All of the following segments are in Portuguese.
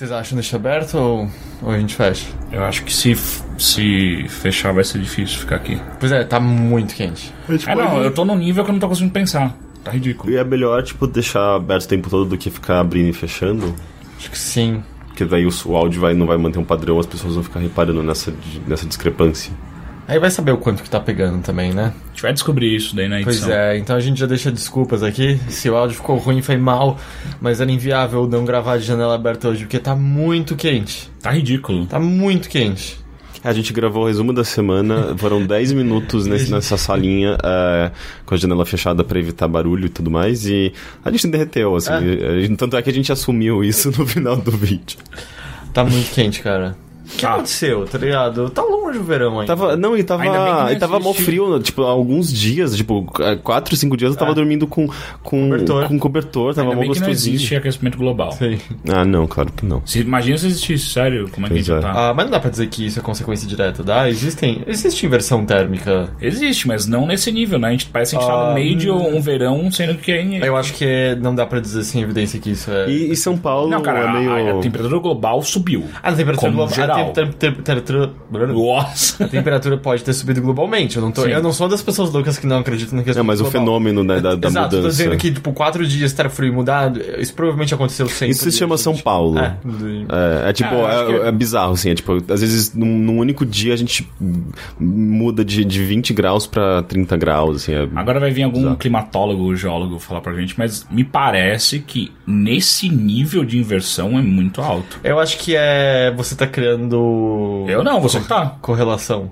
Vocês acham deixar aberto ou, ou a gente fecha? Eu acho que se, se fechar vai ser difícil ficar aqui. Pois é, tá muito quente. É, não, eu tô num nível que eu não tô conseguindo pensar. Tá ridículo. E é melhor, tipo, deixar aberto o tempo todo do que ficar abrindo e fechando. Acho que sim. Porque daí o, o áudio vai, não vai manter um padrão, as pessoas vão ficar reparando nessa, nessa discrepância. Aí vai saber o quanto que tá pegando também, né? A gente vai descobrir isso daí na edição. Pois é, então a gente já deixa desculpas aqui. Se o áudio ficou ruim, foi mal. Mas era inviável não gravar de janela aberta hoje, porque tá muito quente. Tá ridículo. Tá muito quente. A gente gravou o resumo da semana, foram 10 minutos nesse, nessa salinha é, com a janela fechada para evitar barulho e tudo mais, e a gente derreteu, assim. É. Tanto é que a gente assumiu isso no final do vídeo. Tá muito quente, cara. O que Ah. aconteceu, tá ligado? Tá longe o verão ainda. Tava, não, e tava, Ainda e tava mó frio, tipo, alguns dias, tipo, quatro, cinco dias eu tava É. dormindo com, com Cobertor. com cobertor, tava Ainda mó bem que não gostosinho. existe aquecimento global. Sim. Ah, não, claro que não. Se, imagina se existisse, sério, como é que Pois a gente é. tá? Ah, mas não dá pra dizer que isso é consequência direta, dá? Existem, existe inversão térmica. Existe, mas não nesse nível, né? A gente parece que a gente tá Ah, no meio de um verão, sendo que é... Eu acho que não dá pra dizer sem evidência que isso é. E, e São Paulo Não, cara, é a- meio... a, a temperatura global subiu. Ah, a temperatura global. geral. Temperatura. Nossa! A temperatura pode ter subido globalmente. Eu não, tô, Sim. eu não sou das pessoas loucas que não acreditam no que Não, mas o fenômeno né, da, da Exato, tô mudança. dizendo que, tipo, quatro dias estar frio e mudar, isso provavelmente aconteceu sempre. Isso se chama São Paulo. É. É, é tipo, Ah, é, que- é bizarro, assim. É tipo, às vezes num, num único dia a gente muda de, de 20 graus pra 30 graus, assim. É... Agora vai vir algum Exato. climatólogo, geólogo falar pra gente, mas me parece que nesse nível de inversão é muito alto. Eu acho que é. Você tá criando. Eu não, você que tá. Correlação.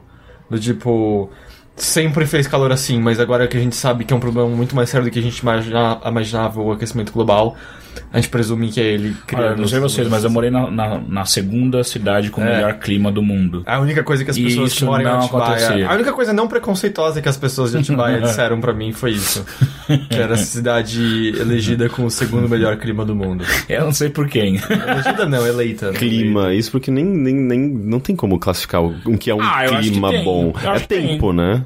Do tipo. Sempre fez calor assim, mas agora que a gente sabe que é um problema muito mais sério do que a gente imagina- imaginava o aquecimento global, a gente presume que é ele criando. Olha, eu não sei os- vocês, mas eu morei na, na, na segunda cidade com o É. melhor clima do mundo. A única coisa que as pessoas Isso que moram em não Atibaia... acontecia. A única coisa não preconceituosa que as pessoas de Atibaia disseram pra mim foi isso. que era a cidade elegida com o segundo melhor clima do mundo. Eu não sei por quem. Elegida não, eleita. né? Clima, isso porque nem, nem, nem não tem como classificar o que é um Ah, clima bom. É que tem. tempo, né?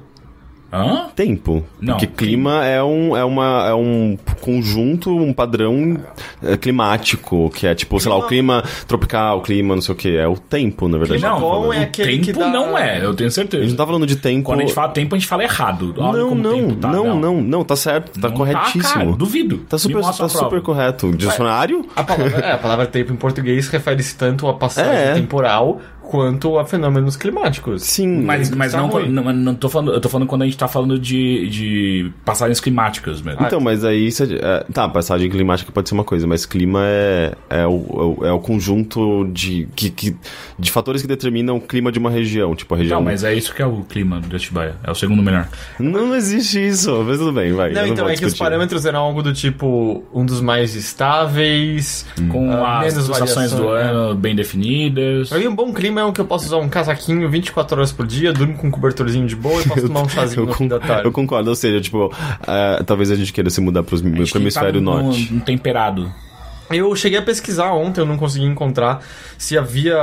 Hã? Tempo. Não, Porque clima é um, é, uma, é um conjunto, um padrão é, climático, que é tipo, sei lá, o clima tropical, o clima não sei o que, é o tempo, na verdade. Clima Não, é aquele tempo que dá... não é, eu tenho A certeza. gente não tá falando de tempo. Quando a gente fala tempo, a gente fala errado. Olha Não, como não, tempo tá. não, não, não, tá certo, tá Não corretíssimo. cara, duvido. Tá super, tá a super correto. Dicionário? A palavra, é, a palavra tempo em português refere-se tanto a passagem É. temporal quanto a fenômenos climáticos. Sim. Mas, mas não, ruim. não, não tô falando, eu tô falando quando a gente tá falando de, de passagens climáticas mesmo. Então, mas aí você. é, tá, passagem climática pode ser uma coisa, mas clima é, é, o, é o conjunto de, que, que- de fatores que determinam o clima de uma região. Tipo, a região. Não, mas é isso que é o clima de Atibaia. É o segundo melhor. Não existe isso, mas tudo bem, vai. Não, então é que os discutir. parâmetros eram algo do tipo um dos mais estáveis, Com Ah, as estações do ano bem definidas. Mim, um bom clima um que eu posso usar um casaquinho 24 horas por dia, durmo com um cobertorzinho de boa e posso tomar um chazinho Eu, no fim da tarde. eu concordo, ou seja, tipo, é, talvez a gente queira se mudar pros, A gente pro tem que hemisfério tá no- norte. no temperado. Eu cheguei a pesquisar ontem, eu não consegui encontrar se havia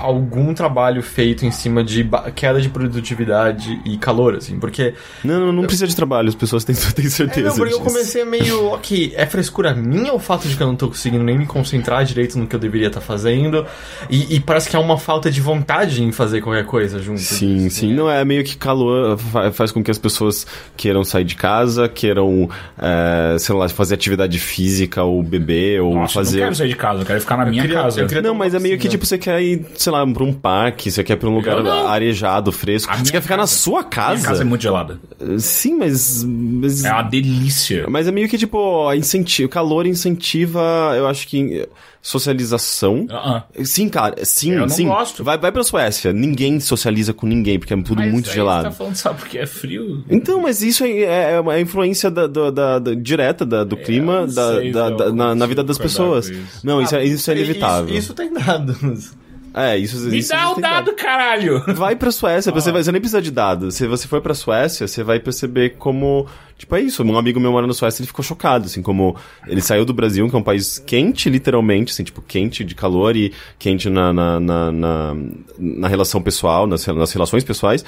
algum trabalho feito em cima de queda de produtividade e calor, assim, porque... Não, não, não precisa de trabalho, as pessoas têm, têm É, certeza não, porque eu disso. comecei meio, ok, é frescura minha o fato de que eu não tô conseguindo nem me concentrar direito no que eu deveria estar fazendo? E, e parece que há uma falta de vontade em fazer qualquer coisa junto. Sim, disso, sim. né? Não, é meio que calor fa- faz com que as pessoas queiram sair de casa, queiram, é, sei lá, fazer atividade física ou beber, ou Nossa, eu fazer. não quero sair de casa, eu quero ficar na minha queria- casa. eu queria- Não, mas é meio que tipo, você quer ir, sei lá, pra um parque, você quer ir pra um lugar Eu arejado, fresco. A Você quer ficar na casa. sua Minha casa? casa é muito gelada. Sim, mas. mas... É uma delícia. Mas é meio que tipo, incentivo, calor incentiva, eu acho que socialização. Ah, ah. Sim, cara, sim, Eu não sim. gosto. Vai, vai pra Suécia, ninguém socializa com ninguém, porque é tudo Mas muito aí gelado. Você tá falando, sabe, porque é frio? Então, mas isso é, é uma influência da, da- da- da- direta da- do clima não da- sei na, na vida das pessoas. isso. Não, isso, é, isso é inevitável. Isso, isso tem dados. É, isso, Me isso dá o tem dado, caralho! Vai pra Suécia, você, vai, você nem precisa de dados. Se você for pra Suécia, você vai perceber como. Tipo, é isso. Um amigo meu mora na Suécia, ele ficou chocado, assim, como ele saiu do Brasil, que é um país quente, literalmente, assim, tipo, quente de calor e quente na, na, na, na, na relação pessoal, nas, nas relações pessoais.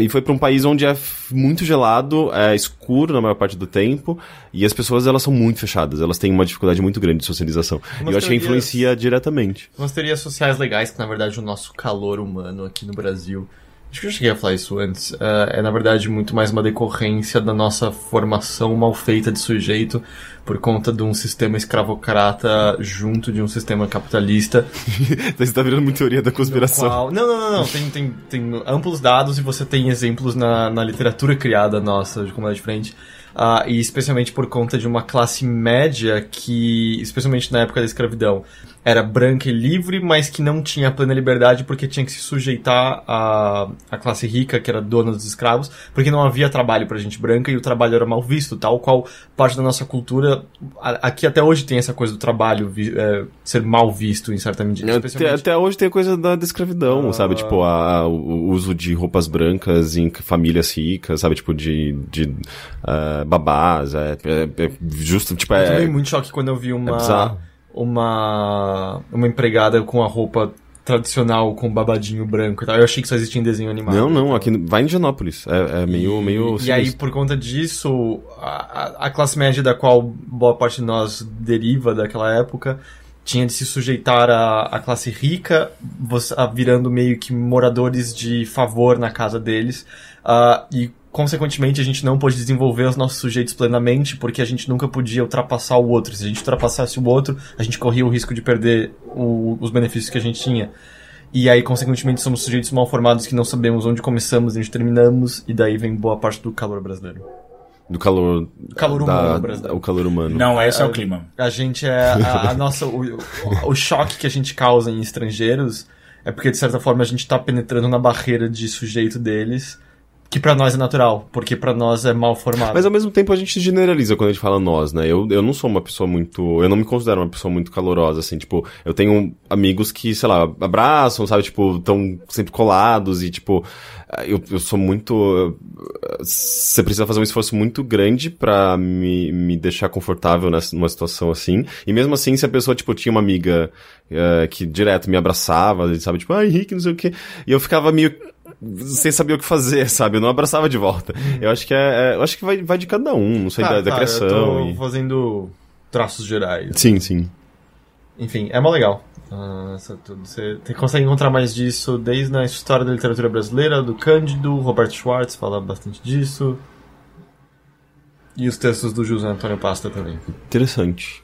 E foi pra um país onde é muito gelado, é escuro na maior parte do tempo, e as pessoas elas são muito fechadas, elas têm uma dificuldade muito grande de socialização. Umas e eu acho que teorias- influencia diretamente. Umas teorias sociais legais que, na verdade, o nosso calor humano aqui no Brasil. Acho que eu cheguei a falar isso antes. eh, é, na verdade, muito mais uma decorrência da nossa formação mal feita de sujeito por conta de um sistema escravocrata junto de um sistema capitalista. Você tá virando muito teoria da conspiração. Qual- Não, não, não, não. Tem, tem, tem amplos dados e você tem exemplos na, na literatura criada nossa de comunidade diferente. Ah, e especialmente por conta de uma classe média que, especialmente na época da escravidão, era branca e livre, mas que não tinha plena liberdade porque tinha que se sujeitar à, à classe rica, que era dona dos escravos, porque não havia trabalho pra gente branca e o trabalho era mal visto, tal qual parte da nossa cultura. a- Aqui até hoje tem essa coisa do trabalho vi- é, ser mal visto em certa medida. Até, especialmente- até hoje tem a coisa da, da escravidão, Ah. sabe? Tipo, a- o uso de roupas brancas em famílias ricas, sabe? Tipo, de, de ah, babás, é, é- é justo, tipo, Eu tomei é, muito choque quando eu vi é uma, uma, uma empregada com a roupa tradicional, com babadinho branco e tal. Eu achei que só existia em desenho animado. Não, não, aqui, vai em Genópolis, é, é meio, meio E aí, por conta disso, a, a- classe média da qual boa parte de nós deriva daquela época tinha de se sujeitar à, à classe rica, virando meio que moradores de favor na casa deles. ah, e, consequentemente, a gente não pôde desenvolver os nossos sujeitos plenamente, porque a gente nunca podia ultrapassar o outro. Se a gente ultrapassasse o outro, a gente corria o risco de perder o- os benefícios que a gente tinha. E aí, consequentemente, somos sujeitos mal formados que não sabemos onde começamos e onde terminamos, e daí vem boa parte do calor brasileiro. Do calor... Calor da- humano brasileiro. O calor humano. Não, esse é o clima. A gente é. A, a nossa. O, o- o choque que a gente causa em estrangeiros é porque, de certa forma, a gente tá penetrando na barreira de sujeito deles, que pra nós é natural, porque pra nós é mal formado. Mas ao mesmo tempo a gente generaliza quando a gente fala nós, né? Eu, eu não sou uma pessoa muito. Eu não me considero uma pessoa muito calorosa, assim. Tipo, eu tenho amigos que, sei lá, abraçam, sabe? Tipo, estão sempre colados e, tipo. Eu, eu sou muito. Você precisa fazer um esforço muito grande pra me, me deixar confortável nessa, numa situação assim. E mesmo assim, se a pessoa, tipo, tinha uma amiga eh, que direto me abraçava, sabe? Tipo, ah, Henrique, não sei o quê. E eu ficava meio sem saber o que fazer, sabe? Eu não abraçava de volta. Eu acho que é, é- eu acho que vai, vai de cada um, não sei Tá, da, da tá, criação. Eu tô e- fazendo traços gerais. Sim, sim. Enfim, é mó legal. Ah. Você consegue encontrar mais disso desde na história da literatura brasileira, do Cândido, Roberto Schwartz fala bastante disso. E os textos do José Antônio Pasta também. Interessante.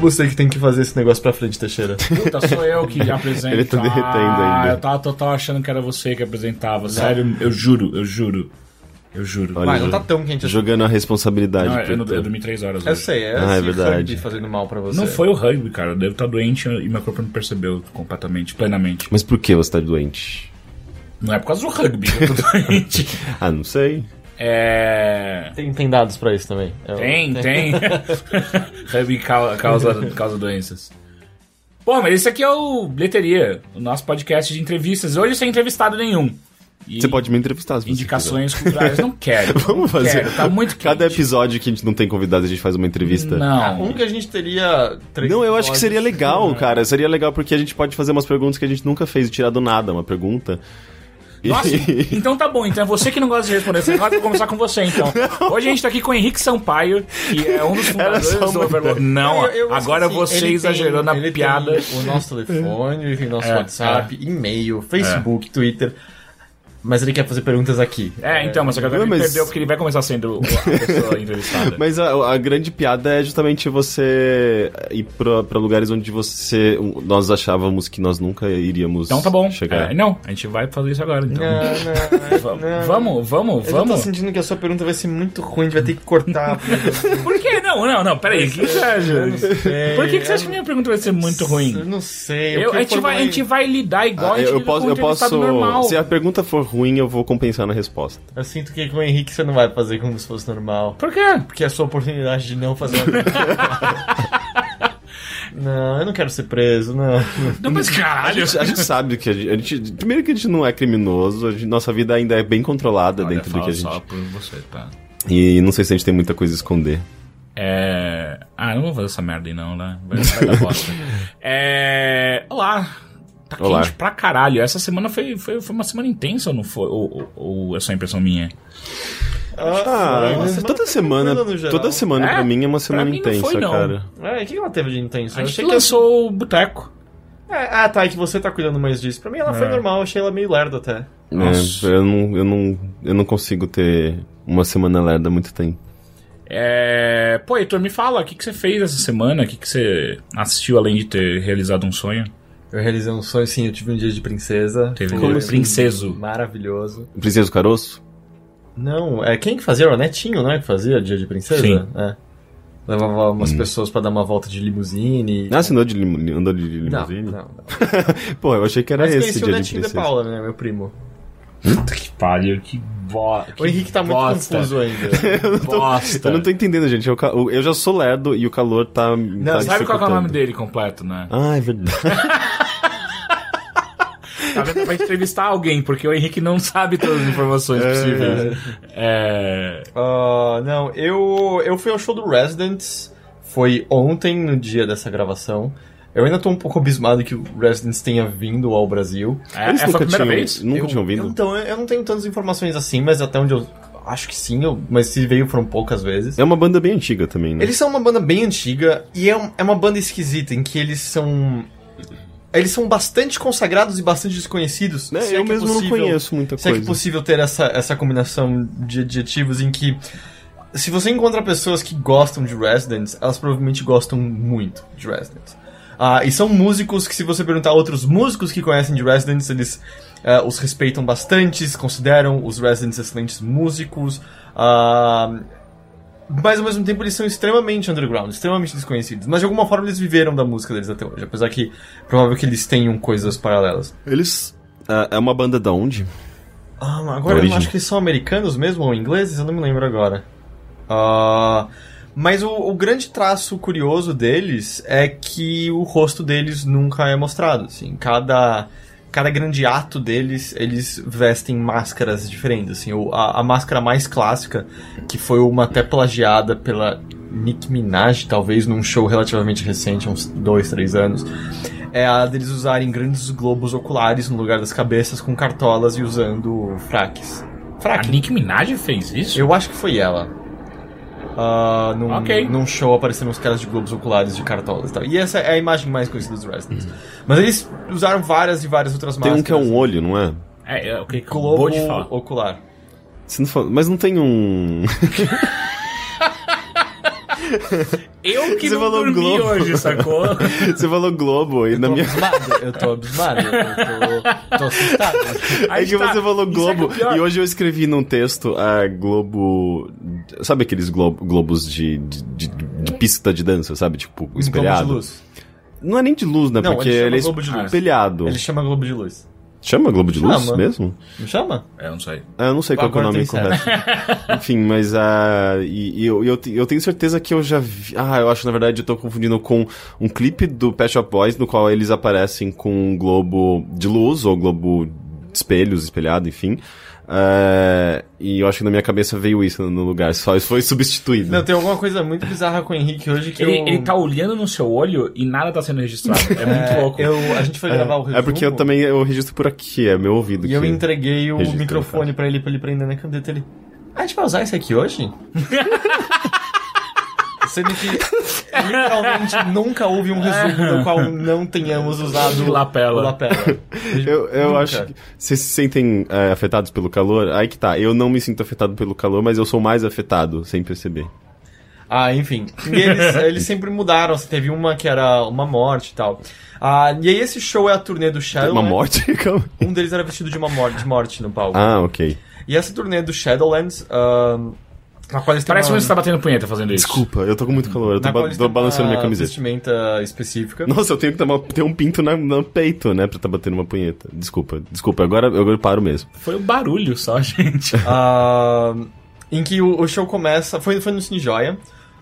Você que tem que fazer esse negócio pra frente, Teixeira. Puta, sou eu que apresento. Ele tá derretendo ah, ainda. Eu tava total achando que era você que apresentava. Sério, eu juro, eu juro. Eu juro. Olha, Mas não tá tão quente assim. Jogando a responsabilidade. Não, eu, não- eu dormi três horas Eu hoje. sei, é, Ah, é verdade. fazendo mal pra você. Não foi o rugby, cara. Eu devo estar doente e meu corpo não percebeu completamente, plenamente. Mas por que você tá doente? Não é por causa do rugby que eu tô doente. Ah, não sei. É. Tem, tem dados pra isso também. Eu- Tem, tem. Rugby cau- causa, causa doenças. Pô, mas esse aqui é o Bilheteria, o nosso podcast de entrevistas. Hoje sem entrevistado nenhum. E Você pode me entrevistar se você Indicações culturais. Não quero. Vamos não fazer. Quero, tá muito quente. Cada episódio que a gente não tem convidado, a gente faz uma entrevista. Não. Um que a gente teria três Não, eu acho que seria legal, cara. Seria legal porque a gente pode fazer umas perguntas que a gente nunca fez e tirar do nada uma pergunta. Nossa, então tá bom. Então é você que não gosta de responder. Você vai começar com você, então. Hoje a gente tá aqui com o Henrique Sampaio, que é um dos fundadores do Overlord. Não, Eu- eu agora que, você ele tem- exagerou na ele piada. tem o nosso telefone, ele tem nosso É, WhatsApp, e-mail, Facebook, Twitter. Mas ele quer fazer perguntas aqui. É, então, mas agora Não, ele mas- perdeu porque ele vai começar sendo a pessoa entrevistada. Mas a, a grande piada é justamente você ir pra, pra lugares onde você. Nós achávamos que nós nunca iríamos Então tá bom. chegar. É, não, a gente vai fazer isso agora, então. Não, não, não. Vamos, vamos, Eu já tô vamos. sentindo que a sua pergunta vai ser muito ruim, a gente vai ter que cortar. Por que? Não, não, não, peraí. O que você acha? Por que, que você acha que minha pergunta vai ser muito Eu ruim? não sei. Eu- a, gente vai, a gente vai lidar igual Ah, a gente eu, eu posso, eu posso. normal. Se a pergunta for ruim, eu vou compensar na resposta. Eu sinto que com o Henrique você não vai fazer como se fosse normal. Por quê? Porque é a sua oportunidade de não fazer uma pergunta. Não, Não, eu não quero ser preso, não. Não, mas A caralho. gente, a gente sabe que a gente, a gente- Primeiro que a gente não é criminoso, a gente- nossa vida ainda é bem controlada Olha, dentro do que a gente. só por você, tá? E não sei se a gente tem muita coisa a esconder. É... Ah, eu não vou fazer essa merda aí não, né? Vai, vai dar bosta. É... Olá. Tá Olá. quente pra caralho. Essa semana foi, foi, foi uma semana intensa, ou não foi? Ou, ou, ou é só impressão minha? Ah, foi semana toda semana, toda semana É? pra mim é uma semana mim não intensa, foi, não. cara. É, o que ela teve de intenso? A Eu gente achei que lançou o Boteco. É, ah, tá, é que você tá cuidando mais disso. Pra mim ela foi É. normal, eu achei ela meio lerda até. Nossa. É, eu, não, eu, não, eu não consigo ter uma semana lerda há muito tempo. É... Pô, Heitor, me fala, o que, que você fez essa semana? O que, que você assistiu além de ter realizado um sonho? Eu realizei um sonho, sim, eu tive um dia de princesa. Teve um de princeso. Maravilhoso. Princesa do Caroço? Não, é quem que fazia? Era o Netinho, não é? Que fazia dia de princesa? Sim. É. Levava umas pessoas pra dar uma volta de limusine. Ah, você andou de, lim- andou de não, limusine? não, não. Pô, eu achei que era Mas esse conheci o dia de Netinho da princesa. Paula, né? Meu primo. Puta que pariu, que bosta. O Henrique tá muito confuso ainda. Bosta. Eu não tô entendendo, gente. Eu, eu já sou lerdo e o calor tá. tá Sabe qual é o nome dele completo, né? Ah, é verdade. Tá vendo? Vai entrevistar alguém, porque o Henrique não sabe todas as informações possíveis. É. Ah, não, eu, eu fui ao show do Residents. Foi ontem, no dia dessa gravação. Eu ainda tô um pouco abismado que o Residents tenha vindo ao Brasil. é Eles a nunca primeira tinham, vez? nunca eu, tinham vindo? eu- então, eu- não tenho tantas informações assim, mas até onde eu. Acho que sim, eu- mas se veio foram poucas vezes. É uma banda bem antiga também, né? Eles são uma banda bem antiga e é, um- é uma banda esquisita em que eles são. Eles são bastante consagrados e bastante desconhecidos. Né, se é eu que é mesmo não possível- conheço muita Se é que é coisa. possível ter essa, essa combinação de adjetivos em que. Se você encontra pessoas que gostam de Residents, elas provavelmente gostam muito de Residents. Ah, e são músicos que, se você perguntar a outros músicos que conhecem de Residents, eles ah, os respeitam bastante, consideram os Residents excelentes músicos. ah, mas ao mesmo tempo eles são extremamente underground, extremamente desconhecidos. Mas de alguma forma eles viveram da música deles até hoje, apesar que é provável que eles tenham coisas paralelas. Eles. ah, é uma banda da onde? Ah, agora eu acho que eles são americanos mesmo ou ingleses, eu não me lembro agora. Ah, mas o, o grande traço curioso deles é que o rosto deles nunca é mostrado. Assim, cada, cada grande ato deles, eles vestem máscaras diferentes. Assim, a, a máscara mais clássica, que foi uma até plagiada pela Nick Minaj, talvez num show relativamente recente, uns dois, três anos, é a deles usarem grandes globos oculares no lugar das cabeças com cartolas e usando fraques. A Fraque. Nick Minaj fez isso? Eu acho que foi ela. Ah, num, Ok. num show aparecendo uns caras de globos oculares de cartolas e tal. E essa é a imagem mais conhecida dos Residents. Mas eles usaram várias e várias outras Tem máscaras. um que é um olho, não é? É, é o que globo ocular. Não fala- Mas não tem um. Eu que Você não falou dormi Globo. hoje, sacou? Você falou Globo e na tô minha. abismado, eu tô abismado, eu tô, tô assustado. É que tá. você falou é é Globo pior. e hoje eu escrevi num texto a Globo. Sabe aqueles glo- globos de, de, de- de pista de dança, sabe? Tipo, Um globo espelhado. de luz. Não é nem de luz, né? Não, Porque ele chama ele é globo de luz. espelhado. Ele chama globo de luz. Chama Globo de Luz Chama. mesmo? Me chama? É, eu não sei. Ah, eu não sei qual que é o nome correto. Enfim, mas ah, e, e eu, eu, eu tenho certeza que eu já vi. Ah, eu acho na verdade eu tô confundindo com um clipe do Pet Shop Boys no qual eles aparecem com um globo de luz ou globo de espelhos, espelhado, enfim. Ah, e eu acho que na minha cabeça veio isso no lugar, só isso foi substituído. Não, tem alguma coisa muito bizarra com o Henrique hoje que Ele, eu... ele tá olhando no seu olho e nada tá sendo registrado. É muito É, louco. eu, a gente foi gravar o resumo. É porque eu também eu registro por aqui, é meu ouvido. E eu entreguei o registra, microfone pra ele, pra ele prender na caneta. Ele. Ah, a gente vai usar esse aqui hoje? Sendo que literalmente nunca houve um resumo no qual não tenhamos usado O lapela. lapela. Eu, eu Nunca. acho que vocês se sentem é, afetados pelo calor? Aí que tá, eu não me sinto afetado pelo calor, mas eu sou mais afetado, sem perceber. Ah, enfim. E eles, eles sempre mudaram. Você teve uma que era uma morte e tal. Ah, e aí esse show é a turnê do Shadowlands. Uma morte? Calma. Um deles era vestido de uma morte, de morte no palco. ah, ok. E essa turnê do Shadowlands, ah, na qual eles têm Parece uma, que você tá batendo punheta fazendo isso. Desculpa, eu tô com muito calor, eu tô, ba tô balançando uma minha camiseta. vestimenta específica. Nossa, eu tenho que ter, um pinto na- no peito, né, pra tá batendo uma punheta. Desculpa, desculpa, agora, agora eu paro mesmo. Foi o barulho só, gente. Ah, em que o, o show começa. Foi, foi no Cine Joia.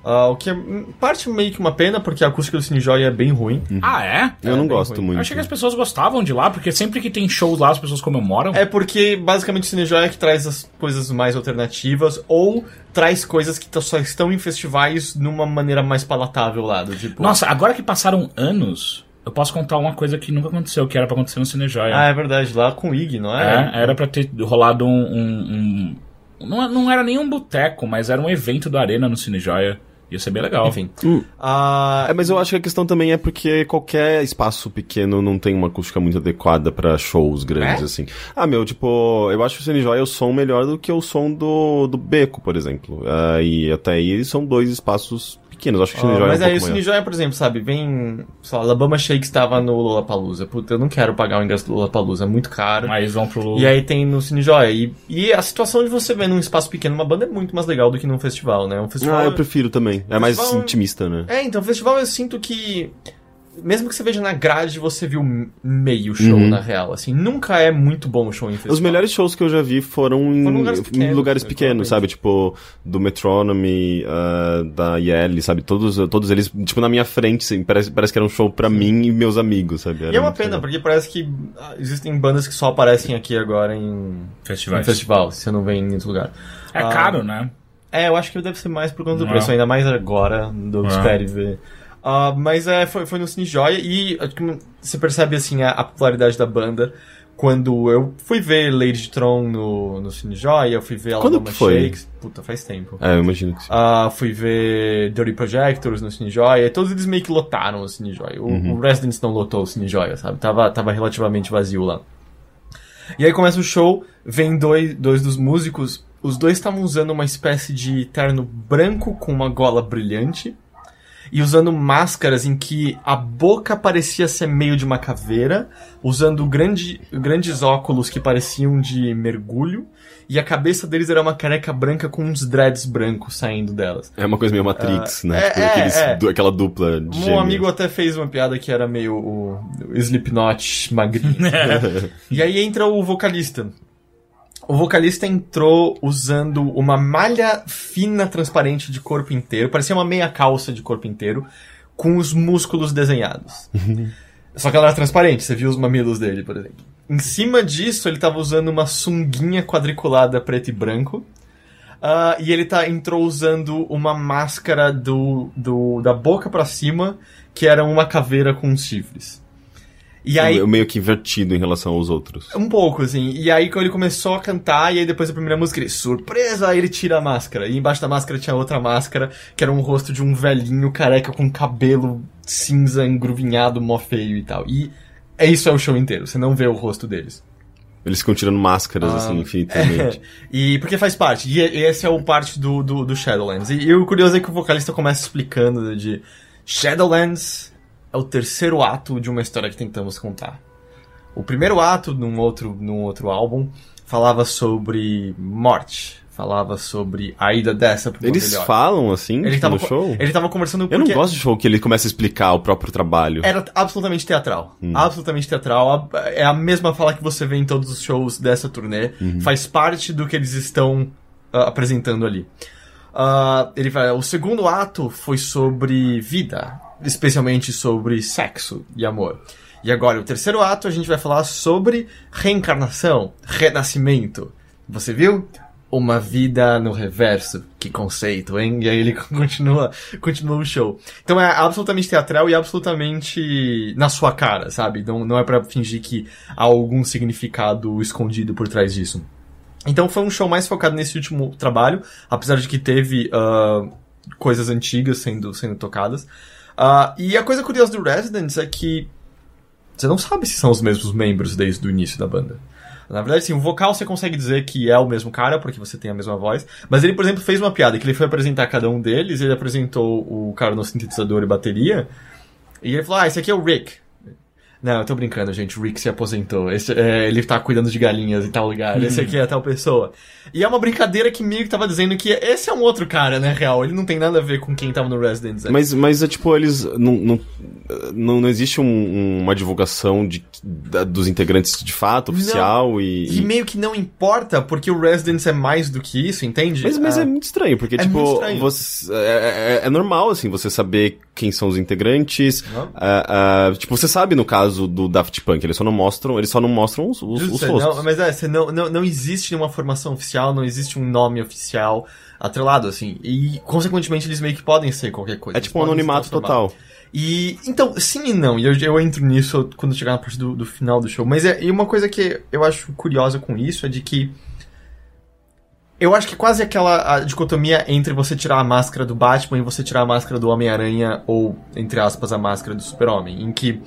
Ah, o que é hum, parte meio que uma pena, porque a acústica do Cine Joia é bem ruim. Ah, é? Eu É, não gosto ruim. Eu muito. achei que as pessoas gostavam de lá, porque sempre que tem shows lá, as pessoas comemoram. É porque basicamente o Cine Joia é que traz as coisas mais alternativas ou traz coisas que só estão em festivais numa maneira mais palatável lá, do tipo... Nossa, agora que passaram anos, eu posso contar uma coisa que nunca aconteceu, que era pra acontecer no Cinejoia. Ah, é verdade, lá com o Ig, não é? É, era pra ter rolado um. um- um- não, não era nem um boteco, mas era um evento da Arena no Cinejoia. Ia ser bem legal. Enfim. Hum. Ah, É, mas eu acho que a questão também é porque qualquer espaço pequeno não tem uma acústica muito adequada pra shows grandes, É? assim. Ah, meu, tipo, eu acho que o CNJ é o som melhor do que o som do, do Beco, por exemplo. Ah, e até aí são dois espaços pequenos. Eu acho que o CNJ Ah, mas é um aí o pouco Cine. Joia, por exemplo, sabe, vem, sei lá, Alabama Shakes estava no Lollapalooza. Puta, eu não quero pagar o ingresso do Lollapalooza, é muito caro. Aí eles vão pro. E aí tem no Cine Joia. E, e a situação de você ver num espaço pequeno uma banda é muito mais legal do que num festival, né? Um festival... Ah, eu prefiro também. É mais Festival- intimista, né? É, então, festival eu sinto que. Mesmo que você veja na grade, você viu meio show, Uhum. na real. Assim, nunca é muito bom o show em festival. Os melhores shows que eu já vi foram em Foram em lugares em pequenos, lugares né, pequenos, sabe? Tipo, do Metronomy, ah, da Yelly, sabe? Todos, todos eles, tipo, na minha frente, assim, parece, parece que era um show pra mim e meus amigos, sabe? E Era é uma pena, legal. porque parece que ah, existem bandas que só aparecem aqui agora em, em festivais. festival, se você não vem em outro lugar. É Ah, caro, né? É, eu acho que deve ser mais por conta do Não. preço, ainda mais agora, do É. espere ver. Ah, mas é, foi, foi no Cine Joia e que você percebe assim a, a popularidade da banda. Quando eu fui ver Lady de Tron no, no Cine Joia, eu fui ver Quando Alabama? Shakes. Puta, faz tempo. É, eu imagino que sim. Ah, fui ver Dirty Projectors no Cine Joia, e todos eles meio que lotaram o Cine Joia. O, Uhum. o Residence não lotou o Cine Joia, sabe? Tava, tava relativamente vazio lá. E aí começa o show, vem dois, dois dos músicos, os dois estavam usando uma espécie de terno branco com uma gola brilhante, e usando máscaras em que a boca parecia ser meio de uma caveira, usando grande, grandes óculos que pareciam de mergulho, e a cabeça deles era uma careca branca com uns dreads brancos saindo delas. É uma coisa meio Matrix, né? é, Tipo, é, aqueles- é. du- aquela dupla de Um gêmeos. amigo até fez uma piada que era meio o, o Slipknot magrinho. e aí entra o vocalista. O vocalista entrou usando uma malha fina, transparente de corpo inteiro, parecia uma meia calça de corpo inteiro, com os músculos desenhados. Só que ela era transparente, você viu os mamilos dele, por exemplo. Em cima disso, ele tava usando uma sunguinha quadriculada preto e branco. Ah, e ele tá, entrou usando uma máscara do, do, da boca pra cima, que era uma caveira com chifres. E aí, meio que invertido em relação aos outros. um pouco, assim. E aí, quando ele começou a cantar, e aí depois da primeira música, ele, surpresa! Aí ele tira a máscara. E embaixo da máscara tinha outra máscara, que era um rosto de um velhinho careca com cabelo cinza, engruvinhado, mó feio e tal. E é isso é o show inteiro, você não vê o rosto deles. Eles ficam tirando máscaras, Ah, assim, infinitamente. E porque faz parte. E e esse é o parte do, do, do Shadowlands. E, e o curioso é que o vocalista começa explicando de Shadowlands é o terceiro ato de uma história que tentamos contar. O primeiro ato, num outro, num outro álbum, falava sobre morte. Falava sobre a ida dessa pro Eles melhor. falam assim Ele tava, no show? ele tava conversando Eu não porque gosto de show que ele começa a explicar o próprio trabalho. era absolutamente teatral. Hum. Absolutamente teatral. É a mesma fala que você vê em todos os shows dessa turnê. Uhum. Faz parte do que eles estão ah, apresentando ali. Ah, ele vai, o segundo ato foi sobre vida, especialmente sobre sexo e amor. E agora, o terceiro ato, a gente vai falar sobre reencarnação, renascimento. Você viu? Uma vida no reverso. Que conceito, hein? E aí ele continua, continua o show. Então é absolutamente teatral e absolutamente na sua cara, sabe? Não, não é pra fingir que há algum significado escondido por trás disso. Então foi um show mais focado nesse último trabalho, apesar de que teve ah, coisas antigas sendo, sendo tocadas. Ah, e a coisa curiosa do Residents é que você não sabe se são os mesmos membros desde o início da banda. Na verdade, sim, o vocal você consegue dizer que é o mesmo cara, porque você tem a mesma voz. Mas ele, por exemplo, fez uma piada que ele foi apresentar cada um deles, ele apresentou o cara no sintetizador e bateria, e ele falou, ah, esse aqui é o Rick. Não, eu tô brincando, gente. O Rick se aposentou. Esse, é, ele tá cuidando de galinhas em tal lugar. Esse aqui é tal pessoa. E é uma brincadeira que meio que tava dizendo que esse é um outro cara, né, real. Ele não tem nada a ver com quem tava no Residence. Mas, mas é tipo, eles não, não, não, não existe um- uma divulgação de, da- dos integrantes de fato, oficial e. E meio que não importa, porque o Residence é mais do que isso, entende? Mas, mas Ah, é muito estranho, porque, é tipo, estranho. você- é, é- é normal, assim, você saber quem são os integrantes. Não. ah, ah, tipo, você sabe no caso do Daft Punk, eles só não mostram, eles só não mostram os, os, os Justo, rostos. não, mas é, você não, não, não existe uma formação oficial, não existe um nome oficial atrelado, assim. E, consequentemente, eles meio que podem ser qualquer coisa. É tipo um anonimato total. E, então, sim e não, e eu, eu entro nisso quando chegar na parte do, do final do show. Mas é, e uma coisa que eu acho curiosa com isso é de que. Eu acho que quase aquela dicotomia entre você tirar a máscara do Batman e você tirar a máscara do Homem-Aranha, ou, entre aspas, a máscara do Super-Homem, em que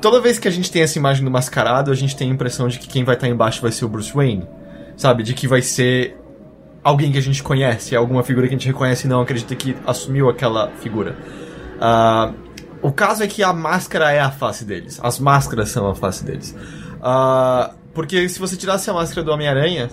toda vez que a gente tem essa imagem do mascarado, a gente tem a impressão de que quem vai estar embaixo vai ser o Bruce Wayne. Sabe? De que vai ser alguém que a gente conhece, alguma figura que a gente reconhece e não acredita que assumiu aquela figura. Ah, o caso é que a máscara é a face deles. As máscaras são a face deles. Ah, porque se você tirasse a máscara do Homem-Aranha,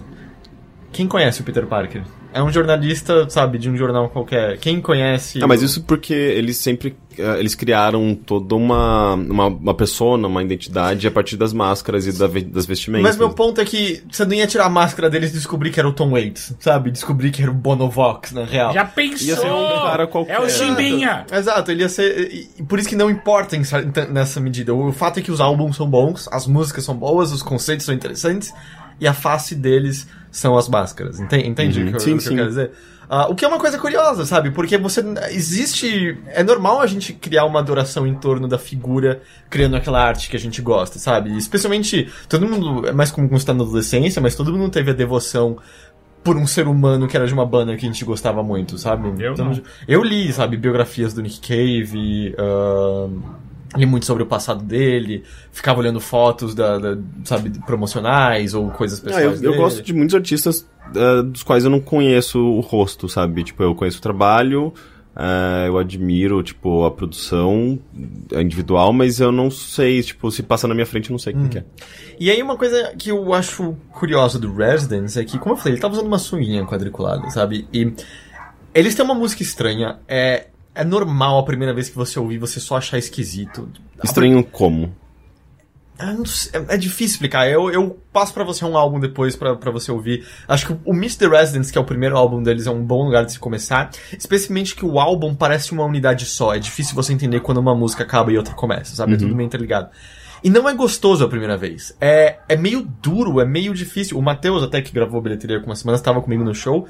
quem conhece o Peter Parker? É um jornalista, sabe, de um jornal qualquer. Quem conhece. Ah, mas isso porque eles sempre. eh, eles criaram toda uma, uma, uma persona, uma identidade a partir das máscaras e da das vestimentas. Mas meu ponto é que você não ia tirar a máscara deles e descobrir que era o Tom Waits, sabe? Descobrir que era o Bonovox, na real. Já pensou? Ia ser um cara qualquer. É o Chimbinha. Exato, ele ia ser. Por isso que não importa nessa medida. O fato é que os álbuns são bons, as músicas são boas, os conceitos são interessantes, e a face deles são as máscaras. Entende, entende Uhum. o que, eu- Sim, o que eu quero dizer? Ah, o que é uma coisa curiosa, sabe? Porque você. Existe. É normal a gente criar uma adoração em torno da figura, criando aquela arte que a gente gosta, sabe? Especialmente. Todo mundo. É mais quando está na adolescência, mas todo mundo teve a devoção por um ser humano que era de uma banda que a gente gostava muito, sabe? Eu Então, eu li, sabe, biografias do Nick Cave, ahn, li muito sobre o passado dele, ficava olhando fotos da, da, sabe, promocionais ou coisas Ah, pessoais eu, eu dele. gosto de muitos artistas eh, dos quais eu não conheço o rosto, sabe? Tipo, eu conheço o trabalho, eh, eu admiro, tipo, a produção individual, mas eu não sei, tipo, se passa na minha frente, eu não sei quem que é. E aí uma coisa que eu acho curiosa do Residence é que, como eu falei, ele tava usando uma sunguinha quadriculada, sabe? E eles têm uma música estranha, é... É normal a primeira vez que você ouvir você só achar esquisito. Estranho como? Ah, sei, é, é difícil explicar. Eu, eu passo pra você um álbum depois pra pra você ouvir. Acho que o Meet the Residents, que é o primeiro álbum deles, é um bom lugar de se começar. Especialmente que o álbum parece uma unidade só. É difícil você entender quando uma música acaba e outra começa, sabe? É tudo meio interligado. E não é gostoso a primeira vez. É, é meio duro, é meio difícil. O Matheus, até que gravou a bilheteria com uma semana, estava comigo no show.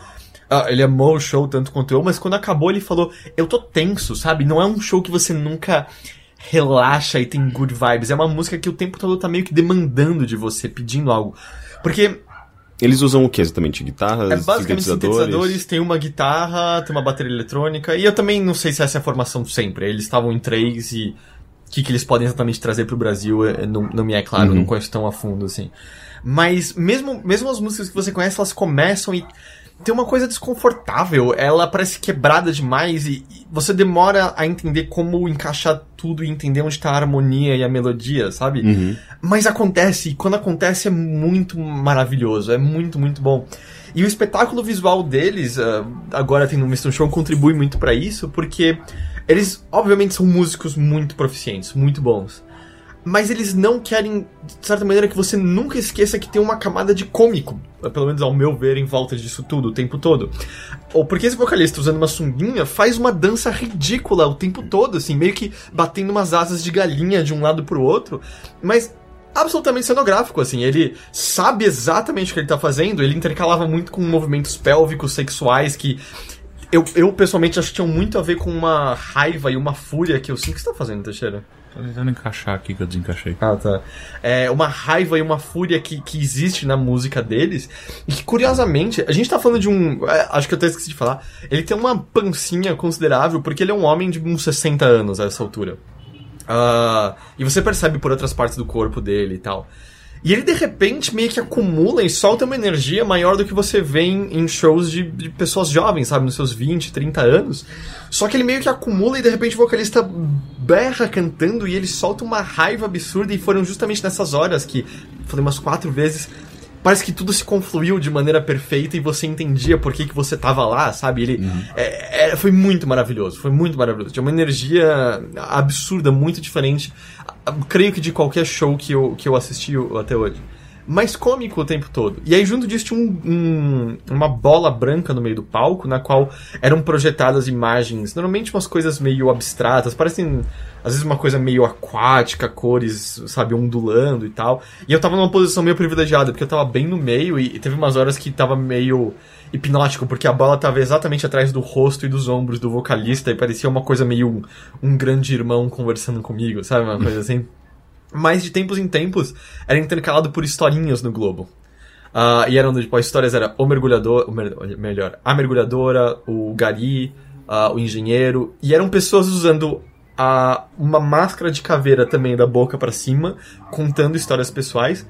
Ah, ele amou o show tanto quanto eu, mas quando acabou ele falou: Eu tô tenso, sabe? Não é um show que você nunca relaxa e tem good vibes. É uma música que o tempo todo tá meio que demandando de você, pedindo algo. Porque Eles usam o que exatamente? Guitarras, é basicamente sintetizadores? sintetizadores, tem uma guitarra, tem uma bateria eletrônica, e eu também não sei se essa é a formação sempre. Eles estavam em três e o que, que eles podem exatamente trazer pro Brasil é- não, não me é claro, Uhum. não conheço tão a fundo assim. Mas mesmo, mesmo as músicas que você conhece, elas começam e tem uma coisa desconfortável. Ela parece quebrada demais e, e você demora a entender como encaixar tudo e entender onde tá a harmonia e a melodia, sabe? Uhum. Mas acontece, e quando acontece é muito maravilhoso, é muito, muito bom. E o espetáculo visual deles, ah, agora tendo visto um show, contribui muito pra isso, porque eles, obviamente, são músicos muito proficientes, muito bons. Mas eles não querem, de certa maneira, que você nunca esqueça que tem uma camada de cômico, pelo menos ao meu ver, em volta disso tudo, o tempo todo. Ou porque esse vocalista usando uma sunguinha faz uma dança ridícula o tempo todo, assim, meio que batendo umas asas de galinha de um lado pro outro, mas absolutamente cenográfico, assim. Ele sabe exatamente o que ele tá fazendo, ele intercalava muito com movimentos pélvicos, sexuais, que eu, eu pessoalmente acho que tinham muito a ver com uma raiva e uma fúria que eu sinto. Que você tá fazendo, Teixeira? Tô tentando encaixar aqui que eu desencaixei. Ah, tá. É uma raiva e uma fúria que, que existe na música deles. E que, curiosamente, a gente tá falando de um. é, acho que eu até esqueci de falar. Ele tem uma pancinha considerável, porque ele é um homem de uns 60 anos a essa altura. Ah, e você percebe por outras partes do corpo dele e tal. E ele de repente meio que acumula e solta uma energia maior do que você vê em, em shows de, de pessoas jovens, sabe? Nos seus 20, 30 anos. Só que ele meio que acumula e de repente o vocalista berra cantando e ele solta uma raiva absurda. E foram justamente nessas horas que, falei umas quatro vezes, parece que tudo se confluiu de maneira perfeita e você entendia por que, que você tava lá, sabe? Ele Uhum. é, é, foi muito maravilhoso, foi muito maravilhoso. Tinha uma energia absurda, muito diferente. Creio que de qualquer show que eu, que eu assisti até hoje. Mas cômico o tempo todo. E aí, junto disso, tinha um- um- uma bola branca no meio do palco, na qual eram projetadas imagens, normalmente umas coisas meio abstratas, parecem às vezes uma coisa meio aquática, cores, sabe, ondulando e tal. E eu tava numa posição meio privilegiada, porque eu tava bem no meio e teve umas horas que tava meio hipnótico, porque a bola tava exatamente atrás do rosto e dos ombros do vocalista e parecia uma coisa meio um, um grande irmão conversando comigo, sabe, uma coisa assim. Mas de tempos em tempos era intercalado por historinhas no Globo. Ah, e eram, tipo, as histórias era o mergulhador, o mer- melhor, a mergulhadora, o gari, ah, o engenheiro, e eram pessoas usando a, uma máscara de caveira também da boca pra cima, contando histórias pessoais.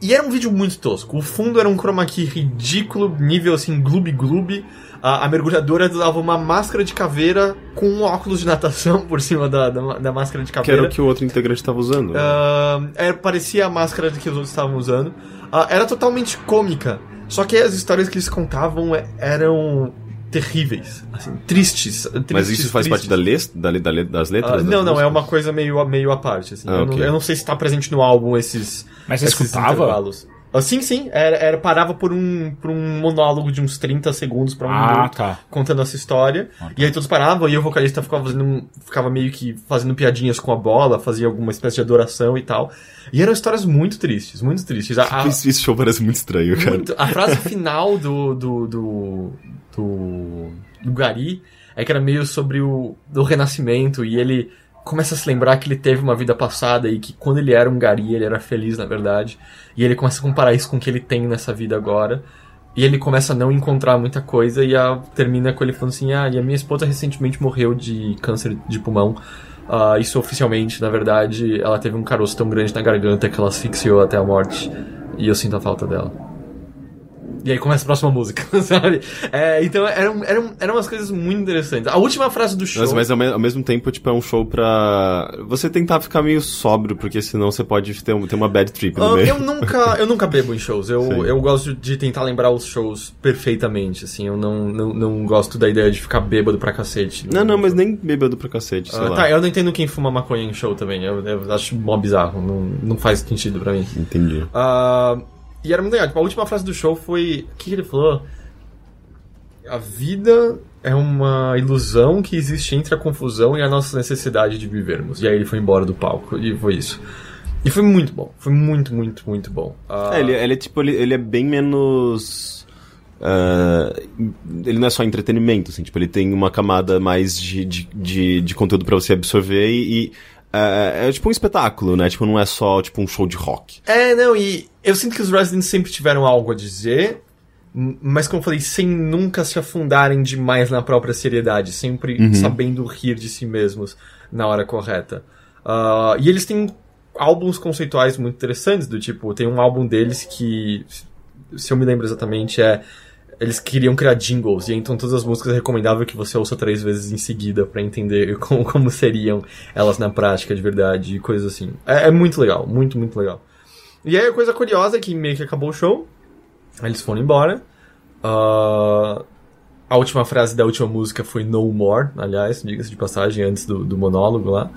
E era um vídeo muito tosco. O fundo era um chroma key ridículo, nível assim, gloob gloob. A, a mergulhadora usava uma máscara de caveira com um óculos de natação por cima da, da, da máscara de Que era caveira. o que o outro integrante tava usando. Ah, era- parecia a máscara que os outros estavam usando. Ah, era totalmente cômica. Só que as histórias que eles contavam é- eram terríveis. Assim, tristes, tristes. Mas isso faz parte tristes. da les- da da das Ah, letras? não, das não, é músicas? uma coisa meio, meio à parte. Assim. Ah, eu, não, ok. eu não sei se tá presente no álbum esses. Mas você esses escutava? intervalos. Ah, sim, sim. Era, era, parava por um, por um monólogo de uns 30 segundos pra um Ah, minuto tá. contando essa história. E aí todos paravam e o vocalista ficava, fazendo, ficava meio que fazendo piadinhas com a bola, fazia alguma espécie de adoração e tal. E eram histórias muito tristes, muito tristes. A, a- Esse esse show parece muito estranho, cara. muito- a frase final do, do, do, do, do Gari é que era meio sobre o do renascimento e ele começa a se lembrar que ele teve uma vida passada e que quando ele era um Gari ele era feliz na verdade. E ele começa a comparar isso com o que ele tem nessa vida agora. E ele começa a não encontrar muita coisa e a, termina com ele falando assim: Ah, e a minha esposa recentemente morreu de câncer de pulmão. Ah, isso oficialmente, na verdade, ela teve um caroço tão grande na garganta que ela asfixiou até a morte. E eu sinto a falta dela. E aí começa a próxima música, sabe? É, então eram, eram, eram umas coisas muito interessantes. A última frase do show. Mas, mas ao, me- ao mesmo tempo, tipo, é um show pra você tentar ficar meio sóbrio, porque senão você pode ter, um- ter uma bad trip no Ah, meio. eu nunca eu nunca bebo em shows. Eu, Sim. eu gosto de tentar lembrar os shows perfeitamente, assim. Eu não, não, não gosto da ideia de ficar bêbado pra cacete. Não, não, mas nem bêbado pra cacete, sei Ah, lá. tá, eu não entendo quem fuma maconha em show também. Eu, eu acho mó bizarro. Não, não faz sentido pra mim. Entendi. Ah, e era muito legal. Tipo, a última frase do show foi. O que, ele falou? A vida é uma ilusão que existe entre a confusão e a nossa necessidade de vivermos. E aí ele foi embora do palco. E foi isso. E foi muito bom. Foi muito, muito, muito bom. Ah, É, ele, ele é tipo, ele, ele é bem menos. ah, ele não é só entretenimento, assim, tipo, ele tem uma camada mais de, de, de, de conteúdo pra você absorver e. e, ah, é tipo um espetáculo, né? Tipo, não é só tipo um show de rock. É, não, e eu sinto que os Residents sempre tiveram algo a dizer, mas como eu falei, sem nunca se afundarem demais na própria seriedade, sempre sabendo rir de si mesmos na hora correta. Ah, e eles têm álbuns conceituais muito interessantes, do tipo, tem um álbum deles que, se eu me lembro exatamente, é. Eles queriam criar jingles, e então todas as músicas recomendável que você ouça três vezes em seguida pra entender como, como seriam elas na prática de verdade e coisas assim. É, é muito legal, muito, muito legal. E aí a coisa curiosa é que meio que acabou o show, eles foram embora. Ah, a última frase da última música foi No More, aliás, diga-se de passagem, antes do, do monólogo lá.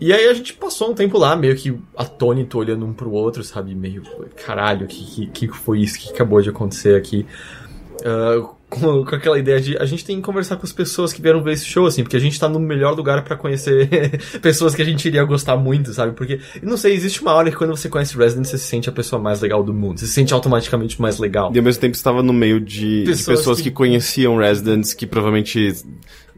E aí a gente passou um tempo lá, meio que atônito, olhando um pro outro, sabe? Meio, caralho, o que, que, que foi isso? Que acabou de acontecer aqui? Ah, com, com aquela ideia de a gente tem que conversar com as pessoas que vieram ver esse show, assim, porque a gente tá no melhor lugar pra conhecer pessoas que a gente iria gostar muito, sabe? Porque, não sei, existe uma hora que quando você conhece Resident, você se sente a pessoa mais legal do mundo. Você se sente automaticamente mais legal. E ao mesmo tempo estava no meio de de pessoas, Pessoas que... que- conheciam Residents, que provavelmente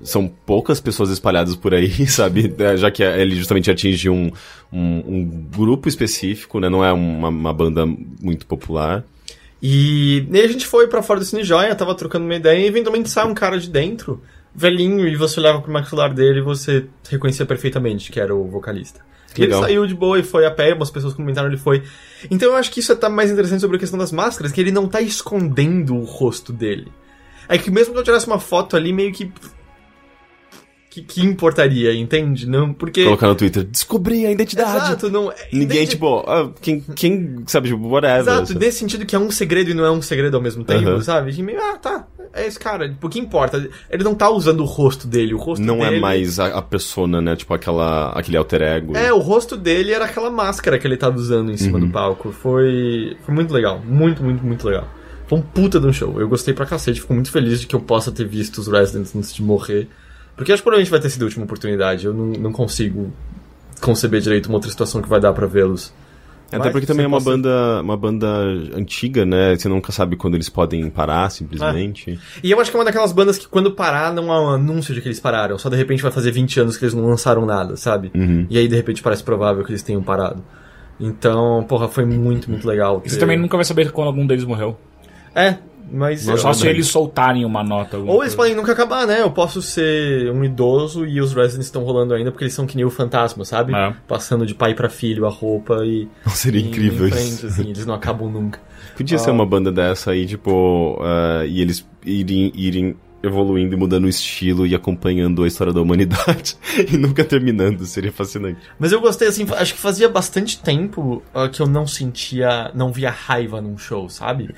são poucas pessoas espalhadas por aí, sabe? É, Já que ele justamente atinge um, um, um grupo específico, né? Não é uma, uma banda muito popular. E, e a gente foi pra fora do Cine Joia, tava trocando uma ideia, e eventualmente sai um cara de dentro, velhinho, e você olhava pro maxilar dele e você reconhecia perfeitamente que era o vocalista. E ele Legal. saiu de boa e foi a pé, algumas pessoas comentaram ele foi. Então eu acho que isso é tá mais interessante sobre a questão das máscaras, que ele não tá escondendo o rosto dele. É que mesmo que eu tirasse uma foto ali, meio que. Que, que importaria, entende? Não, porque... Colocar no Twitter, descobri a identidade. Exato, não... Ninguém, entende? tipo, ah, quem, quem, sabe, tipo, whatever. Exato, sabe? nesse sentido que é um segredo e não é um segredo ao mesmo tempo, Aham. sabe? Que meio, ah, tá, é esse cara, tipo, o que importa? Ele não tá usando o rosto dele, o rosto Não dele... é mais a, a persona, né? Tipo, aquela, aquele alter ego. É, o rosto dele era aquela máscara que ele tava usando em cima Uhum. do palco. Foi, foi muito legal. Muito, muito, muito legal. Foi um puta de um show. Eu gostei pra cacete. Fico muito feliz de que eu possa ter visto os Residents antes de morrer. Porque acho que provavelmente vai ter sido a última oportunidade. Eu não, não consigo conceber direito uma outra situação que vai dar pra vê-los. Até Vai, porque também é uma banda, uma banda antiga, né? Você nunca sabe quando eles podem parar, É. simplesmente. E eu acho que é uma daquelas bandas que quando parar não há um anúncio de que eles pararam. Só de repente vai fazer 20 anos que eles não lançaram nada, sabe? Uhum. E aí de repente parece provável que eles tenham parado. Então, porra, foi muito, muito legal. E você ter- também nunca vai saber quando algum deles morreu. É, mas. Nossa, Só se eles soltarem uma nota. Ou eles coisa. podem nunca acabar, né? Eu posso ser um idoso e os Residents estão rolando ainda porque eles são que nem o fantasma, sabe? É. Passando de pai pra filho a roupa e. Seria e incrível isso. assim, eles não acabam nunca. Podia ser uma banda dessa aí, tipo, ah, e eles irem, irem evoluindo e mudando o estilo e acompanhando a história da humanidade e nunca terminando, seria fascinante. Mas eu gostei, assim, acho que fazia bastante tempo ah, que eu não sentia, não via raiva num show, sabe?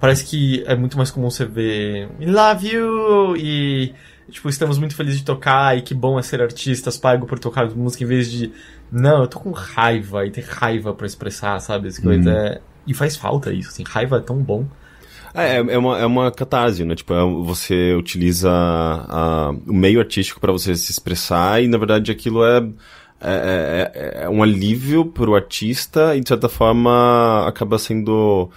Parece que é muito mais comum você ver We love you e, tipo, estamos muito felizes de tocar e que bom é ser artistas, pago por tocar música, em vez de, não, eu tô com raiva e ter raiva pra expressar, sabe? Essa coisa é... E faz falta isso, assim, raiva é tão bom. É, é uma, é uma catarse, né? Tipo, é- você utiliza a- o meio artístico pra você se expressar e, na verdade, aquilo é, é, é- é um alívio pro artista e, de certa forma, acaba sendo...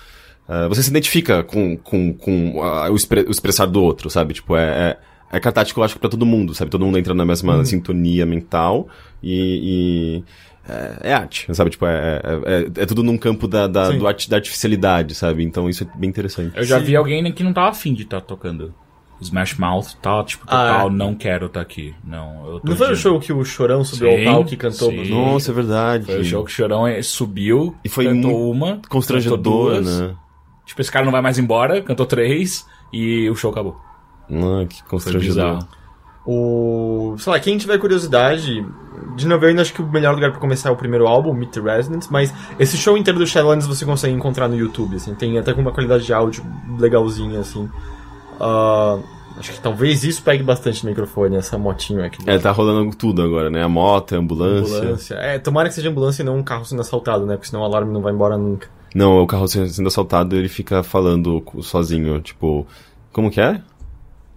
é, você se identifica com, com, com a- o, expre- o expressar do outro, sabe? Tipo, é... é é catártico, eu acho, pra todo mundo, sabe? Todo mundo entra na mesma sintonia mental e... e é, é arte, sabe? Tipo, é, é, é- é tudo num campo da, da, do art- da artificialidade, sabe? Então isso é bem interessante. Eu já Sim. vi alguém que não tava afim de estar tocando. Smash Mouth tá, tipo, Ah, total, é. não quero estar aqui. Não, eu tô Não foi o show que o Chorão subiu Sim, ao palco e cantou sim. Nossa, é verdade. Foi o show que o Chorão eh, subiu, E foi cantou muito uma, Constrangedor, cantou duas. né? Tipo, esse cara não vai mais embora, cantou três e o show acabou. Ah, que constrangedor. O. Sei lá, quem tiver curiosidade. De novo, eu ainda acho que o melhor lugar pra começar é o primeiro álbum, Meet the Residents, mas esse show inteiro do Shadowlands você consegue encontrar no YouTube, assim, tem até com uma qualidade de áudio legalzinha, assim. Ah, acho que talvez isso pegue bastante no microfone, essa motinha aqui. É, tá rolando tudo agora, né? A moto, a ambulância. ambulância. É, tomara que seja ambulância e não um carro sendo assaltado, né? Porque senão o alarme não vai embora nunca. Não, o carro sendo assaltado, ele fica falando sozinho, tipo... Como que é?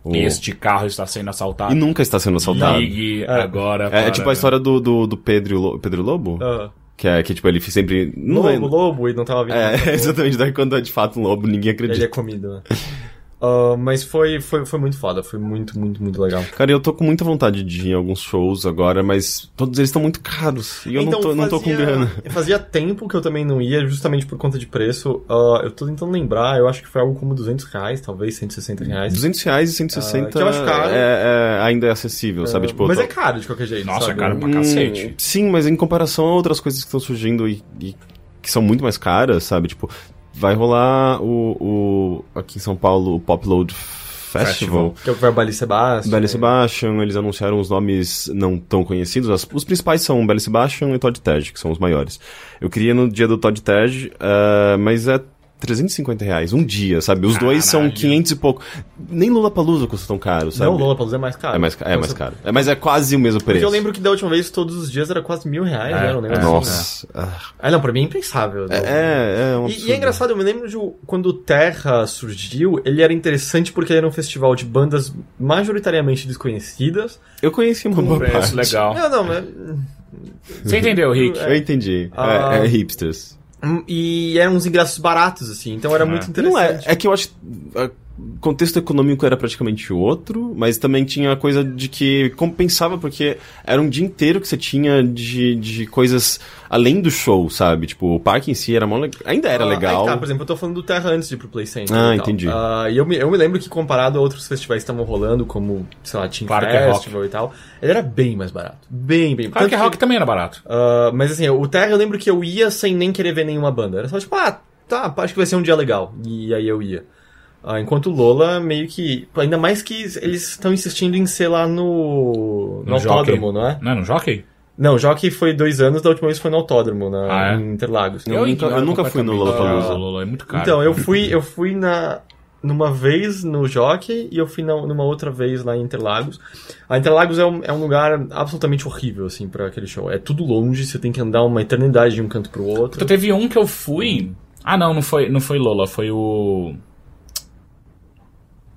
O- Este carro está sendo assaltado. E nunca está sendo assaltado. Ligue agora É, é tipo a história do, do, do Pedro, Lo- Pedro Lobo? Ah, Que é que, tipo, ele sempre... Não lobo, é... lobo, e não tava vindo. É, exatamente. Daí quando é de fato um lobo, ninguém Ele é acredita. comido, né? Ah, mas foi, foi, foi muito foda, foi muito, muito, muito legal. Cara, eu tô com muita vontade de ir em alguns shows agora, mas todos eles estão muito caros. E eu não, tô, não tô com Então, fazia- grana. Fazia tempo que eu também não ia, justamente por conta de preço. Ah, eu tô tentando lembrar, eu acho que foi algo como 200 reais, talvez 160 reais. 200 reais e 160 Ah, que eu acho caro. é, é- ainda é acessível, sabe? Tipo, mas eu é tô- caro de qualquer jeito. Nossa, sabe? é caro pra Hum, cacete. Sim, mas em comparação a outras coisas que estão surgindo e, e que são muito mais caras, sabe? Tipo, vai rolar o, o aqui em São Paulo o Pop Load Festival. Que é o que vai o Bali Sebastian. Belly Sebastian, eles anunciaram os nomes não tão conhecidos. As- os principais são Belly Sebastian e Todd Tej, que são os maiores. Eu queria no dia do Todd Tej, eh, mas é 350 reais, um dia, sabe? Os dois são Caralho. 500 e pouco. Nem Lollapalooza custa tão caro, sabe? Não, o Lollapalooza é mais caro. É mais, é mais caro. É, mas é quase o mesmo Porque preço. eu lembro que da última vez, todos os dias, era quase mil reais, É, né? Era um negócio é. assim. Nossa. Ah, Ah, não, pra mim é impensável. né? É, é um E, e é engraçado, eu me lembro de quando o Terra surgiu, ele era interessante porque ele era um festival de bandas majoritariamente desconhecidas. Eu conheci uma boa Preço parte. legal. Não, não, mas Você entendeu, Rick? Eu entendi. Ah. É, é hipsters. E eram uns ingressos baratos, assim, então era muito Não é, interessante. é que eu acho que ah, o contexto econômico era praticamente outro, mas também tinha a coisa de que compensava, porque era um dia inteiro que você tinha de, de coisas além do show, sabe? Tipo, o parque em si era mó ainda era Ah, legal. aí que tá, por exemplo, eu tô falando do Terra antes de ir pro Play Center. Ah, e tal. entendi. Ah, e eu me, eu me lembro que comparado a outros festivais que estavam rolando, como, sei lá, Team Claro que é Festival e tal, ele era bem mais barato. Bem, bem. Claro que tanto rock também era barato. Ah, mas assim, o Terra eu lembro que eu ia sem nem querer ver nenhuma banda. Era só tipo, ah, tá, acho que vai ser um dia legal. E aí eu ia. Ah, enquanto o Lola, meio que. Ainda mais que eles estão insistindo em ser lá no. No, No autódromo, Jockey. não é? Não é no Jockey? Não, o Jockey foi dois anos, da última vez foi no autódromo, na, Ah, é? em Interlagos. Eu nunca- ignoro eu nunca fui no Lollapalooza. Lola, é muito caro. Então, eu fui, eu fui na. Numa vez no Jockey e eu fui na- numa outra vez lá em Interlagos. A Interlagos é um, é um lugar absolutamente horrível, assim, pra aquele show. É tudo longe, você tem que andar uma eternidade de um canto pro outro. Então, teve um que eu fui. Ah, não, não foi, não foi Lola, foi o.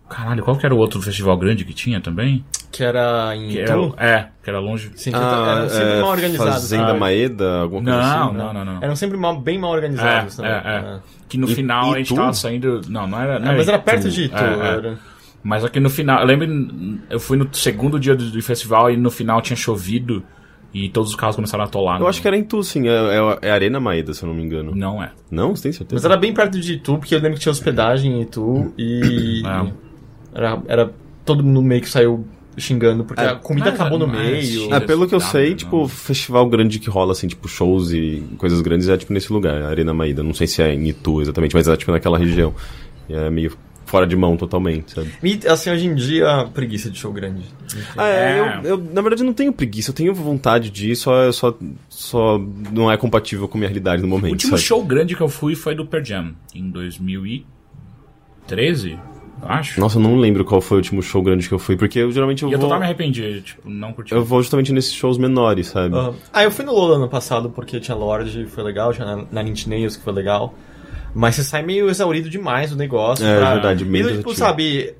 Caralho, qual que era o outro festival grande que tinha também? Que era em Que Itu. era, é, que era longe. Sim, que Ah, eram sempre é, mal organizados. Fazenda sabe? Maeda, alguma coisa Não, assim? não, não, não. Eram sempre mal- bem mal organizados É, também. é, é. É. Que no E- final e a gente tu? tava saindo. Não, não era. Não É, mas era perto Itu. de Itu. É, é. era- Mas aqui no final. Eu lembro. Eu fui no segundo dia do, do festival e no final tinha chovido e todos os carros começaram a atolar. Eu acho que era em Tu, sim. É, é, é Arena Maeda, se eu não me engano. Não é. Não? Você tem certeza? Mas era bem perto de Itu, porque eu lembro que tinha hospedagem em Itu e. É. Era, era. Todo mundo meio que saiu xingando, porque a comida acabou no é meio. É, pelo que eu sei, não. tipo, festival grande que rola, assim, tipo, shows e coisas grandes é, tipo, nesse lugar, Arena Maída. Não sei se é em Itu exatamente, mas é, tipo, naquela região. E é meio fora de mão totalmente, sabe? E, assim, hoje em dia, preguiça de show grande. Ah, é, É. Eu, eu, na verdade, não tenho preguiça, eu tenho vontade de ir, só, só, só não é compatível com a minha realidade no O momento, último sabe? show grande que eu fui foi do Per Jam, em 2013, eu acho. Nossa, eu não lembro qual foi o último show grande que eu fui, porque eu geralmente eu e eu vou... total me arrependi, tipo, não curti. Eu vou justamente nesses shows menores, sabe? Ah, eu fui no Lola ano passado porque tinha Lorde, foi legal, tinha na- na que foi legal. Mas você sai meio exaurido demais do negócio. É, pra- verdade, meio E, tipo, exaustivo. sabe,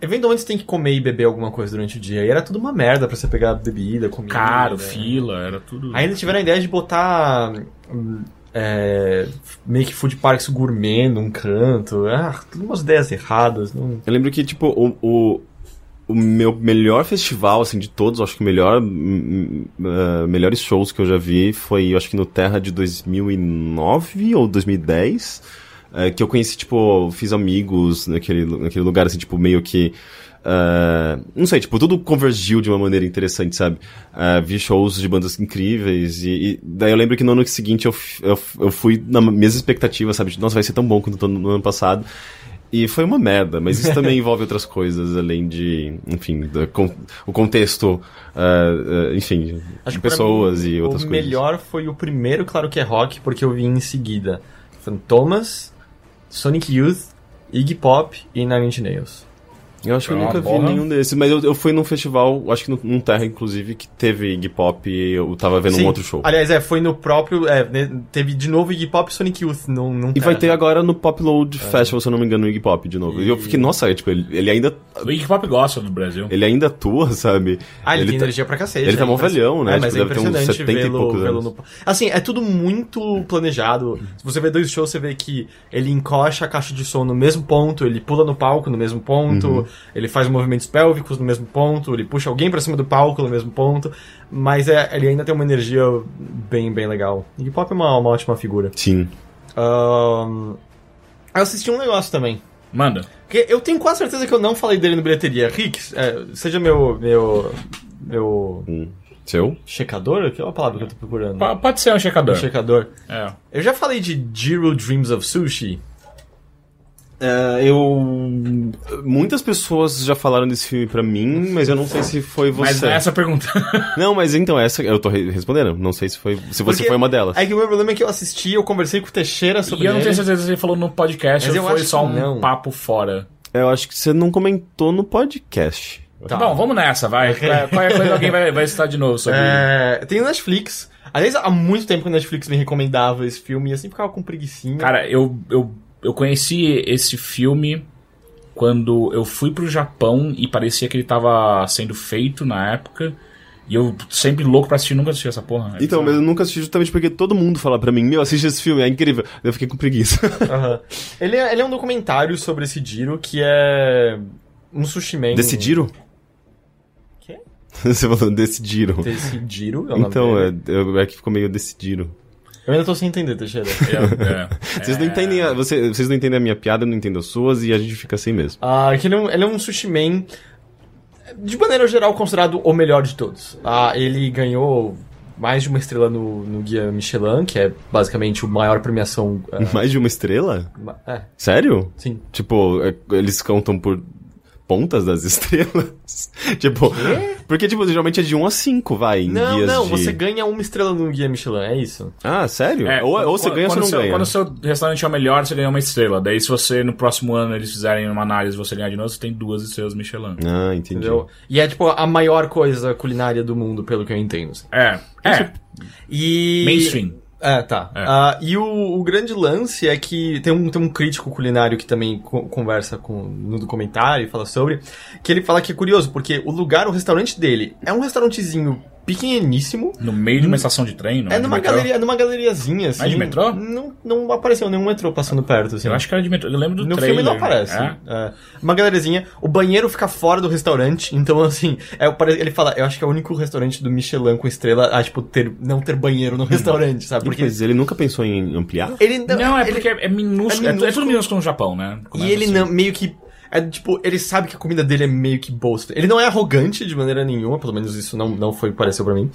eventualmente você tem que comer e beber alguma coisa durante o dia. E era tudo uma merda pra você pegar bebida, comida. Caro, né? fila, era tudo. Ainda tiveram a ideia de botar hum, é, meio que food parks gourmet num canto. Ah, tudo umas ideias erradas. Não... Eu lembro que, tipo, o, o, o meu melhor festival, assim, de todos, acho que o melhor, ah, melhores shows que eu já vi foi, acho que no Terra de 2009 ou 2010, eh, que eu conheci, tipo, fiz amigos naquele, naquele lugar, assim, tipo, meio que... ah, não sei, tipo, tudo convergiu de uma maneira interessante, sabe? Ah, vi shows de bandas incríveis e, e daí eu lembro que no ano seguinte eu, eu, eu fui na mesma expectativa, sabe? De, Nossa, vai ser tão bom quanto no ano passado. E foi uma merda, mas isso também envolve outras coisas, além de, enfim, da con- o contexto, ah, ah, enfim, Acho de pessoas mim, e outras o coisas. melhor foi o primeiro, claro que é rock, porque eu vi em seguida Fantomas, Sonic Youth, Iggy Pop e Nine Inch Nails. Eu acho que eu uma nunca vi porra. nenhum desses, mas eu, eu fui num festival, acho que no- num Terra, inclusive, que teve Iggy Pop e eu tava vendo Sim. um outro show. Aliás, é, foi no próprio. é, né, teve de novo Iggy Pop e Sonic Youth num, num E vai ter agora no Pop Load Festival, se eu não me engano, o Iggy Pop de novo. E, eu E- fiquei, nossa, é, tipo, ele, ele ainda O Iggy Pop gosta do Brasil. ele ainda atua, sabe? Ah, ele, tem tá- energia pra cacete. ele tá é mó velhão, né? É, mas Tipo, é deve ter uns impressionante 70 e vê-lo poucos vê-lo anos. no... Assim, é tudo muito planejado. Se você vê dois shows, você vê que ele encoxa a caixa de som no mesmo ponto, ele pula no palco no mesmo ponto, Uhum. Ele faz movimentos pélvicos no mesmo ponto, ele puxa alguém pra cima do palco no mesmo ponto, mas é, ele ainda tem uma energia bem, bem legal. Iggy Pop é uma, uma ótima figura. Sim. Ahn, Eu assisti um negócio também. Manda. Porque eu tenho quase certeza que eu não falei dele no bilheteria. Rick, é, seja meu. meu. meu. Hum. Seu? checador? Que é uma palavra que eu tô procurando. P- pode ser um checador. Checador. É. Eu já falei de Jiro Dreams of Sushi. É, eu. Muitas pessoas já falaram desse filme pra mim, mas eu não sei se foi você. Mas não é essa a pergunta. Não, mas então, essa eu tô re- respondendo. Não sei se foi. Se você Porque foi uma delas. É que o meu problema é que eu assisti, eu conversei com o Teixeira sobre e eu não ele. tenho certeza se ele falou no podcast Mas ou eu foi só um não. papo fora. Eu acho que você não comentou no podcast. Tá. Bom, vamos nessa, vai. Qual- Qualquer coisa alguém vai, vai citar de novo sobre É, tem o Netflix. Aliás, há muito tempo que o Netflix me recomendava esse filme e eu sempre ficava com preguicinha. Cara, eu, eu, eu conheci esse filme quando eu fui pro Japão e parecia que ele tava sendo feito na época. E eu sempre louco pra assistir, nunca assisti essa porra. É Então, mas eu nunca assisti justamente porque todo mundo fala pra mim, meu, assiste esse filme, é incrível. Eu fiquei com preguiça. Aham. ele, é, ele é um documentário sobre esse Jiro que é um sushi man. Decidiram? Quê? Você falou decidiram. Decidiram? é o nome Então, é, é que ficou meio decidiram. Eu ainda tô sem entender, Teixeira. É, é. Vocês não entendem a, você- vocês não entendem a minha piada, eu não entendo as suas e a gente fica assim mesmo. Ah, que ele, é um, ele é um sushi man, de maneira geral, considerado o melhor de todos. Ah, ele ganhou mais de uma estrela no, no Guia Michelin, que é basicamente a maior premiação. Uh, Mais de uma estrela? é, Sério? sim. Tipo, é- eles contam por pontas das estrelas? tipo, porque tipo, geralmente é de 1 a 5, vai, em Não, guias não, de... você ganha uma estrela no Guia Michelin, é isso. Ah, sério? É, ou, ou você ganha ou você quando não seu, ganha. Quando o seu restaurante é o melhor, você ganha uma estrela. Daí, se você no próximo ano eles fizerem uma análise e você ganhar de novo, você tem duas estrelas Michelin. Ah, entendi. Entendeu? E é tipo a maior coisa culinária do mundo, pelo que eu entendo. assim. É, é. E. Mainstream. É, tá. É. Ah, e o, o grande lance é que tem um, tem um crítico culinário que também co- conversa com, no documentário e fala sobre, que ele fala que é curioso, porque o lugar, o restaurante dele, é um restaurantezinho pequeniníssimo, No meio de uma estação de trem, não é de numa galeria, é numa galeriazinha, assim. de metrô? Não, não apareceu nenhum metrô passando perto, assim. Eu acho que era de metrô. Eu lembro do No trailer. filme não aparece. É? É. Uma galeriazinha. O banheiro fica fora do restaurante. Então, assim, é, ele fala, eu acho que é o único restaurante do Michelin com estrela a, tipo, ter, não ter banheiro no restaurante, sabe? Porque Porque ele nunca pensou em ampliar? ele não. Não, é ele- porque é minúsculo. É, é é tudo minúsculo. minúsculo no Japão, né? E Começa ele assim. não, meio que. É tipo, ele sabe que a comida dele é meio que bolsa. Ele não é arrogante de maneira nenhuma, pelo menos isso não, não foi pareceu pra mim.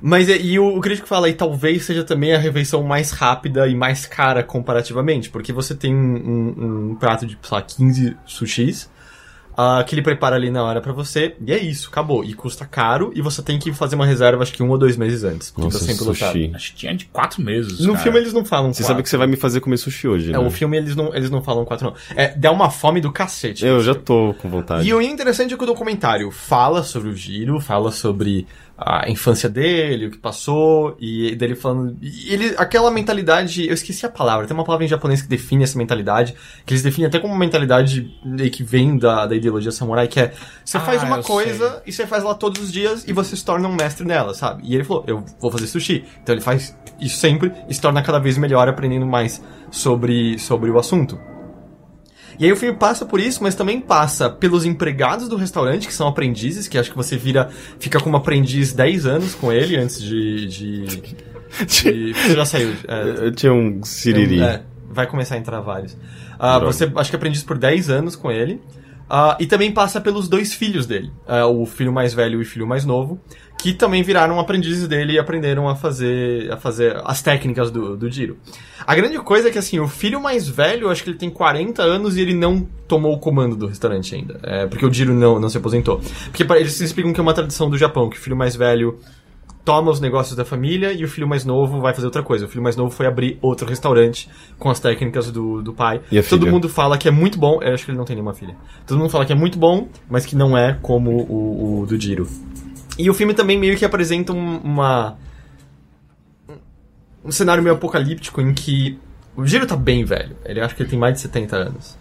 Mas é- e o, o crítico fala, e talvez seja também a refeição mais rápida e mais cara comparativamente, porque você tem um, um- um prato de, sei lá, 15 sushis, ah, que ele prepara ali na hora pra você, e é isso, acabou. E custa caro, e você tem que fazer uma reserva, acho que um ou dois meses antes, porque Nossa, tá sempre lotado. sushi. Acho que tinha de quatro meses. No cara. filme eles não falam Você quatro. sabe que você vai me fazer comer sushi hoje, É, né? o filme eles não, eles não falam quatro, não. É, dá uma fome do cacete. Eu já tô com vontade. E o interessante é que o documentário fala sobre o Giro, fala sobre a infância dele, o que passou, e dele falando. E ele, aquela mentalidade. Eu esqueci a palavra, tem uma palavra em japonês que define essa mentalidade, que eles definem até como uma mentalidade que vem da, da ideologia samurai, que é você Ah, faz uma eu coisa e você faz ela todos os dias e você se torna um mestre nela, sabe? E ele falou, eu vou fazer sushi. Então ele faz isso sempre e se torna cada vez melhor aprendendo mais sobre, sobre o assunto. E aí o filme passa por isso, mas também passa pelos empregados do restaurante, que são aprendizes, que acho que você vira. fica como aprendiz 10 anos com ele antes de. de, de- você já saiu. É, Eu tinha um siriri. é, vai começar a entrar vários. Ah, você acho que é aprendiz por 10 anos com ele. Ah, e também passa pelos dois filhos dele, ah, o filho mais velho e o filho mais novo, que também viraram aprendizes dele e aprenderam a fazer, a fazer as técnicas do, do Giro. A grande coisa é que assim, o filho mais velho, acho que ele tem 40 anos e ele não tomou o comando do restaurante ainda. É, porque o Giro não, não se aposentou. Porque eles explicam que é uma tradição do Japão, que o filho mais velho toma os negócios da família e o filho mais novo vai fazer outra coisa. O filho mais novo foi abrir outro restaurante com as técnicas do, do pai. E Todo filha? mundo fala que é muito bom. Eu acho que ele não tem nenhuma filha. Todo mundo fala que é muito bom, mas que não é como o, o do Jiro. E o filme também meio que apresenta um- uma. Um cenário meio apocalíptico em que. O Jiro tá bem velho. Ele acho que ele tem mais de 70 anos.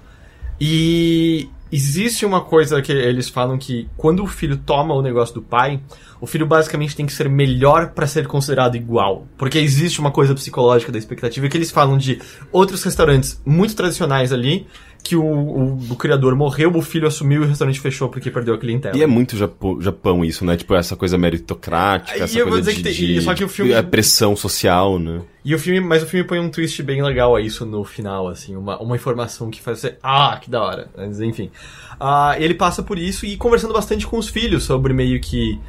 E existe uma coisa que eles falam que quando o filho toma o negócio do pai, o filho basicamente tem que ser melhor pra ser considerado igual. Porque existe uma coisa psicológica da expectativa que eles falam de outros restaurantes muito tradicionais ali, que o, o, o criador morreu, o filho assumiu e o restaurante fechou porque perdeu a clientela. E é muito Japo- Japão isso, né? Tipo, essa coisa meritocrática, E essa coisa de, tem- de- só que o filme- é pressão social, né? E o filme, mas o filme põe um twist bem legal a isso no final, assim, uma, uma informação que faz você, ah, que da hora. Mas enfim. Ah, ele passa por isso e conversando bastante com os filhos sobre meio que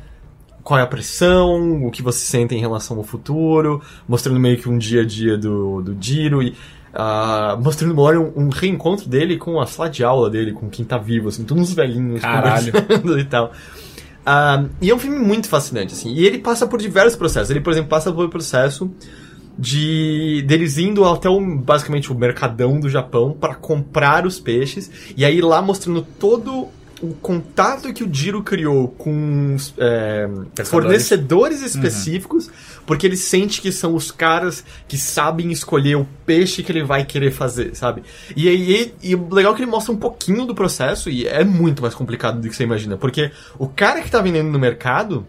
qual é a pressão, o que você sente em relação ao futuro, mostrando meio que um dia a dia do, do Jiro e ah, mostrando uma hora um, um reencontro dele com a sala de aula dele, com quem tá vivo, assim, todos uns velhinhos Caralho. conversando e tal. Ah, e é um filme muito fascinante, assim. E ele passa por diversos processos. Ele, por exemplo, passa pelo processo de deles indo até o, basicamente o mercadão do Japão para comprar os peixes e aí lá mostrando todo o contato que o Jiro criou com é, fornecedores específicos, porque ele sente que são os caras que sabem escolher o peixe que ele vai querer fazer, sabe? E aí, e o legal é que ele mostra um pouquinho do processo, e é muito mais complicado do que você imagina, porque o cara que tá vendendo no mercado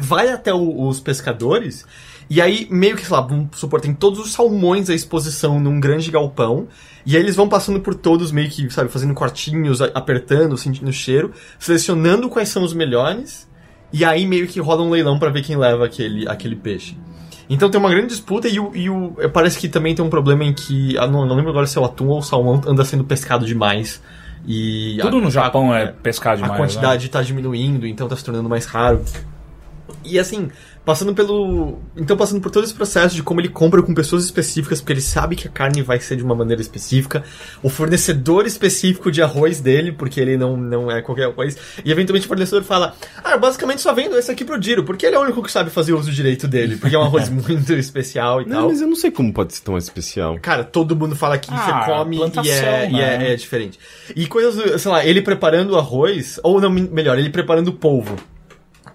vai até o- os pescadores e aí meio que, sei lá, vamos supor, tem todos os salmões à exposição num grande galpão e aí eles vão passando por todos meio que, sabe, fazendo cortinhos, a- apertando, sentindo o cheiro, selecionando quais são os melhores e aí meio que rola um leilão pra ver quem leva aquele, aquele peixe. Então tem uma grande disputa e, o, e o, parece que também tem um problema em que, ah, não, não lembro agora se é o atum ou o salmão anda sendo pescado demais e Tudo a- no Japão é pescar demais. a quantidade tá diminuindo, então tá se tornando mais raro. E assim, passando pelo. Então, passando por todo esse processo de como ele compra com pessoas específicas, porque ele sabe que a carne vai ser de uma maneira específica, o fornecedor específico de arroz dele, porque ele não, não é qualquer arroz, e eventualmente o fornecedor fala: Ah, eu basicamente só vendo esse aqui pro Diro, porque ele é o único que sabe fazer uso direito dele, porque é um arroz muito especial e Não, tal. mas eu não sei como pode ser tão especial. Cara, todo mundo fala que Ah, você come e, é, e né? é, é diferente. E coisas, sei lá, ele preparando o arroz, ou não, melhor, ele preparando o polvo.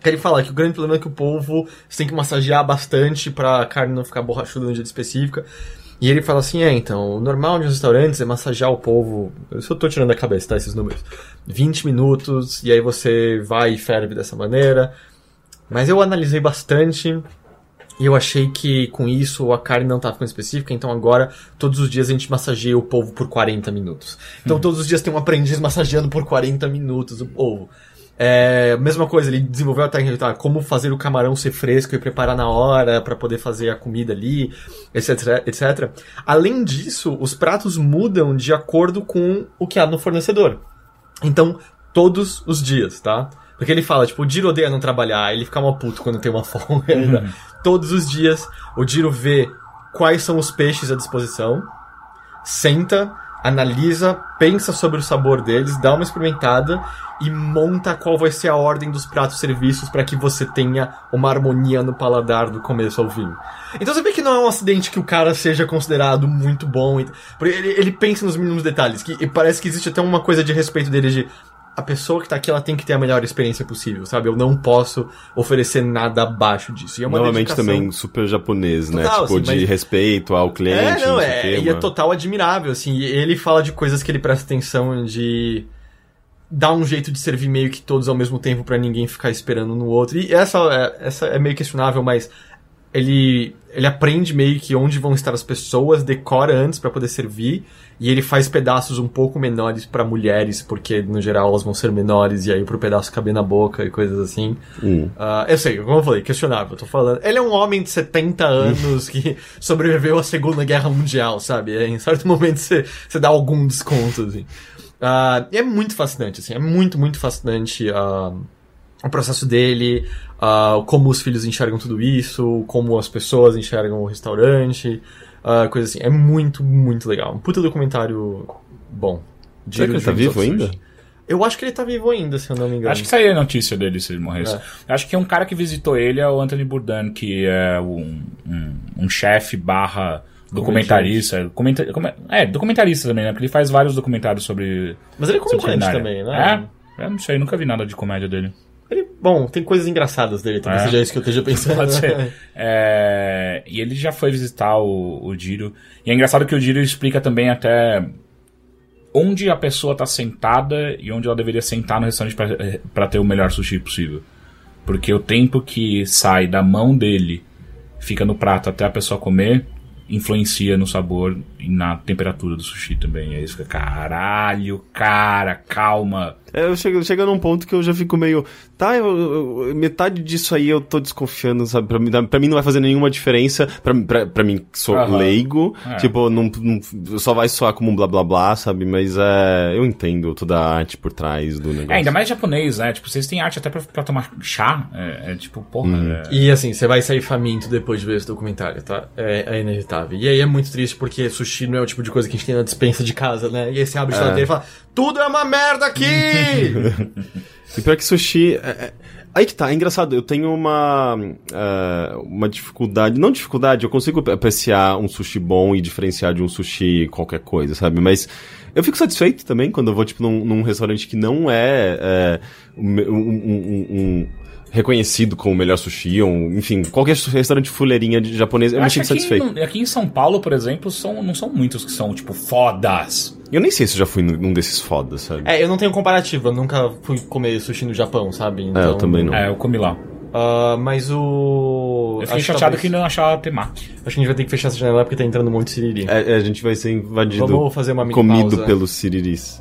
Que ele fala que o grande problema é que o polvo você tem que massagear bastante pra carne não ficar borrachuda no dia específica. E ele fala assim, é, então, o normal de restaurantes é massagear o polvo, eu só tô tirando da cabeça, tá, esses números. 20 minutos, e aí você vai e ferve dessa maneira. Mas eu analisei bastante, e eu achei que com isso a carne não tá ficando específica, então agora todos os dias a gente massageia o polvo por 40 minutos. Então todos os dias tem um aprendiz massageando por 40 minutos o polvo. É, mesma coisa, ele desenvolveu a técnica tá, como fazer o camarão ser fresco e preparar na hora para poder fazer a comida ali, etc, etc. Além disso, os pratos mudam de acordo com o que há no fornecedor. Então, todos os dias, tá? Porque ele fala, tipo, o Diro odeia não trabalhar, ele fica mal puto quando tem uma folga. né? Todos os dias, o Diro vê quais são os peixes à disposição, senta, analisa, pensa sobre o sabor deles, dá uma experimentada e monta qual vai ser a ordem dos pratos serviços para que você tenha uma harmonia no paladar do começo ao fim. Então você vê que não é um acidente que o cara seja considerado muito bom. Porque ele, ele pensa nos mínimos detalhes. Que, e parece que existe até uma coisa de respeito dele de. A pessoa que tá aqui, ela tem que ter a melhor experiência possível, sabe? Eu não posso oferecer nada abaixo disso. E é uma Normalmente dedicação- também super japonês, né? Total, tipo, assim, de mas- respeito ao cliente, É, não, não é, quê, e é total admirável, assim. E ele fala de coisas que ele presta atenção de dar um jeito de servir meio que todos ao mesmo tempo pra ninguém ficar esperando no outro. E essa é, essa é meio questionável, mas ele ele aprende meio que onde vão estar as pessoas, decora antes pra poder servir, e ele faz pedaços um pouco menores pra mulheres, porque no geral elas vão ser menores e aí pro pedaço caber na boca e coisas assim. Hum. Ah, eu sei, como eu falei, questionável, eu tô falando. Ele é um homem de 70 anos que sobreviveu à Segunda Guerra Mundial, sabe? É, em certo momento você dá algum desconto, assim. E é muito fascinante, assim, é muito, muito fascinante ah, o processo dele, ah, como os filhos enxergam tudo isso, como as pessoas enxergam o restaurante, ah, coisa assim. É muito, muito legal. Um puta documentário bom. Será que ele tá vivo ainda? Eu acho que ele tá vivo ainda, se eu não me engano. Acho que saiu a notícia dele se ele morresse. É. Acho que é um cara que visitou ele, é o Anthony Bourdain, que é um, um, um chefe barra documentarista. Comenta, come- é, documentarista também, né? Porque ele faz vários documentários sobre. Mas ele é comediante também, né? É? Eu não sei, nunca vi nada de comédia dele. Bom, tem coisas engraçadas dele, talvez É. seja isso que eu esteja pensando. Pode ser. É, e ele já foi visitar o, o. E é engraçado que o Diro explica também até onde a pessoa tá sentada e onde ela deveria sentar no restaurante pra- eh, ter o melhor sushi possível. Porque o tempo que sai da mão dele, fica no prato até a pessoa comer, influencia no sabor e na temperatura do sushi também. Aí você fica, caralho, cara, calma. É, eu chego, chega num ponto que eu já fico meio. Tá, eu- eu- metade disso aí eu tô desconfiando, sabe? Pra mim, pra mim não vai fazer nenhuma diferença. Pra, pra, pra mim, que sou Aham. leigo. É. Tipo, não, não- só vai soar como um blá blá blá, sabe? Mas é. Eu entendo toda a arte por trás do negócio. É, ainda mais japonês, né? Tipo, vocês têm arte até pra, pra tomar chá. É, é tipo, porra. é- E assim, você vai sair faminto depois de ver esse documentário, tá? É, é inevitável. E aí é muito triste porque sushi não é o tipo de coisa que a gente tem na dispensa de casa, né? E aí você abre a geladeira e fala, tudo é uma merda aqui! E pior que sushi. é- é- Aí que tá, é engraçado, eu tenho uma. é, uma dificuldade. Não dificuldade, eu consigo apreciar um sushi bom e diferenciar de um sushi qualquer coisa, sabe? Mas eu fico satisfeito também quando eu vou, tipo, num, num restaurante que não é. é, um- um- um- reconhecido como o melhor sushi, ou enfim, qualquer restaurante fuleirinha de japonês, eu, Eu me acho sinto que aqui, satisfeito. no- aqui em São Paulo, por exemplo, são, não são muitos que são, tipo, fodas. Eu nem sei se eu já fui num desses fodas, sabe? é, eu não tenho comparativo, eu nunca fui comer sushi no Japão, sabe? Então, É, eu também não. É, eu comi lá. Ah, mas o. Eu fiquei acho chateado talvez- que não achava temaki. Acho que a gente vai ter que fechar essa janela porque tá entrando um monte de siriri. É, é, a gente vai ser invadido, Vamos fazer uma mini comido pausa. pelos siriris.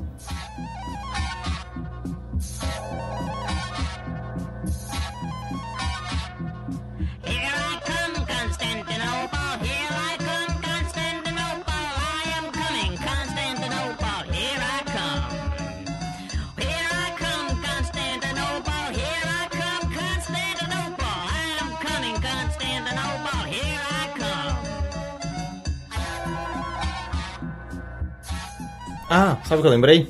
Ah, sabe o que eu lembrei?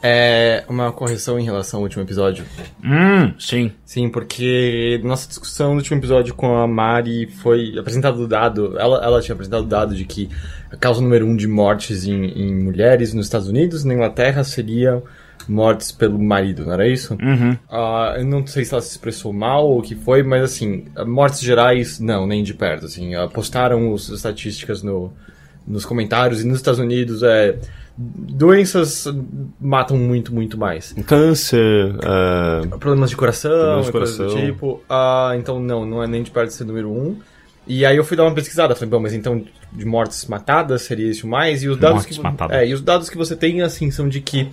É uma correção em relação ao último episódio. Hum, sim. Sim, porque nossa discussão no último episódio com a Mari foi apresentado o dado. Ela, ela tinha apresentado o dado de que a causa número um de mortes em, em mulheres nos Estados Unidos, na Inglaterra, seria mortes pelo marido, não era isso? Uhum. Ah, eu não sei se ela se expressou mal ou o que foi, mas assim, mortes gerais, não, nem de perto. Assim, ah, postaram as estatísticas no, nos comentários e nos Estados Unidos é. Doenças matam muito, muito mais. Câncer, é, Problemas de coração, Problemas de coisas do coração. tipo. Ah, então não, não é nem de perto ser número um. E aí eu fui dar uma pesquisada, falei, bom, mas então de mortes matadas seria isso mais? E os dados Mortes que matadas. é, e os dados que você tem assim são de que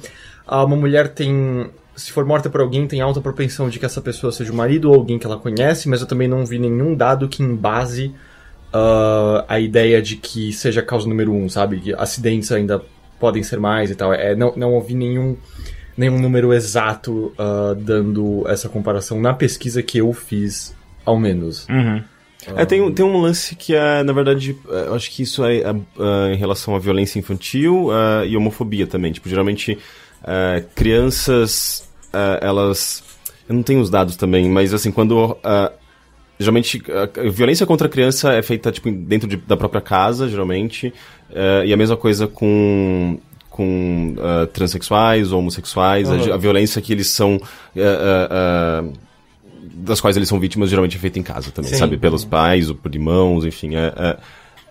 ah, uma mulher tem se for morta por alguém, tem alta propensão de que essa pessoa seja o marido ou alguém que ela conhece, mas eu também não vi nenhum dado que embase ah, a ideia de que seja a causa número um, sabe? Acidentes ainda podem ser mais e tal. É, não, não ouvi nenhum, nenhum número exato ah, dando essa comparação na pesquisa que eu fiz, ao menos. Uhum. É, tem, um- tem um lance que é, na verdade, é, eu acho que isso é, é, é, em relação à violência infantil é, e homofobia também. Tipo, geralmente, é, crianças, é, elas. Eu não tenho os dados também, mas assim, quando. Geralmente, a, a violência contra a criança é feita tipo, dentro de- da própria casa, geralmente. é, e a mesma coisa com. Com é, transexuais homossexuais, a, Uhum. a violência que eles são. é, das quais eles são vítimas geralmente é feita em casa também, Sim. sabe? Pelos pais ou por irmãos, enfim. é- é-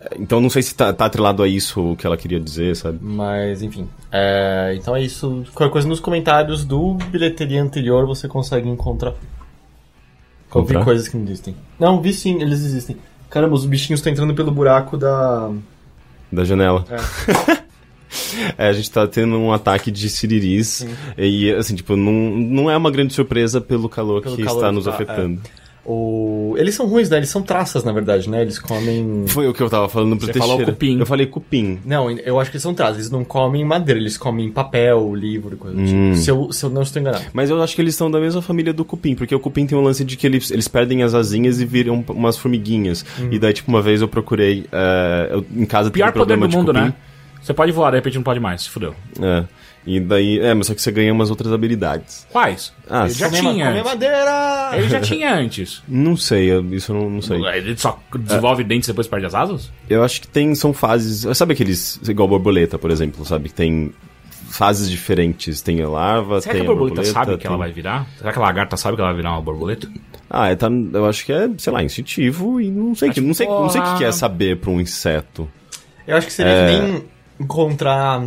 é- então não sei se tá, tá atrelado a isso o que ela queria dizer, sabe? Mas, enfim. É, então é isso. Qualquer coisa nos comentários do bilheteria anterior você consegue encontrar. Eu vi Comprar? coisas que não existem. Não, vi sim, eles existem. Caramba, os bichinhos estão entrando pelo buraco da. Da janela. É, a gente tá tendo um ataque de siriris. E, assim, tipo, não, não é uma grande surpresa pelo calor Pelo que calor está nos tá, afetando. O... Eles são ruins, né? Eles são traças, na verdade, né? Eles comem. Foi o que eu tava falando pro Você falou cupim. Eu falei cupim. Não, eu acho que eles são traças. Eles não comem madeira, eles comem papel, livro, coisa do tipo. Se eu, se eu não estou enganado. Mas eu acho que eles são da mesma família do cupim, porque o cupim tem um lance de que eles, eles perdem as asinhas e viram umas formiguinhas. E daí, tipo, uma vez eu procurei. é, eu, em casa tem Pior um poder problema do de mundo, cupim. né? Você pode voar, de repente não pode mais, se fudeu. É. E daí. É, mas só que você ganha umas outras habilidades. Quais? Ah, Ele já Comer tinha. comer madeira! Ele já tinha antes. Não sei, eu- isso eu não, não sei. Ele só desenvolve dentes e depois perde as asas? Eu acho que tem. São fases. Sabe aqueles. Igual borboleta, por exemplo, sabe? Que tem fases diferentes. Tem a larva, Será tem que a borboleta, sabe que tem- ela vai virar? Será que a lagarta sabe que ela vai virar uma borboleta? Ah, é, tá, eu acho que é, sei lá, instintivo e não sei, que, não sei, não sei o que que é saber pra um inseto. Eu acho que seria É. que nem encontrar.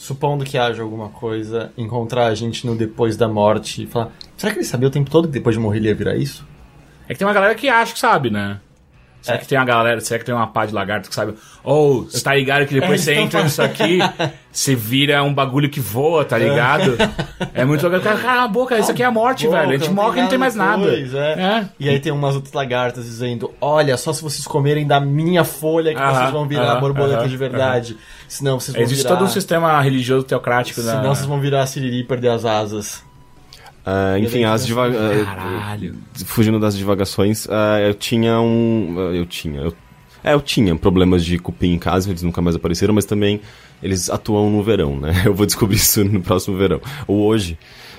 Supondo que haja alguma coisa, encontrar a gente no depois da morte e falar. Será que ele sabia o tempo todo que depois de morrer ele ia virar isso? É que tem uma galera que acha que sabe, né? Será É. que tem uma galera, será que tem uma pá de lagarto que sabe? Ou, você tá ligado que depois É, você então entra nisso aqui, você vira um bagulho que voa, tá ligado? É, muito legal. Cara, cala a boca, isso aqui é a morte, Boca, velho. A gente morre e não tem mais nada. é. É. E aí tem umas outras lagartas dizendo: Olha, só se vocês comerem da minha folha que Aham, vocês vão virar aham, borboleta aham, de verdade. Senão vocês vão Existe virar. todo um sistema religioso teocrático da... Senão vocês vão virar siriri e perder as asas. Ah, enfim, as diva ah, Caralho. fugindo das divagações, ah, eu tinha um. Eu tinha. Eu, é, eu tinha problemas de cupim em casa, eles nunca mais apareceram, mas também eles atuam no verão, né? Eu vou descobrir isso no próximo verão. Ou hoje.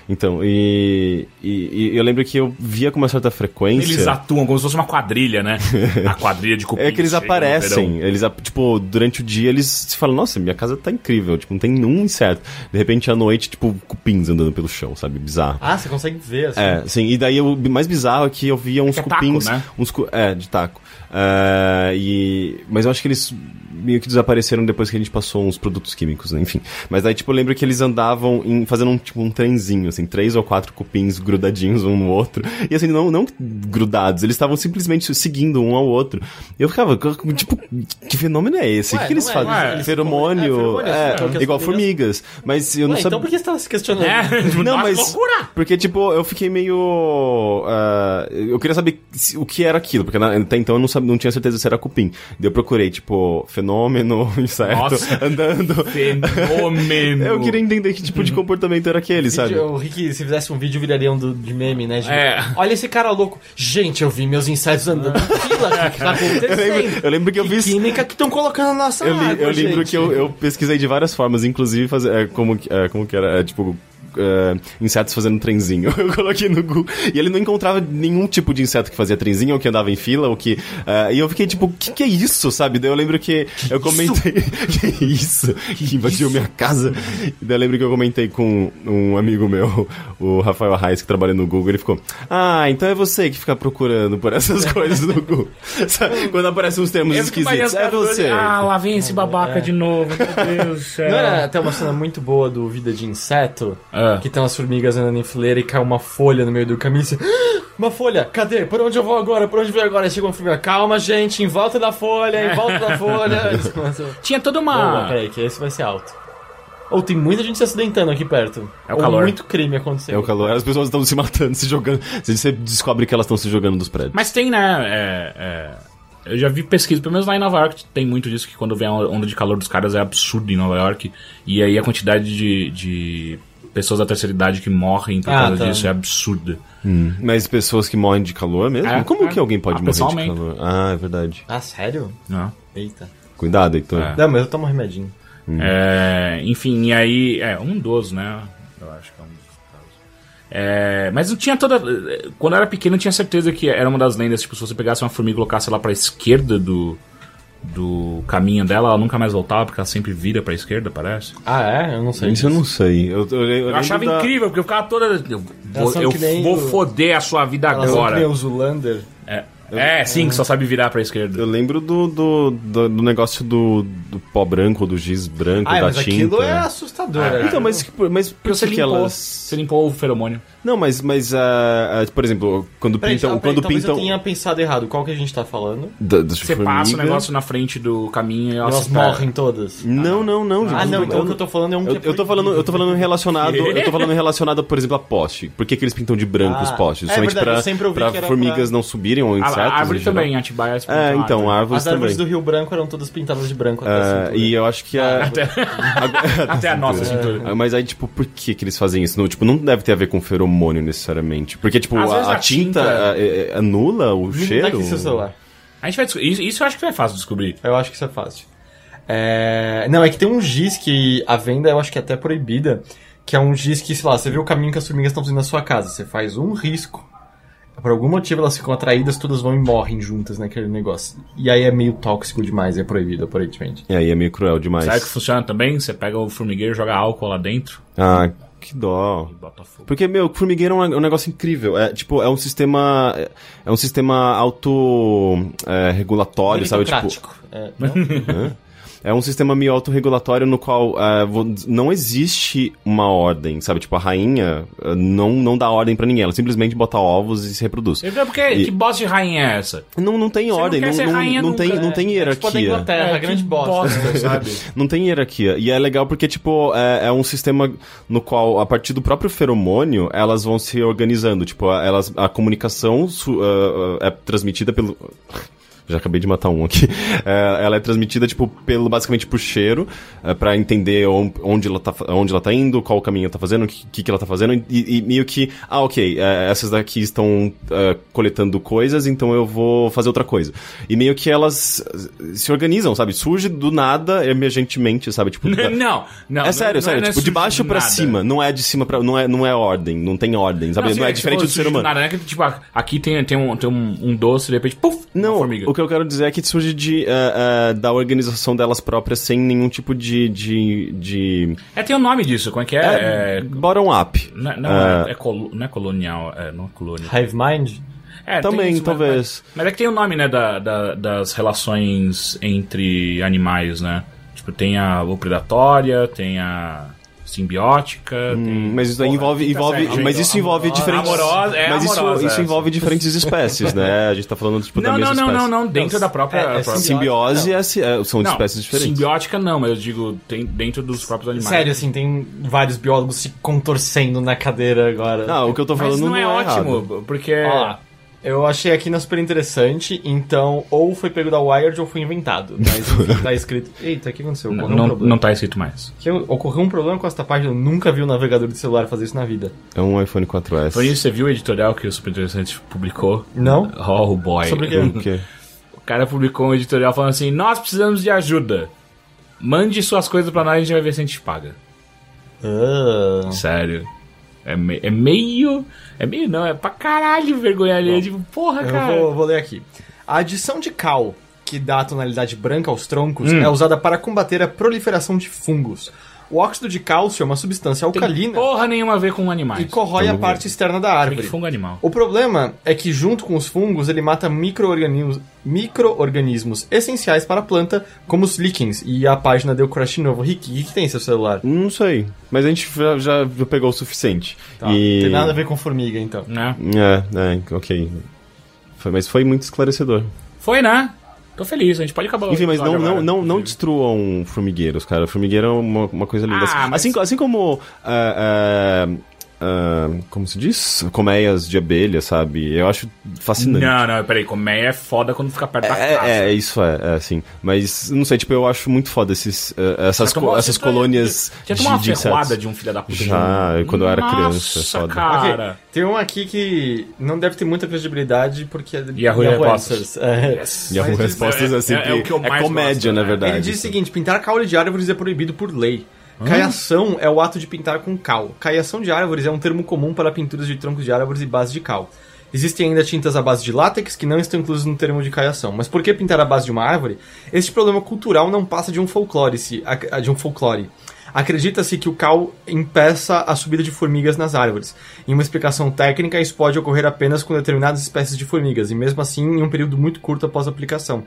Então, e, e, e eu lembro que eu via com uma certa frequência. Eles atuam como se fosse uma quadrilha, né? A quadrilha de cupim. É que eles aparecem, eles, tipo, durante o dia eles se falam, nossa, minha casa tá incrível, tipo, não tem nenhum inseto. De repente, à noite, tipo, cupins andando pelo chão, sabe? Bizarro. Ah, você consegue ver assim. É, sim, e daí o mais bizarro é que eu via uns que é taco, cupins. né? Uns, cu- é, de taco. É, e, mas eu acho que eles meio que desapareceram depois que a gente passou uns produtos químicos, né? Enfim. Mas daí, tipo, eu lembro que eles andavam em, fazendo um, tipo, um trenzinho, assim, três ou quatro cupins grudadinhos um no outro. E assim, não, não grudados, eles estavam simplesmente seguindo um ao outro. E eu ficava, tipo, que fenômeno é esse? Ué, o que, eles não é, fazem? é, eles Feromônio. é, feromônio, é, as igual formigas-. Mas eu não Ué, sabia. então por que você tava se questionando? É, Não, mas. loucura! Porque, tipo, eu fiquei meio. ah, eu queria saber o que era aquilo, porque até então eu não, sabia, não tinha certeza se era cupim. Daí eu procurei, tipo, fenômeno, inseto, Nossa. andando. Fenômeno! Eu queria entender que tipo de comportamento era aquele, sabe? Vídeo- Rick, se fizesse um vídeo, viraria um do, de meme, né? Tipo, É. Olha esse cara louco. Gente, eu vi meus insetos andando em fila. O que, que tá acontecendo? Eu lembro, eu lembro que eu vi. Química que estão colocando na nossa Eu, li- água, eu lembro gente. que eu, eu pesquisei de várias formas, inclusive fazer, é, como, que- é, como que era, é, tipo, é, insetos fazendo trenzinho. Eu coloquei no Google e ele não encontrava nenhum tipo de inseto que fazia trenzinho, ou que andava em fila, ou que. é, e eu fiquei tipo, o que, que é isso, sabe? Daí eu lembro que, eu comentei. que isso? Que invadiu minha casa. E daí eu lembro que eu comentei com um amigo meu, o Rafael Arraes, que trabalha no Google, ele ficou: Ah, então é você que fica procurando por essas coisas no Google. Sabe? Quando aparecem uns termos esquisitos, os é você. Ah, lá vem esse babaca de novo. Meu Deus do céu. Não era até uma cena muito boa do Vida de Inseto? Ah. Que tem umas formigas andando em fileira e cai uma folha no meio do caminho e você... "Ah, Uma folha, cadê? Por onde eu vou agora? Por onde eu vou agora? Chega uma formiga, calma gente, em volta da folha, em volta da folha. Tinha toda uma. peraí, que esse vai ser alto. Ou tem muita gente se acidentando aqui perto. É o Ou calor. muito crime acontecendo. É o calor. As pessoas estão se matando, se jogando. Você descobre que elas estão se jogando dos prédios. Mas tem, né? é, é, eu já vi pesquisa, pelo menos lá em Nova York tem muito disso, que quando vem a onda de calor dos caras é absurdo em Nova York. E aí a quantidade de, de pessoas da terceira idade que morrem por Ah, causa tá. disso é absurda. Mas pessoas que morrem de calor mesmo? É, Como é. que alguém pode Ah, morrer de calor? Ah, é verdade. Ah, sério? Né? Eita. Cuidado, Heitor. É. Não, mas eu tomo remedinho. É, enfim, e aí. É, um dos, né? Eu acho que é um dos casos. É, mas não tinha toda. Quando eu era pequeno, eu tinha certeza que era uma das lendas. Tipo, se você pegasse uma formiga e colocasse ela pra esquerda do, do caminho dela, ela nunca mais voltava, porque ela sempre vira pra esquerda, parece. Ah, é? Eu não sei. Isso eu não sei. Eu, eu, eu Eu achava da- incrível, porque eu ficava toda. Eu vou, eu vou o- foder a sua vida Elas são que nem agora. o Zulander. É, é, sim, que só sabe virar pra esquerda. Eu lembro do, do, do, do negócio do, do pó branco, do giz branco, Ah, da mas tinta. aquilo é assustador. Ah, né? Então, mas, que- mas por Porque você que, limpou, elas... você limpou o feromônio. Não, mas, mas ah, ah, por exemplo, quando Peraí, pintam... peraí, quando talvez pintam... eu tenha pensado errado. Qual que a gente tá falando? da- das Você passa o negócio na frente do caminho e elas, Elas morrem todas. Não, não, não. Ah, não, então Eu- o que eu tô falando é um Eu, que é eu tô falando, eu tô falando relacionado, eu tô falando relacionado, por exemplo, a poste. Por que, que eles pintam de branco Ah, os postes? é Justamente verdade, eu pra, sempre ouvi pra que era formigas pra- não subirem ou A, insetos. a árvore em geral. também, Atibaia. É, então, árvores As árvores também. do Rio Branco eram todas pintadas de branco até a Ah, cintura. e eu acho que a... Até, até a nossa cintura. Ah, Mas aí, tipo, por que que eles fazem isso? Não, tipo, não deve ter a ver com feromônio necessariamente. Porque, tipo, Às a, a a tinta, tinta- ah, é- é- anula o Me cheiro. dá aqui seu celular. A gente vai descobrir. Isso, isso eu acho que é fácil de descobrir. Eu acho que isso é fácil. É... Não, é que tem um giz que a venda eu acho que é até proibida, que é um giz que, sei lá, você vê o caminho que as formigas estão fazendo na sua casa, você faz um risco, por algum motivo elas ficam atraídas, todas vão e morrem juntas naquele negócio. E aí é meio tóxico demais, é proibido, aparentemente. E aí é meio cruel demais. Sabe que funciona também? Você pega o formigueiro, joga álcool lá dentro Ah, que dó. e. Porque, meu, formigueiro é um, é um negócio incrível. É, tipo, é um sistema... É, é um sistema auto-regulatório, sabe? Tipo. É, não? É um sistema meio autorregulatório no qual vo- não existe uma ordem, sabe? Tipo, a rainha ah, não, não dá ordem pra ninguém, ela simplesmente bota ovos e se reproduz. Eu- Porque E- que bosta de rainha é essa? Não, não tem não ordem, quer não, ser não, rainha não nunca, tem, não é. tem Tipo hierarquia. Inglaterra, a que grande bosta. sabe? Não tem hierarquia. E é legal porque, tipo, é, é um sistema no qual, a partir do próprio feromônio, elas vão se organizando. Tipo, a- elas, a comunicação su- ah, é transmitida pelo. Já acabei de matar um aqui. É, ela é transmitida, tipo, pelo, basicamente por cheiro, é, pra entender on- onde ela, tá, onde ela tá indo, qual o caminho ela tá fazendo, o que, que ela tá fazendo, e, e meio que, ah, ok, é, essas daqui estão é, coletando coisas, então eu vou fazer outra coisa. E meio que elas se organizam, sabe? Surge do nada, emergentemente, sabe? Tipo, não, não. é sério, não, sério, não é tipo, de baixo nada. cima, não é de cima pra. Não é, não é ordem, não tem ordem, sabe? Não, sim, é que diferente você do ser humano. Nada, não é que, tipo, aqui tem, tem, um, tem um, um doce, de repente, puf, Não, formiga. o que eu quero dizer é que surge de, eh, eh, da organização delas próprias sem nenhum tipo de. de, de É, tem o nome disso, como é que é? é, É- bottom-up. não, não, Ah. é, é colo- não é colonial, é, não é colônia. Hive Mind? É, tem Também, isso, talvez. Mas, mas é que tem o nome, né, da, da- das relações entre animais, né? Tipo, tem a o predatória, tem a simbiótica, tem... Mas isso aí envolve. tá envolve certo, mas isso envolve Amorosa- diferentes. amorosa- é mas isso, amorosa isso essa. envolve diferentes espécies, né? A gente tá falando tipo, da Não, não, mesma não, espécie. não, não, dentro da própria... é- é própria- Simbiose é é- são Não, espécies diferentes. Simbiótica não, mas eu digo, tem dentro dos próprios animais. Sério, assim, tem vários biólogos se contorcendo na cadeira agora. Ah, o que eu tô Mas falando não, é, ótimo, errado. porque... Lá. Eu achei aqui na super interessante, então ou foi pego da Wired ou foi inventado. Mas enfim, tá escrito. Eita, o que aconteceu? Ocorreu um Não, problema. não tá escrito mais. Que ocorreu um problema com esta página, eu nunca vi um navegador de celular fazer isso na vida. É um iPhone 4S. Por isso, você viu o editorial que o Super Interessante publicou? Não? Oh, boy. Sobre o quê? O quê? O cara publicou um editorial falando assim: Nós precisamos de ajuda. Mande suas coisas pra nós e a gente vai ver se a gente paga. Ah. Sério. É, me- é meio. É meio não, é pra caralho vergonha ali. Tipo, porra, Eu cara. vou, vou ler aqui. A adição de cal, que dá a tonalidade branca aos troncos, Hum. é usada para combater a proliferação de fungos. O óxido de cálcio é uma substância Tem alcalina porra nenhuma a ver com animais. e corrói a parte externa da Tem árvore. fungo animal. O problema é que, junto com os fungos, ele mata micro-organismos micro-organismos essenciais para a planta, como os líquens. E a página deu crash de novo. Rick, o que, que tem seu celular? Não sei. Mas a gente já, já já pegou o suficiente. Tá, e... Tem nada a ver com formiga, então. Né? É, é, ok. Foi- mas foi muito esclarecedor. Foi, né? Tô feliz, a gente pode acabar Enfim, mas não, episódio não, agora. não, não destruam formigueiros, cara. Formigueiro é uma, uma coisa linda. Ah, mas- assim, assim como. ah, ah, ah, como se diz? Colmeias de abelha, sabe? Eu acho fascinante. Não, não, peraí, colmeia é foda quando fica perto da casa. É, é, isso é, é, assim. Mas, não sei, tipo, eu acho muito foda esses, eh, essas, Já tomou- co- essas colônias Já tomou uma de, de ferroada de um filho da puta? Já, quando eu era Nossa, criança, é foda. cara. Ok, Tem um aqui que não deve ter muita credibilidade porque é de Yahoo Respostas. É. Yes. E a Mas respostas é- é, é- sempre. é o que eu mais comédia, gosto, na né? verdade. Ele diz o seguinte: pintar caule de árvores é proibido por lei. Caiação é o ato de pintar com cal. Caiação de árvores é um termo comum para pinturas de troncos de árvores e base de cal. Existem ainda tintas à base de látex que não estão inclusas no termo de caiação. Mas por que pintar a base de uma árvore? Este problema cultural não passa de um folclore. se- de um folclore. Acredita-se que o cal impeça a subida de formigas nas árvores. Em uma explicação técnica, isso pode ocorrer apenas com determinadas espécies de formigas, e mesmo assim em um período muito curto após a aplicação.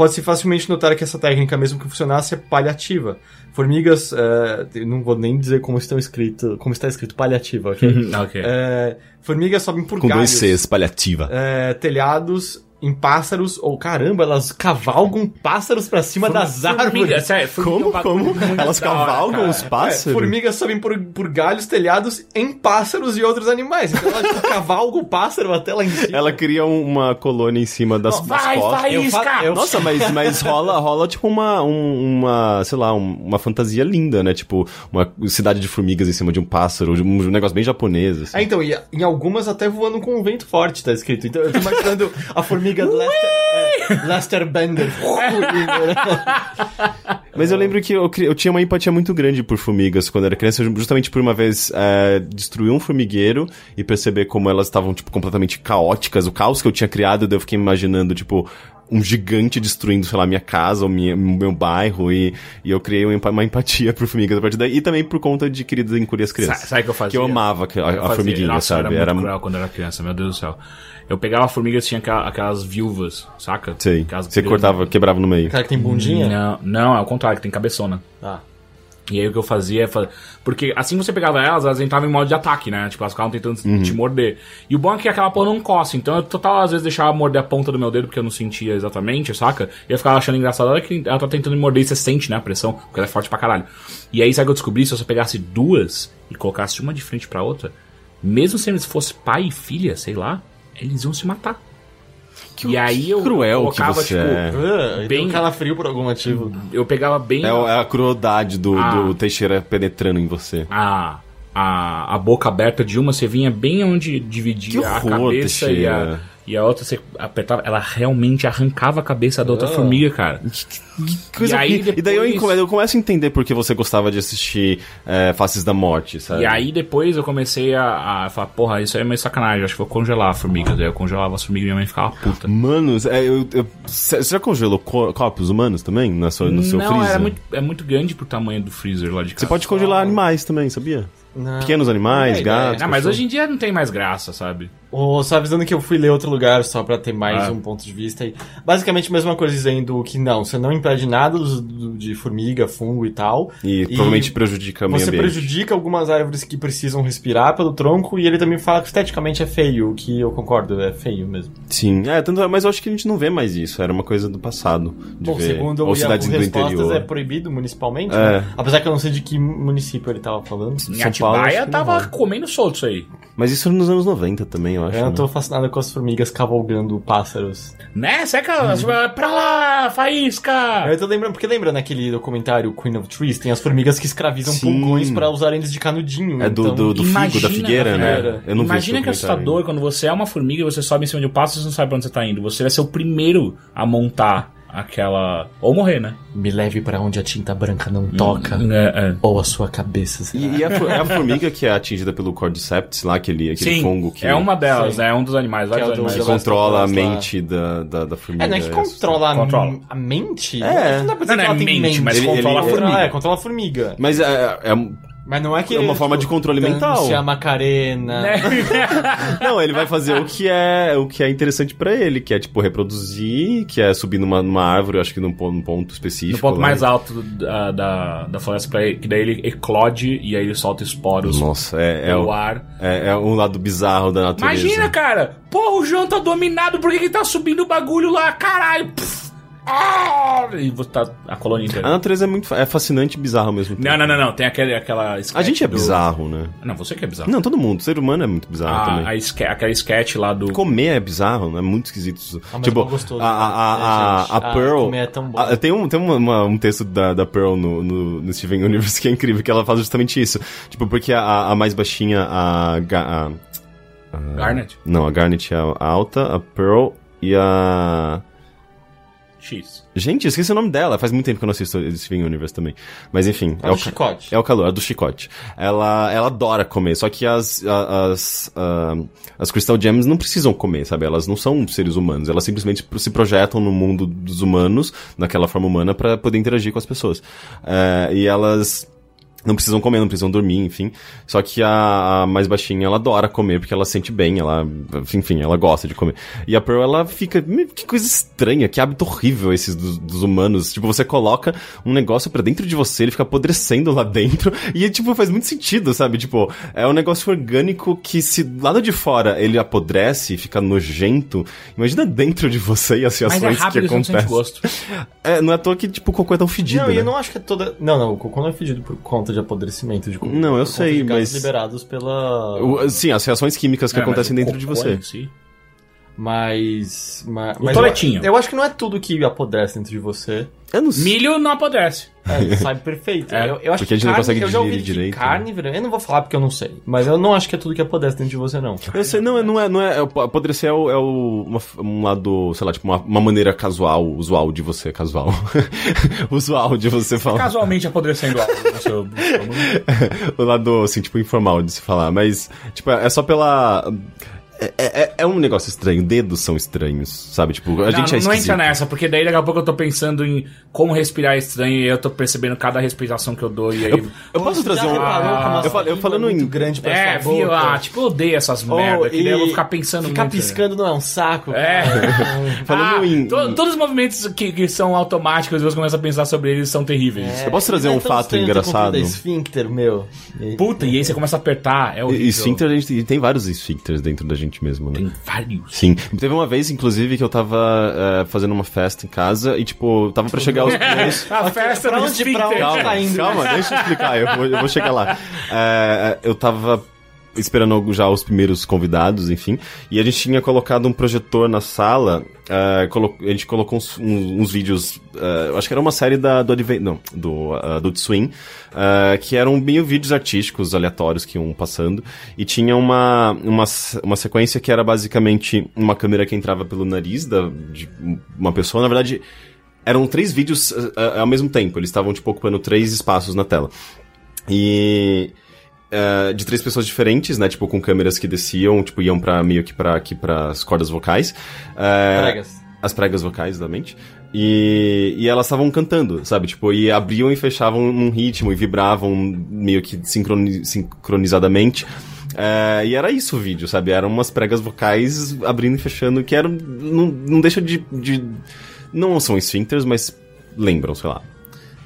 Pode-se facilmente notar que essa técnica, mesmo que funcionasse, é paliativa. Formigas, é, não vou nem dizer como estão escrito, como está escrito paliativa, ok? ok. É, formigas sobem por Com dois galhos, Cs, paliativa. é, telhados, em pássaros, ou caramba, elas cavalgam pássaros pra cima das Formiga, árvores. sério, formiga é um Como? Como? Elas hora, cavalgam cara. os pássaros? É, formigas sobem por, por galhos, telhados, em pássaros e outros animais. Então ela tipo, cavalga o pássaro até lá em cima. Ela cria um- uma colônia em cima das, das Vai, costas. vai, Eu eu- Nossa, mas, mas rola, rola tipo uma, um- uma, sei lá, um- uma fantasia linda, né? Tipo, uma cidade de formigas em cima de um pássaro, um negócio bem japonês, assim. É, então, e em algumas até voando com um vento forte, tá escrito. Então eu tô imaginando a formiga Lester, é, Lester Bender. Mas eu lembro que eu, eu tinha uma empatia muito grande por formigas quando era criança, justamente por uma vez é, destruir um formigueiro e perceber como elas estavam, tipo, completamente caóticas. O caos que eu tinha criado, daí eu fiquei imaginando, tipo, um gigante destruindo, sei lá, minha casa ou minha, meu bairro. E, e eu criei uma, empa- uma empatia por formigas a partir daí. E também por conta de Queridas Encolher as Crianças. Sa- Sabe o que eu fazia? Que eu amava a, a Eu formiguinha, Nossa, sabe? Era muito cruel quando eu era criança, meu Deus do céu. Eu pegava formigas, tinha aquela- aquelas viúvas, saca? Sei. Aquelas Você grandes- cortava, quebrava no meio. Cara que tem bundinha? Não, não, é o contrário, que tem cabeçona. Ah. E aí o que eu fazia é. fa- Porque assim que você pegava elas, elas entravam em modo de ataque, né? Tipo, elas ficavam tentando te morder. E o bom é que aquela porra não coça. Então eu total às vezes deixava morder a ponta do meu dedo, porque eu não sentia exatamente, saca? E eu ficava achando engraçado. Olha que ela tá tentando me morder e você sente, né? A pressão, porque ela é forte pra caralho. E aí, sabe o que eu descobri? Se você pegasse duas e colocasse uma de frente pra outra, mesmo se eles fossem pai e filha, sei lá, eles iam se matar. E aí eu cruel colocava, que você tipo, é. Ah, Bem- bem calafrio por algum motivo. eu pegava bem. É, o- é a crueldade do, Ah. do Teixeira penetrando em você. a, a, a boca aberta de uma, você vinha bem onde dividia Que a horror, cabeça e a, Teixeira. E a outra você apertava. Ela realmente arrancava a cabeça da outra Ah. formiga, cara. Coisa E aí horrível. E daí eu, depois- come- eu começo a entender por que você gostava de assistir é, Faces da Morte, sabe? E aí depois eu comecei a, a falar, porra, isso aí é meio sacanagem, acho que vou congelar a formiga. Daí eu congelava as formigas e minha mãe ficava puta. Manos, é, eu, eu- você já congelou co- corpos humanos também na sua, no seu Não, freezer? muito, é muito grande pro tamanho do freezer lá de casa. Você pode congelar animais também, sabia? Não. Pequenos animais, é gatos. Não, mas hoje em dia não tem mais graça, sabe? Ô, só avisando que eu fui ler outro lugar só pra ter mais Ah. um ponto de vista. E basicamente a mesma coisa dizendo que não, você não impede nada do- do- de formiga, fungo e tal. E, provavelmente prejudica o meio Você ambiente. prejudica algumas árvores que precisam respirar pelo tronco e ele também fala que esteticamente é feio, o que eu concordo, é feio mesmo. Sim, é, tanto, mas eu acho que a gente não vê mais isso. Era uma coisa do passado. De Bom, ver. segundo Ou o cidades do Respostas interior. é proibido municipalmente, É. né? apesar que eu não sei de que município ele tava falando. São Paulo, Atibaia tava comendo solto isso aí. Mas isso nos anos 90 também, eu acho. Eu não né? tô fascinado com as formigas cavalgando pássaros. Né? Seca, pra lá, faísca! Eu tô lembrando, porque lembra naquele documentário Queen of Trees, tem as formigas que escravizam Sim. pulgões pra usarem eles de canudinho. É do, então... do, do figo, Imagina, da figueira, né? Eu não Imagina que é assustador quando você é uma formiga e você sobe em cima de um pássaro e você não sabe pra onde você tá indo. Você vai ser o primeiro a montar aquela. Ou morrer, né? Me leve pra onde a tinta branca não toca. É, é. Ou a sua cabeça. E, e a, é a formiga que é atingida pelo Cordyceps lá, aquele, aquele Sim, fungo que, é uma delas, Sim. É um dos animais, vários é animais. que controla a mente da, da, da formiga. É, não é que É controla a, Controla. a mente? É. Não dá pra dizer Não, que não é tem mente, mas Ele- controla ele- a formiga. É, controla a formiga. Mas é, é, Mas não é que... É uma forma de controle mental. Se a Macarena... Né? Não, ele vai fazer o que é o que é interessante pra ele, que é tipo reproduzir, que é subir numa, numa árvore, acho que num, num ponto específico. No ponto lá. mais alto da, da, da floresta, pra ele, que daí ele eclode e aí ele solta esporos Nossa, é, é, o, ar. é, é um lado bizarro da natureza. Imagina, cara! Porra, o João tá dominado, por que, que tá subindo o bagulho lá? Caralho! Pff, ah, e você tá a colônia A inteira. natureza é muito é fascinante e bizarro ao mesmo tempo. Não, não, não, não. Tem aquele, aquela. A gente é do- bizarro, né? Não, você que é bizarro. Não, todo mundo. O ser humano é muito bizarro a, também. a ske- aquela sketch lá do. Comer é bizarro, né? É muito esquisito. Ah, mas tipo, é bom gostoso, a, a, a, né, a, gente? a Ah, Pearl. comer é tão bom. a- tem um, tem uma- uma- um texto da, da Pearl no, no, no Steven Universe que é incrível, que ela faz justamente isso. Tipo, porque a, a mais baixinha, a, Ga- a. Garnet? Não, a Garnet é a alta, a Pearl e a. X. Gente, eu esqueci o nome dela. Faz muito tempo que eu não assisto Steven Universe também. Mas enfim. É o do ca- chicote. É o calor, é do chicote. Ela, ela adora comer, só que as, as, ah, as Crystal Gems não precisam comer, sabe? Elas não são seres humanos. Elas simplesmente se projetam no mundo dos humanos, naquela forma humana, pra poder interagir com as pessoas. Eh, e elas não precisam comer, não precisam dormir, enfim. Só que a, a mais baixinha, ela adora comer, porque ela sente bem, ela, enfim, ela gosta de comer. E a Pearl, ela fica, "Meu, que coisa estranha, que hábito horrível esses dos, dos humanos. Tipo, você coloca um negócio pra dentro de você, ele fica apodrecendo lá dentro, e, tipo, faz muito sentido, sabe? Tipo, é um negócio orgânico que se lado de fora ele apodrece e fica nojento, imagina dentro de você e as Mas é reações que e não sente acontecem. gosto. É, não é à toa que, tipo, o cocô é tão fedido, Não, e né? eu não acho que é toda... Não, não, o cocô não é fedido por conta de apodrecimento de comida. Não, eu por conta sei, mas- liberados pela... O- Sim, as reações químicas que É, acontecem dentro de você. si- Mas... mas O mas toletinho. Eu, eu acho que não é tudo que apodrece dentro de você. Eu não sei. Milho não apodrece. É, sai perfeito. É, eu, eu acho porque a que gente não carne, consegue eu já ouvi direito, Carne, eu não vou falar porque eu não sei. Mas eu não acho que é tudo que apodrece dentro de você, não. Eu sei, não, é- não é, não é, é apodrecer é, o, é o- uma- um lado, sei lá, tipo, uma, uma maneira casual, usual de você, casual. usual de você falar. Casualmente apodrecendo algo no seu o lado, assim, tipo, informal de se falar, mas, tipo, é só pela... É, é, é um negócio estranho, dedos são estranhos, sabe? Tipo, a não, gente é não, entra nessa, porque daí daqui a pouco eu tô pensando em como respirar estranho e eu tô percebendo cada respiração que eu dou e aí. Eu, eu posso trazer um... reparou como a eu, falo- eu falando é muito em... grande pra é, viu? boca. Ah, tipo, eu odeio essas Oh, merda, que daí eu vou ficar pensando Ficar muito. né? piscando não é um saco, É. Falando Ah, em- to- Todos os movimentos que, que são automáticos, você começa a pensar sobre eles são terríveis. Eu posso trazer é um tão fato ter engraçado? esfíncter, meu. Puta, e aí você começa a apertar, é horrível. E esfíncter, a gente tem vários esfíncteres dentro da gente mesmo, né? Tem vários. Sim. Teve uma vez, inclusive, que eu tava é, fazendo uma festa em casa e, tipo, tava pra chegar os primeiros. A festa pra onde- pra onde Calma, tá indo, calma, deixa eu explicar, eu vou, eu vou chegar lá. É, eu tava esperando já os primeiros convidados, enfim, e a gente tinha colocado um projetor na sala, colo- a gente colocou uns, uns- vídeos, eu acho que era uma série da, do Advent, não, do uh, Adult Swim, é, que eram meio vídeos artísticos aleatórios que iam passando, e tinha uma, uma, uma sequência que era basicamente uma câmera que entrava pelo nariz da, de uma pessoa, na verdade, eram três vídeos uh, uh, ao mesmo tempo. Eles estavam, tipo, ocupando três espaços na tela. E... uh, de três pessoas diferentes, né? Tipo, com câmeras que desciam, tipo, iam pra, meio que pra, aqui pras cordas vocais. Uh, Pregas. As pregas vocais da mente. E, e elas estavam cantando, sabe? Tipo, e abriam e fechavam num ritmo e vibravam meio que sincroni- sincronizadamente. É, e era isso o vídeo, sabe? Eram umas pregas vocais abrindo e fechando, que eram. Não, não deixa de, de. Não são esfíncteres, mas lembram, sei lá.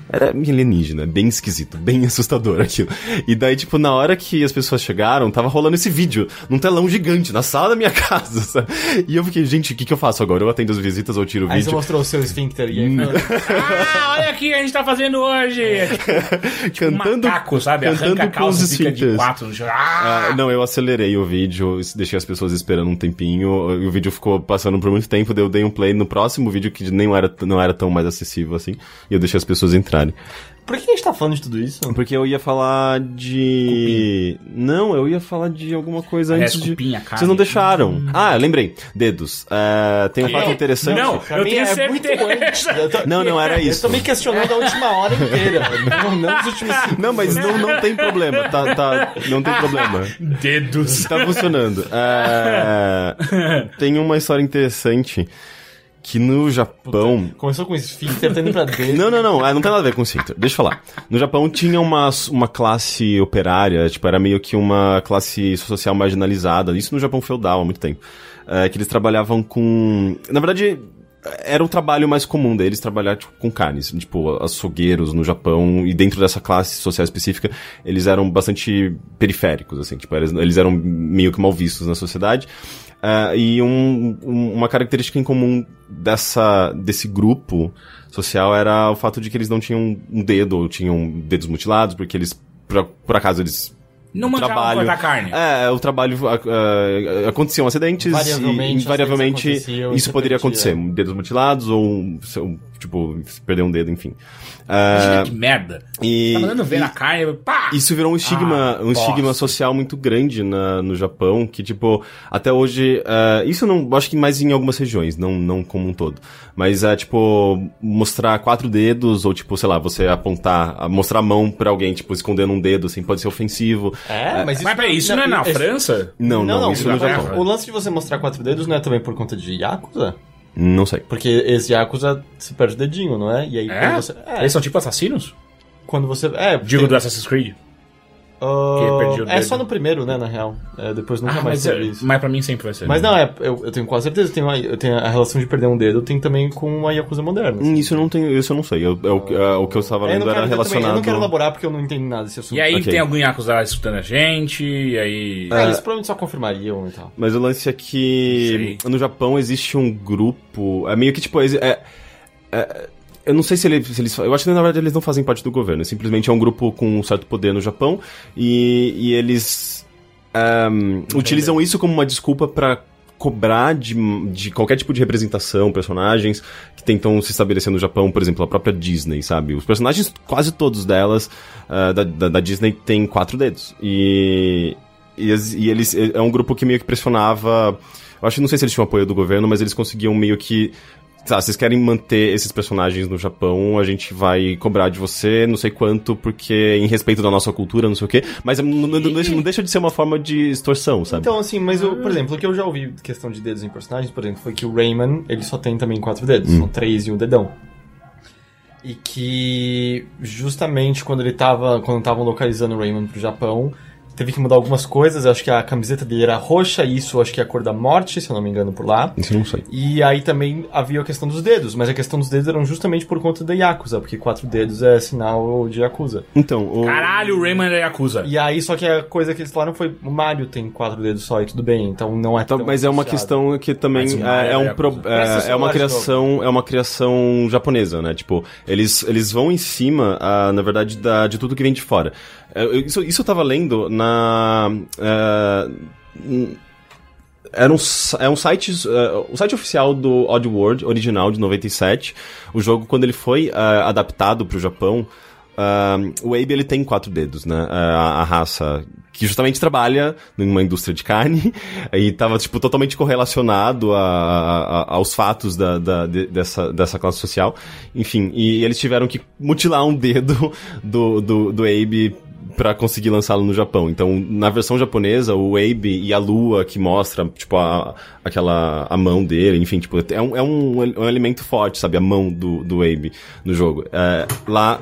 Era alienígena, bem esquisito, bem assustador aquilo. E daí, tipo, na hora que as pessoas chegaram, tava rolando esse vídeo num telão gigante, na sala da minha casa, sabe? E eu fiquei, gente, o que, que eu faço agora? Eu atendo as visitas ou tiro o Aí você vídeo? mostrou o seu esfíncter e aí ah, olha aqui o que a gente tá fazendo hoje! Tipo um Cantando, macaco, sabe? cantando Arranca a calça e fica de quatro. Ah! Ah, não, eu acelerei o vídeo, deixei as pessoas esperando um tempinho, e o vídeo ficou passando por muito tempo, daí eu dei um play no próximo vídeo que nem era, não era tão mais acessível assim, e eu deixei as pessoas entrarem. Por que a gente tá falando de tudo isso? Porque eu ia falar de. Não, eu ia falar de alguma coisa antes de. cupim, carne. Vocês não deixaram. Ah, lembrei. Dedos. É, tem um fato interessante. Não, Pra eu mim tenho é muito certeza. antes. Eu tô- Não, não era Eu isso. tô me questionando a última hora inteira. Não, não os últimos cinco. Não, mas não, não tem problema. Tá, tá, não tem problema. Dedos. Tá funcionando. É, tem uma história interessante que no Japão. Começou com esfíncter, tá indo pra dentro. Não, não, não, ah, não tem nada a ver com Sinter. Deixa eu falar. No Japão tinha uma, uma classe operária, tipo, era meio que uma classe social marginalizada. Isso no Japão feudal há muito tempo. É, que eles trabalhavam com. Na verdade, era o trabalho mais comum deles trabalhar tipo, com carnes. Tipo, açougueiros no Japão, e dentro dessa classe social específica, eles eram bastante periféricos, assim, tipo, eles, eles eram meio que mal vistos na sociedade. Ah, e um- um- uma característica em comum dessa, desse grupo social era o fato de que eles não tinham um dedo, ou tinham dedos mutilados, porque eles, por, por acaso, eles Não o manjavam cortar carne. É, o trabalho. ah, aconteciam acidentes Variavelmente, e invariavelmente isso poderia acontecer. Dedos mutilados ou, um- tipo, perder um dedo, enfim. Ah, Imagina que merda. e, Tá mandando ver e- na carne, pá! isso virou um estigma, Ah, um estigma social muito grande na, no Japão, que, tipo, até hoje, ah, isso não, acho que mais em algumas regiões, não, não como um todo. Mas é, tipo, mostrar quatro dedos, ou, tipo, sei lá, você apontar, ah, mostrar a mão pra alguém, tipo, escondendo um dedo, assim, pode ser ofensivo. É, mas isso, Mas peraí, isso não, é na isso- França? Não, não, isso no Japão. Japão. O lance de você mostrar quatro dedos não é também por conta de Yakuza? Não sei. Porque esse Yakuza se perde o dedinho, não é? E aí É? quando você. É, Eles são tipo assassinos? quando você. É, Digo tem- do Assassin's Creed. Ah, o é só no primeiro, né, na real. É, depois nunca Ah, mais mas, é- isso. mas pra mim sempre vai ser. Mas não, é, eu, eu tenho quase certeza, eu tenho, a, eu tenho a relação de perder um dedo, tem também com a Yakuza moderna. assim. Isso eu não tenho, isso eu não sei. Eu, eu- é, o que eu estava É, eu, lendo era eu, também, eu relacionado. não quero elaborar porque eu não entendo nada desse assunto. E aí Ok. tem algum Yakuza escutando a gente, e aí... Ah, eles provavelmente só confirmariam e tal. Mas o lance é que no Japão existe um grupo. É meio que tipo. É, é- eu não sei se, ele- se eles. Eu acho que na verdade eles não fazem parte do governo. Simplesmente é um grupo com um certo poder no Japão. E, e eles. ehm, utilizam isso como uma desculpa pra cobrar de, de qualquer tipo de representação, personagens que tentam se estabelecer no Japão, por exemplo, a própria Disney, sabe? Os personagens, quase todos delas, ah, da, da, da Disney, têm quatro dedos. E, e, e eles é um grupo que meio que pressionava. Eu acho que não sei se eles tinham apoio do governo, mas eles conseguiam meio que. Tá, vocês querem manter esses personagens no Japão, a gente vai cobrar de você, não sei quanto, porque em respeito da nossa cultura, não sei o quê. Mas não, não- não deixa, não deixa de ser uma forma de extorsão, sabe? Então, assim, mas, eu, por exemplo, o que eu já ouvi questão de dedos em personagens, por exemplo, foi que o Rayman, ele só tem também quatro dedos, Hum. são três e um dedão. E que, justamente quando ele tava, quando estavam localizando o Rayman pro Japão, teve que mudar algumas coisas, eu acho que a camiseta dele era roxa, e isso eu acho que é a cor da morte, se eu não me engano, por lá. Isso eu não sei. E aí também havia a questão dos dedos, mas a questão dos dedos eram justamente por conta da Yakuza, porque quatro dedos é sinal de Yakuza. Então, o. Caralho, o Rayman é Yakuza. E aí, só que a coisa que eles falaram foi, o Mario tem quatro dedos só e tudo bem, então não é Tá, tão mas é uma associado. questão que também é, é um é pro- é, Presta é uma criação é uma criação japonesa, né? Tipo, eles, eles vão em cima, ah, na verdade, da, de tudo que vem de fora. É, Isso, isso eu tava lendo na hum, era um, é um site, é, o site oficial do Oddworld, original de 97. O jogo, quando ele foi ah, adaptado pro Japão, ah, o Abe ele tem quatro dedos, né? Ah, a raça que justamente trabalha numa indústria de carne e estava tipo totalmente correlacionado a, a- aos fatos da, da- de- dessa, dessa classe social. Enfim, e eles tiveram que mutilar um dedo do, do, do Abe pra conseguir lançá-lo no Japão. Então, na versão japonesa, o Abe e a lua que mostra, tipo, a, aquela a mão dele, enfim, tipo, é um, é um, um elemento forte, sabe? A mão do, do Abe no jogo. É, lá,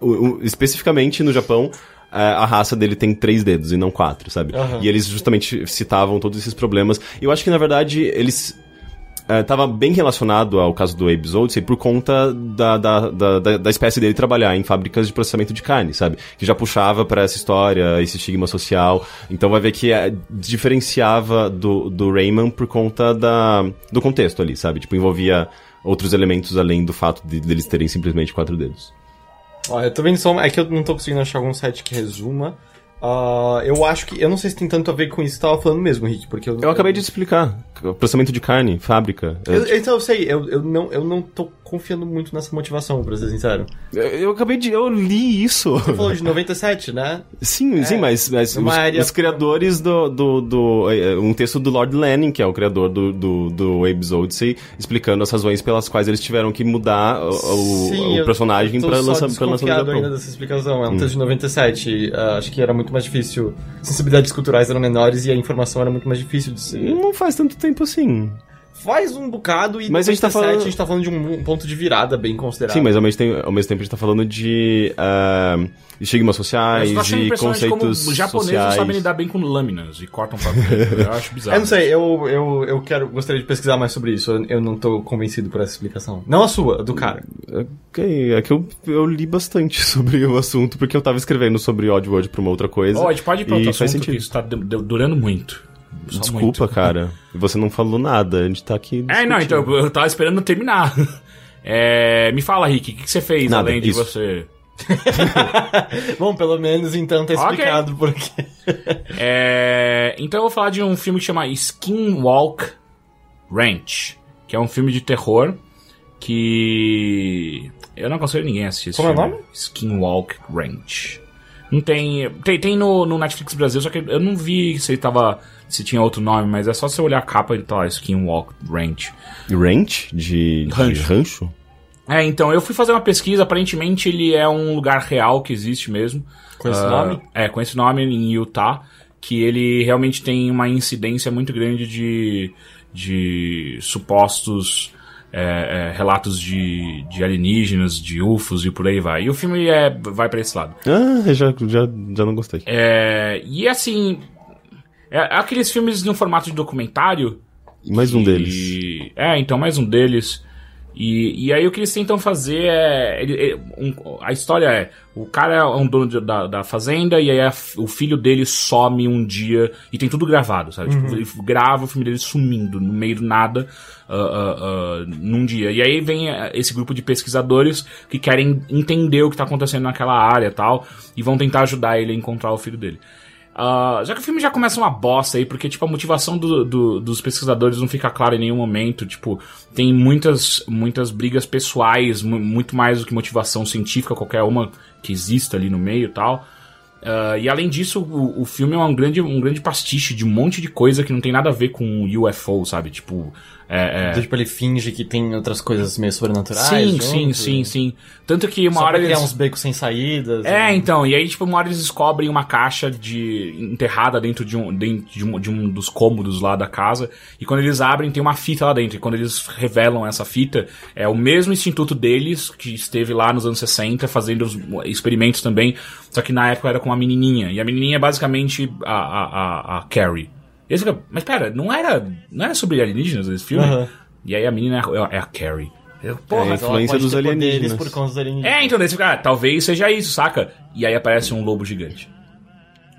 o- o- especificamente no Japão, é, a raça dele tem três dedos e não quatro, sabe? Aham. E eles justamente citavam todos esses problemas. Eu acho que, na verdade, eles é, tava bem relacionado ao caso do Abe Odyssey por conta da, da, da, da, espécie dele trabalhar em fábricas de processamento de carne, sabe? Que já puxava pra essa história, esse estigma social. Então vai ver que é, diferenciava do, do Rayman por conta da, do contexto ali, sabe? Tipo, envolvia outros elementos além do fato de deles terem simplesmente quatro dedos. Ó, eu tô vendo só. É que eu não tô conseguindo achar algum site que resuma. Ah, eu acho que. Eu não sei se tem tanto a ver com isso que você tava falando mesmo, Rick, porque eu. Eu acabei de explicar. Processamento de carne, fábrica. É, Eu, então eu sei, eu, eu, não, eu não tô confiando muito nessa motivação, pra ser sincero. Eu, eu acabei de. Eu li isso. Você falou de 97, né? Sim, sim, mas, mas os, área- os criadores do, do, do- é, Um texto do Lord Lanning, que é o criador do, do, do Abe's Odyssey, explicando as razões pelas quais eles tiveram que mudar o, o- Sim, o eu- personagem pra lançar, pra lançar ainda dessa explicação. É um texto de 97. ah, acho que era muito mais difícil. Sensibilidades culturais eram menores e a informação era muito mais difícil de ser. Não faz tanto tempo assim. Faz um bocado e Mas a gente tá 97 falando- a gente tá falando de um ponto de virada bem considerável. Sim, mas ao mesmo tempo, ao mesmo tempo a gente tá falando de ah, estigmas sociais, de como conceitos os japoneses sociais. sabem lidar bem com lâminas e cortam papel. Eu acho bizarro. Eu não sei, eu, eu, eu quero, gostaria de pesquisar mais sobre isso. Eu, eu não tô convencido por essa explicação. Não a sua, a do cara. Ok, é que eu, eu li bastante sobre o assunto, porque eu tava escrevendo sobre Oddworld pra uma outra coisa. Ó, a gente pode ir pra outro faz assunto, sentido. isso tá du- du- durando muito. Só Desculpa, muito. cara. Você não falou nada. A gente tá aqui. É, não, então discutindo. eu eu tava esperando terminar. É, me fala, Rick, o que, que você fez Nada, além de isso. você? Bom, pelo menos então tá explicado por quê. É, então eu vou falar de um filme que chama Skinwalk Ranch, que é um filme de terror que eu não aconselho ninguém a assistir esse Como é o nome? Skinwalk Ranch. Não tem, tem, tem no, no Netflix Brasil, só que eu não vi se ele tava se tinha outro nome, mas é só você olhar a capa e tá lá Skinwalk Ranch. Ranch? De, de Rancho. rancho? É, então, eu fui fazer uma pesquisa, aparentemente ele é um lugar real que existe mesmo. Com esse Ah, nome? É, com esse nome em Utah, que ele realmente tem uma incidência muito grande de, de supostos é, é, relatos de, de alienígenas, de UFOs e por aí vai. E o filme é, vai pra esse lado. Ah, já, já, já não gostei. É, e assim, é aqueles filmes no formato de documentário Mais um deles. É, então, mais um deles. E, e aí o que eles tentam fazer é. ele- um- a história é: o cara é um dono de- da, da fazenda e aí a o filho dele some um dia e tem tudo gravado, sabe? Tipo, ele grava o filme dele sumindo no meio do nada ah, ah, ah, num dia. E aí vem esse grupo de pesquisadores que querem entender o que tá acontecendo naquela área e tal e vão tentar ajudar ele a encontrar o filho dele. Ah, já que o filme já começa uma bosta aí, porque, tipo, a motivação do- do- dos pesquisadores não fica clara em nenhum momento. Tipo, tem muitas, muitas brigas pessoais, mu- muito mais do que motivação científica, qualquer uma que exista ali no meio e tal. Ah, e além disso, o, o filme é um grande, um grande pastiche de um monte de coisa que não tem nada a ver com UFO, sabe? Tipo, é, é- Então, tipo, ele finge que tem outras coisas meio sobrenaturais. Sim, junto, sim, sim, sim. Tanto que uma Só hora pra eles... uns becos sem saídas. É, né? então, e aí, tipo, uma hora eles descobrem uma caixa de enterrada dentro de um, dentro de um, de um dos cômodos lá da casa, e quando eles abrem tem uma fita lá dentro, e quando eles revelam essa fita, é o mesmo instituto deles, que esteve lá nos anos 60 fazendo os experimentos também, só que na época era com uma menininha, e a menininha é basicamente a, a, a, a Carrie. E fica, mas pera, não era, não era sobre alienígenas esse filme? Aham. E aí a menina é, é a Carrie. Eu, É, Porra, a influência dos alienígenas. por conta dos alienígenas. é, então daí você fica, ah, talvez seja isso, saca? E aí aparece um lobo gigante.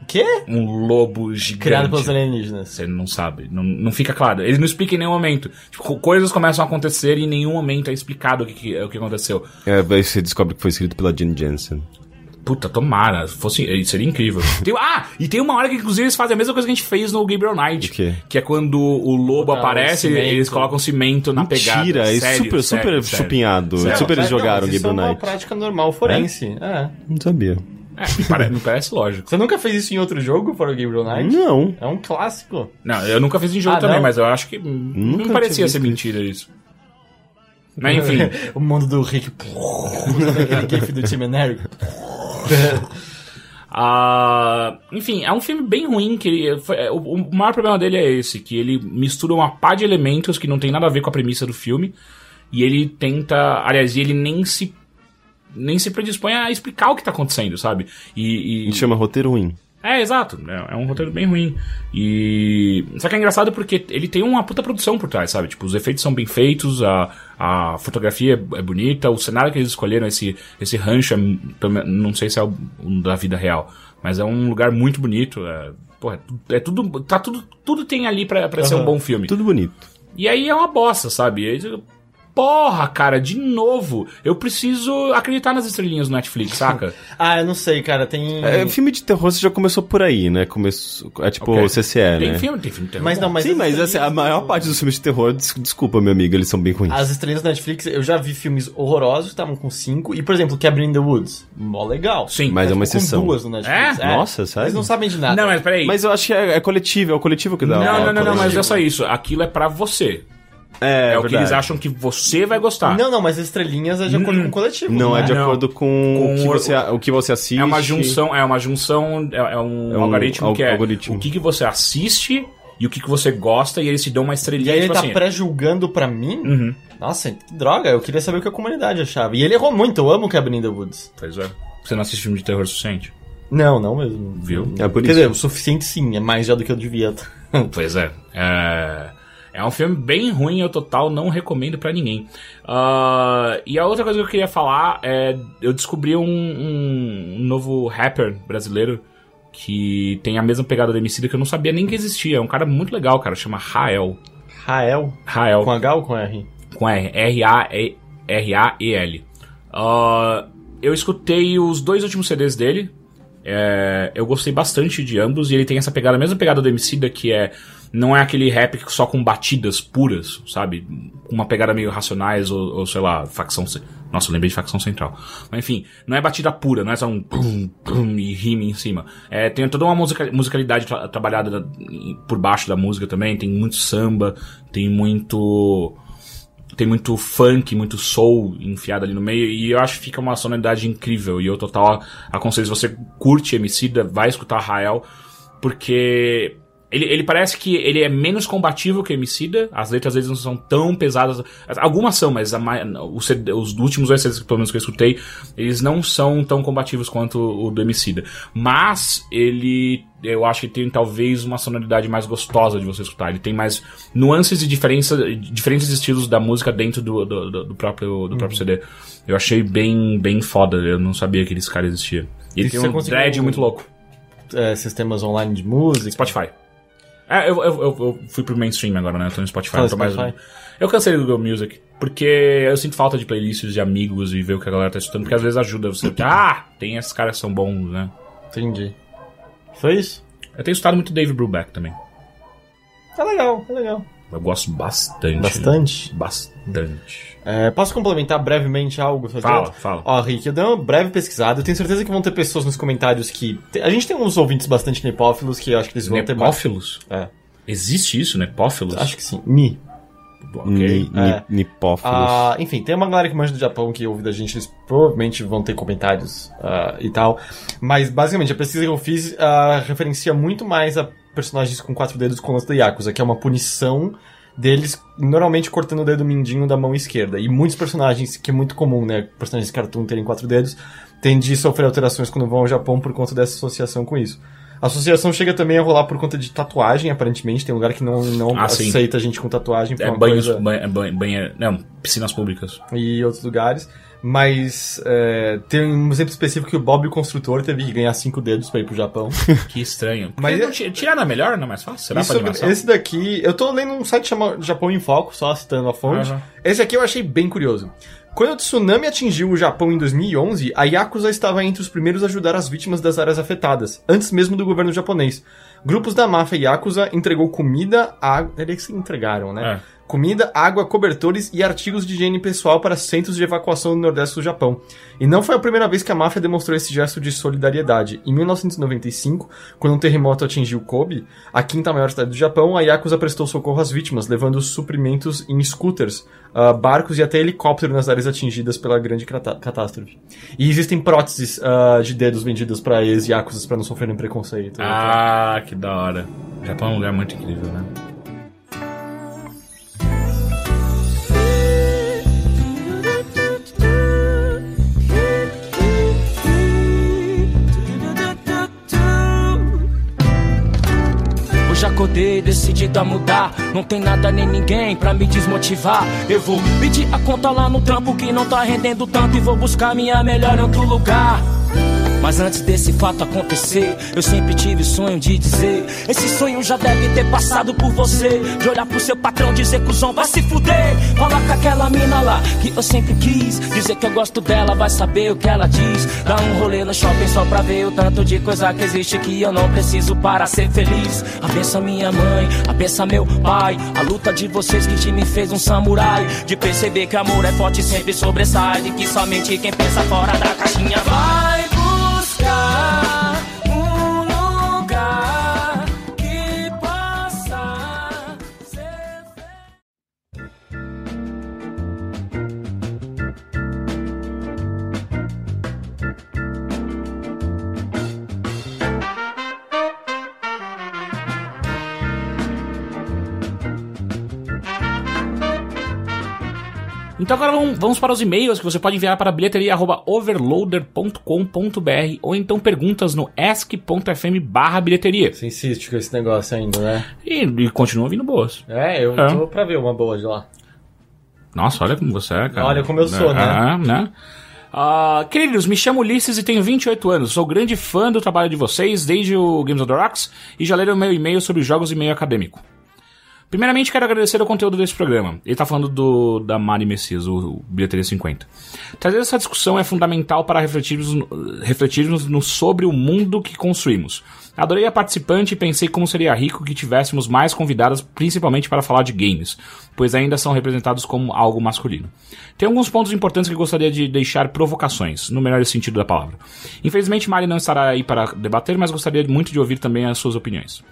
O quê? Um lobo gigante. Criado pelos alienígenas. Você não sabe, não, não fica claro. Eles não explicam em nenhum momento. Tipo, co- coisas começam a acontecer e em nenhum momento é explicado o que, que- o que aconteceu. É, aí você descobre que foi escrito pela Jen Jensen. Puta, tomara, fosse, eh, seria incrível. Tem- ah, e tem uma hora que inclusive eles fazem a mesma coisa que a gente fez no Gabriel Knight. O quê? Que é quando o lobo Botar o aparece, cimento. eles colocam cimento na pegada. Mentira, é Sério, super, sério, super sério. chupinhado. Sério? super eles Mas não, jogaram mas isso é Gabriel uma Knight. prática normal forense. É. Não sabia. É, me, pare- me parece lógico. Você nunca fez isso em outro jogo para o Gabriel Knight? Não. É um clássico. Não, eu nunca fiz em jogo Ah, também, não? mas eu acho que não Nunca me parecia ser mentira isso. Mas enfim. o mundo do Rick. aquele gif do Tim and Eric. Ah, enfim, é um filme bem ruim. que foi- é, o, o maior problema dele é esse: que ele mistura uma pá de elementos que não tem nada a ver com a premissa do filme. E ele tenta. Aliás, ele nem se. Nem se predispõe a explicar o que tá acontecendo, sabe? E. e- chama roteiro ruim. É, exato. É, é um roteiro bem ruim. E. Só que é engraçado porque ele tem uma puta produção por trás, sabe? Tipo, os efeitos são bem feitos, a, a fotografia é bonita, o cenário que eles escolheram, esse, esse rancho, é, não sei se é o da vida real, mas é um lugar muito bonito. É, porra, é tudo. Tá tudo, tudo tem ali pra, pra ser um bom filme. Tudo bonito. E aí é uma bosta, sabe? Aí, Porra, cara, de novo. Eu preciso acreditar nas estrelinhas do Netflix, saca? Ah, eu não sei, cara, tem... É, filme de terror você já começou por aí, né? Começou, é tipo Ok. o CCE, Tem né? filme, tem filme de terror. Mas não, mas Sim, as mas assim, a maior do- parte dos filmes de terror, des- desculpa, meu amigo, eles são bem ruins. As estrelinhas da Netflix, eu já vi filmes horrorosos que estavam com 5. E, por exemplo, Cabin in the Woods. Mó legal. Sim. Mas é uma com exceção. duas no Netflix. É? Nossa, sério? Eles não sabem de nada. Não, mas peraí. Mas eu acho que é, é coletivo, é o coletivo que dá. Não, é não, não, não, mas é só isso. Aquilo é pra você. É, É, o que eles acham que você vai gostar. Não, não, mas as estrelinhas é de acordo com o coletivo. Não é de Não. acordo com, Com o, que o- você, o que você assiste. É uma junção, é uma junção, é, é um, É um algoritmo al- que é algoritmo. o que, que você assiste e o que, que você gosta, e eles te dão uma E estrelinha, aí ele tipo tá assim. pré-julgando pra mim? Uhum. Nossa, que droga, eu queria saber o que a comunidade achava. E ele errou muito, eu amo Cabin in the Woods. Pois é. Você não assiste filme de terror o suficiente? Não, não mesmo. Viu? É por Quer isso. dizer, o suficiente sim, é mais já do que eu devia. Pois é. É, é um filme bem ruim, eu total não recomendo pra ninguém. Ah, e a outra coisa que eu queria falar é. Eu descobri um, um- um novo rapper brasileiro que tem a mesma pegada da Emicida que eu não sabia nem que existia. É um cara muito legal, cara. Chama Rael. Rael, Rael. com H ou com R? Com R. R-A-E- R-A-E-L. Ah, eu escutei os dois últimos CDs dele. É, eu gostei bastante de ambos. E ele tem essa pegada, a mesma pegada do Emicida, que é. Não é aquele rap só com batidas puras, sabe? Com uma pegada meio racionais ou, ou, sei lá, facção. Nossa, eu lembrei de facção central. Mas enfim, não é batida pura, não é só um pum, pum e rime em cima. É, tem toda uma musica- musicalidade tra- trabalhada da- por baixo da música também. Tem muito samba, tem muito tem muito funk, muito soul enfiado ali no meio, e eu acho que fica uma sonoridade incrível, e eu total aconselho, se você curte Emicida, vai escutar Rael, porque ele, ele parece que ele é menos combativo que Emicida, as letras deles não são tão pesadas, algumas são, mas a os, os últimos dois CDs, pelo menos que eu escutei, eles não são tão combativos quanto o do Emicida, mas ele eu acho que tem talvez uma sonoridade mais gostosa de você escutar. Ele tem mais nuances e diferença, diferentes estilos da música dentro do, do, do- próprio, do próprio CD. Eu achei bem, bem foda. Eu não sabia que esse cara existia. E ele tem um dread muito louco. É, sistemas online de música. Spotify. É, eu, eu, eu, eu fui pro mainstream agora, né? Eu tô no Spotify. Fala não tô mais... Spotify. Eu cansei do Google Music. Porque eu sinto falta de playlists de amigos e ver o que a galera tá escutando. Porque às vezes ajuda você. Ah, tem esses caras que são bons, né? Entendi. Foi isso? Eu tenho escutado muito Dave Brubeck também. É legal, é legal. Eu gosto bastante. Bastante. Bastante. É, posso complementar brevemente algo? Fala, fala. Ó, Rick, eu dei uma breve pesquisada. Eu tenho certeza que vão ter pessoas nos comentários que. A gente tem uns ouvintes bastante nepófilos que eu acho que eles vão ter mais. Nepófilos? É, Existe isso, nepófilos? acho que sim. Ni. Ok. Ni, ni, É. nipófilos. Ah, enfim, tem uma galera que manja do Japão que ouve da gente, eles provavelmente vão ter comentários ah, e tal. Mas, basicamente, a pesquisa que eu fiz ah, referencia muito mais a personagens com quatro dedos com lance da Yakuza, que é uma punição deles normalmente cortando o dedo mindinho da mão esquerda. E muitos personagens, que é muito comum, né? Personagens de cartoon terem quatro dedos, tendem a sofrer alterações quando vão ao Japão por conta dessa associação com isso. A associação chega também a rolar por conta de tatuagem, aparentemente. Tem lugar que não, não Ah, sim. aceita gente com tatuagem. É banhos, coisa- banho, banho, banho- não, piscinas públicas. e outros lugares. Mas é, tem um exemplo específico que o Bob o Construtor teve que ganhar cinco dedos pra ir pro Japão. Que estranho. Mas é- não, ti- tirar não é melhor, não é mais fácil? Será Isso- esse daqui, eu tô lendo um site chamado Japão em Foco, só citando a fonte. Aham. Esse aqui eu achei bem curioso. Quando o tsunami atingiu o Japão em 2011, a Yakuza estava entre os primeiros a ajudar as vítimas das áreas afetadas, antes mesmo do governo japonês. Grupos da máfia Yakuza entregou comida, água... Eles que entregaram, né? É. Comida, água, cobertores e artigos de higiene pessoal para centros de evacuação no nordeste do Japão. E não foi a primeira vez que a máfia demonstrou esse gesto de solidariedade. Em 1995, quando um terremoto atingiu Kobe, a quinta maior cidade do Japão, a Yakuza prestou socorro às vítimas, levando suprimentos em scooters, ah, barcos e até helicóptero nas áreas atingidas pela grande catástrofe. E existem próteses ah, de dedos vendidas para ex-Yakuzas para não sofrerem preconceito. Ah, que da hora. O Japão é um lugar muito incrível, né? Acordei decidido a mudar. Não tem nada nem ninguém pra me desmotivar. Eu vou pedir a conta lá no trampo que não tá rendendo tanto e vou buscar minha melhor em outro lugar. Mas antes desse fato acontecer, eu sempre tive sonho de dizer: Esse sonho já deve ter passado por você. De olhar pro seu patrão, dizer que o vai se fuder. Falar com aquela mina lá que eu sempre quis. Dizer que eu gosto dela, vai saber o que ela diz. Dar um rolê no shopping só pra ver o tanto de coisa que existe que eu não preciso para ser feliz. Abença minha mãe, abença meu pai. A luta de vocês que te me fez um samurai. De perceber que amor é forte sempre sobressai. E que somente quem pensa fora da caixinha vai Então agora vamos, vamos para os e-mails que você pode enviar para bilheteria.overloader.com.br ou então perguntas no ask.fm barra bilheteria. Você insiste com esse negócio ainda, né? E, e continuam vindo boas. É, eu É. tô pra ver uma boa de lá. Nossa, olha como você é, cara. Olha como eu sou, né? Ah, né? Ah, queridos, me chamo Ulisses e tenho 28 anos. Sou grande fã do trabalho de vocês desde o Games of the Rocks e já leram meu e-mail sobre jogos e meio acadêmico. Primeiramente, quero agradecer o conteúdo desse programa. Ele tá falando do, da Mari Messias, o, o Bilheteria 50. Trazer essa discussão é fundamental para refletirmos, refletirmos no, sobre o mundo que construímos. Adorei a participante e pensei como seria rico que tivéssemos mais convidadas, principalmente para falar de games, pois ainda são representados como algo masculino. Tem alguns pontos importantes que gostaria de deixar provocações, no melhor sentido da palavra. Infelizmente, Mari não estará aí para debater, mas gostaria muito de ouvir também as suas opiniões.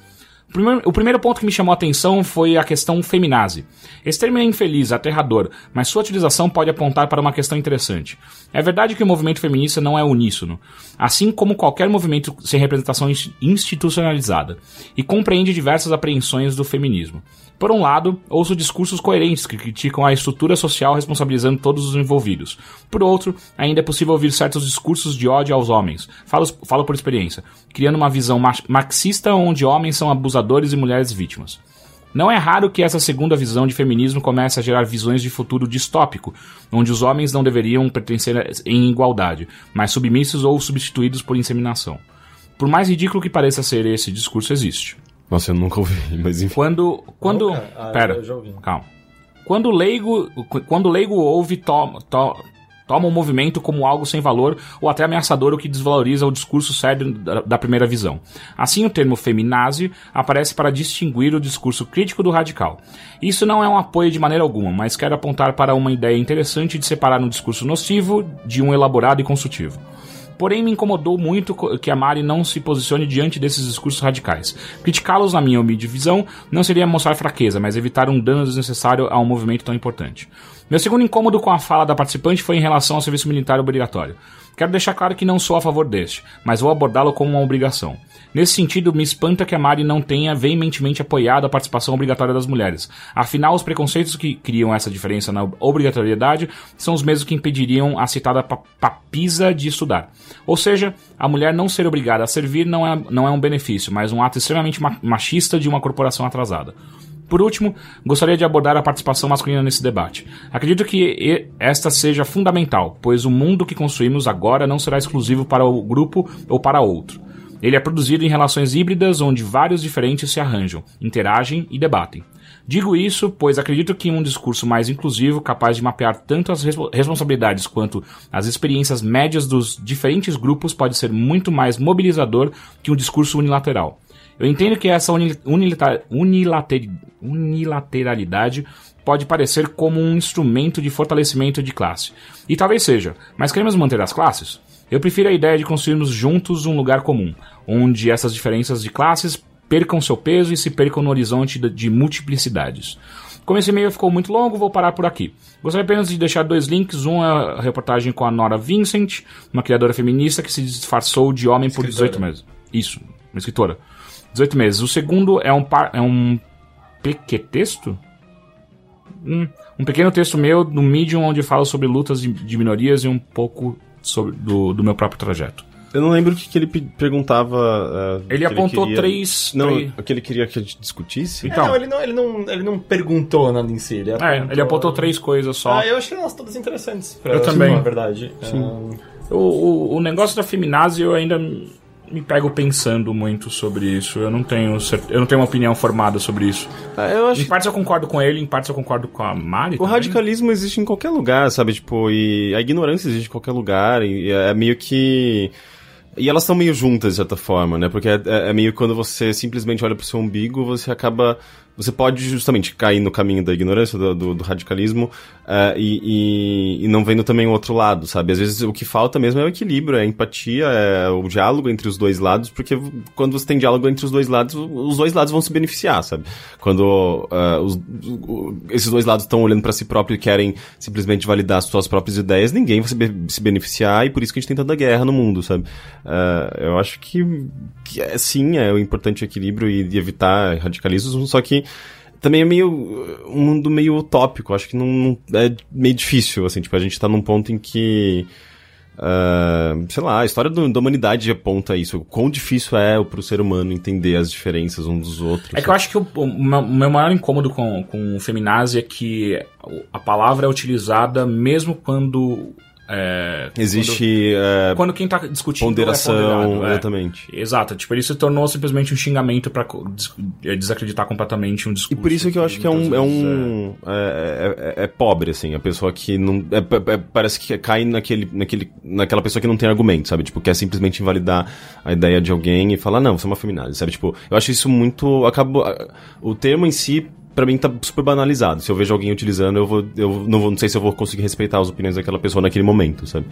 O primeiro, o primeiro ponto que me chamou a atenção foi a questão feminazi. Esse termo é infeliz, aterrador, mas sua utilização pode apontar para uma questão interessante. É verdade que o movimento feminista não é uníssono, assim como qualquer movimento sem representação ins- institucionalizada, e compreende diversas apreensões do feminismo. Por um lado, ouço discursos coerentes que criticam a estrutura social responsabilizando todos os envolvidos. Por outro, ainda é possível ouvir certos discursos de ódio aos homens. Falo, falo por experiência, criando uma visão marxista onde homens são abusadores e mulheres vítimas. Não é raro que essa segunda visão de feminismo comece a gerar visões de futuro distópico, onde os homens não deveriam pertencer em igualdade, mas submissos ou substituídos por inseminação. Por mais ridículo que pareça ser esse discurso, existe. Nossa, eu nunca ouvi, mas enfim. Quando. Quando. Nunca? Ah, pera, eu já ouvi. calma. Quando o leigo, quando o leigo ouve, toma, to- toma um movimento como algo sem valor ou até ameaçador, o que desvaloriza o discurso sério da, da primeira visão. Assim, o termo feminazi aparece para distinguir o discurso crítico do radical. Isso não é um apoio de maneira alguma, mas quero apontar para uma ideia interessante de separar um discurso nocivo de um elaborado e construtivo. Porém, me incomodou muito que a Mari não se posicione diante desses discursos radicais. Criticá-los, na minha humilde visão, não seria mostrar fraqueza, mas evitar um dano desnecessário a um movimento tão importante. Meu segundo incômodo com a fala da participante foi em relação ao serviço militar obrigatório. Quero deixar claro que não sou a favor deste, mas vou abordá-lo como uma obrigação. Nesse sentido, me espanta que a Mari não tenha veementemente apoiado a participação obrigatória das mulheres. Afinal, os preconceitos que criam essa diferença na obrigatoriedade são os mesmos que impediriam a citada pa- papisa de estudar. Ou seja, a mulher não ser obrigada a servir não é, não é um benefício, mas um ato extremamente ma- machista de uma corporação atrasada. Por último, gostaria de abordar a participação masculina nesse debate. Acredito que esta seja fundamental, pois o mundo que construímos agora não será exclusivo para o grupo ou para outro. Ele é produzido em relações híbridas onde vários diferentes se arranjam, interagem e debatem. Digo isso pois acredito que um discurso mais inclusivo, capaz de mapear tanto as respo- responsabilidades quanto as experiências médias dos diferentes grupos, pode ser muito mais mobilizador que um discurso unilateral. Eu entendo que essa uni- unilita- unilater- unilateralidade pode parecer como um instrumento de fortalecimento de classe. E talvez seja, mas queremos manter as classes? Eu prefiro a ideia de construirmos juntos um lugar comum, onde essas diferenças de classes percam seu peso e se percam no horizonte de- de multiplicidades. Como esse e-mail ficou muito longo, vou parar por aqui. Gostaria apenas de deixar dois links. Um é a reportagem com a Nora Vincent, uma criadora feminista que se disfarçou de homem por 18 meses. Isso, uma escritora. 18 meses. O segundo é um, par, é um pequetexto? Hum, um pequeno texto meu no Medium onde falo sobre lutas de minorias e um pouco sobre, do, do meu próprio trajeto. Eu não lembro o que, que ele pe- perguntava. eh, Ele que apontou queria- três- Não, três- o que ele queria que a gente discutisse? Então. não, ele não, ele, não, ele não perguntou nada em si. Ele É, ele apontou três coisas só. Ah, eu achei elas todas interessantes. Pra Eu também. Na verdade. Sim. O, o, o negócio da feminazi eu ainda me pego pensando muito sobre isso. Eu não tenho cer- eu não tenho uma opinião formada sobre isso. Ah, eu acho Em partes eu concordo com ele, em partes eu concordo com a Mari. O também. radicalismo existe em qualquer lugar, sabe? Tipo, e a ignorância existe em qualquer lugar. E é meio que. E elas estão meio juntas, de certa forma, né? Porque é, é meio quando você simplesmente olha pro seu umbigo, você acaba. Você pode justamente cair no caminho da ignorância, do, do- do radicalismo, eh, e, e- e não vendo também o outro lado, sabe? Às vezes o que falta mesmo é o equilíbrio, é a empatia, é o diálogo entre os dois lados, porque quando você tem diálogo entre os dois lados, os dois lados vão se beneficiar, sabe? Quando eh, os- esses dois lados estão olhando pra si próprio e querem simplesmente validar as suas próprias ideias, ninguém vai se, be- se beneficiar e por isso que a gente tem tanta guerra no mundo, sabe? Eh, eu acho que, que é, sim, é o importante equilíbrio e, e evitar radicalismos, só que também é meio um mundo meio utópico, acho que não, não- é meio difícil, assim, tipo, a gente tá num ponto em que ah, sei lá, a história do- da humanidade aponta isso. O quão difícil é pro ser humano entender as diferenças uns dos outros. É que eu acho que o, o meu o meu maior incômodo com, com o feminazi é que a palavra é utilizada mesmo quando. É, Existe é, Quando, quando quem tá discutindo ponderação, é ponderado, é. exatamente. Exato, tipo, ele se tornou simplesmente um xingamento des- é, desacreditar completamente um E discurso. por isso que eu acho que é um, é, um é, é- pobre, assim, a pessoa que não. parece que cai naquele, naquele, naquela pessoa que não tem argumento, sabe? Tipo, quer simplesmente invalidar a ideia de alguém e falar, não, você é uma feminazi, sabe? Tipo, eu acho isso muito. Acabou. O termo em si. Pra mim tá super banalizado. Se eu vejo alguém utilizando, eu vou. Eu não, vou, não sei se eu vou conseguir respeitar as opiniões daquela pessoa naquele momento, sabe?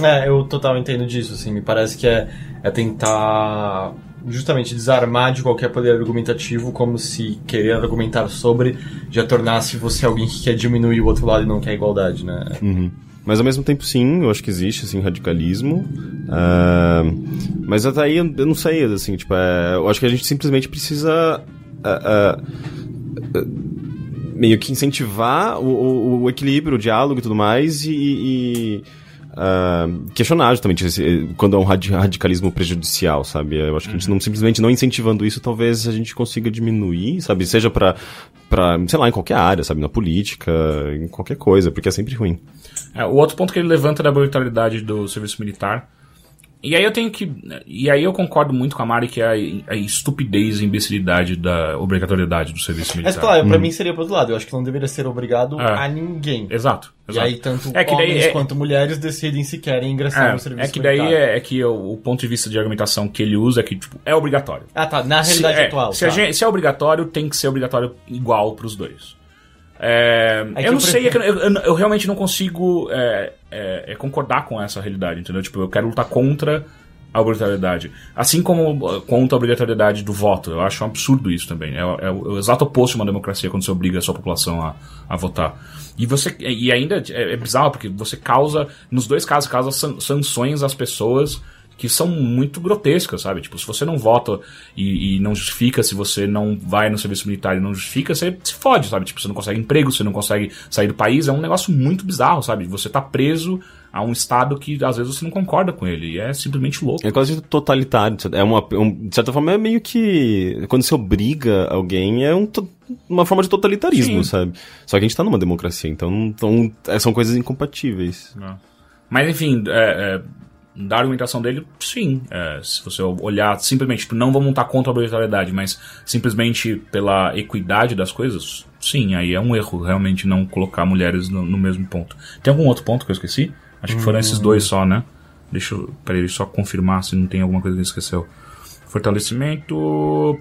É, eu total entendo disso, assim. Me parece que é, é tentar justamente desarmar de qualquer poder argumentativo, como se querer argumentar sobre já tornasse você alguém que quer diminuir o outro lado e não quer igualdade, né? Uhum. Mas ao mesmo tempo, sim, eu acho que existe, assim, radicalismo. Ah, mas até aí, eu não sei, assim, tipo, é, eu acho que a gente simplesmente precisa ah, ah, meio que incentivar o, o- o equilíbrio, o diálogo e tudo mais e... e, ah, questionar justamente esse- quando é um radi- radicalismo prejudicial, sabe? Eu acho que a gente não simplesmente não incentivando isso, talvez a gente consiga diminuir, sabe? Seja pra, pra, sei lá, em qualquer área, sabe? Na política, em qualquer coisa, porque é sempre ruim. É, o outro ponto que ele levanta é da brutalidade do serviço militar. E aí eu tenho que. E aí eu concordo muito com a Mari que é a, a estupidez e imbecilidade da obrigatoriedade do serviço militar. Mas claro, pra mim seria pro outro lado. Eu acho que não deveria ser obrigado É. a ninguém. Exato. E exato. aí, tanto É que daí homens é- quanto mulheres decidem se querem ingressar no É, serviço é que daí militar. é, é que o, o ponto de vista de argumentação que ele usa é que tipo, é obrigatório. Ah, tá. Na Se, realidade é, atual. se, tá. a gente- se é obrigatório, tem que ser obrigatório igual pros dois. É, É eu não eu sei, é eu, eu- eu realmente não consigo é, é, é concordar com essa realidade, entendeu? Tipo, eu quero lutar contra a obrigatoriedade. Assim como contra a obrigatoriedade do voto. Eu acho um absurdo isso também. É, o- o, exato oposto de uma democracia quando você obriga a sua população a, a votar. E você e ainda é, bizarro, porque você causa, nos dois casos, causa san- sanções às pessoas que são muito grotescas, sabe? Tipo, se você não vota e, e não justifica, se você não vai no serviço militar e não justifica, você se fode, sabe? Tipo, você não consegue emprego, você não consegue sair do país, é um negócio muito bizarro, sabe? Você tá preso a um estado que às vezes você não concorda com ele, e é simplesmente louco. É quase totalitário. É uma, um- de certa forma, é meio que. Quando você obriga alguém, é um uma forma de totalitarismo, Sim. sabe? Só que a gente tá numa democracia, então, então é, são coisas incompatíveis. Mas enfim, é, é, da argumentação dele, sim. É, se você olhar simplesmente, tipo, não vamos lutar contra a obrigatoriedade, mas simplesmente pela equidade das coisas, sim, aí é um erro realmente não colocar mulheres no, no mesmo ponto. Tem algum outro ponto que eu esqueci? Acho que foram esses dois só, né? Deixa eu. Peraí, só confirmar se não tem alguma coisa que esqueceu. Fortalecimento.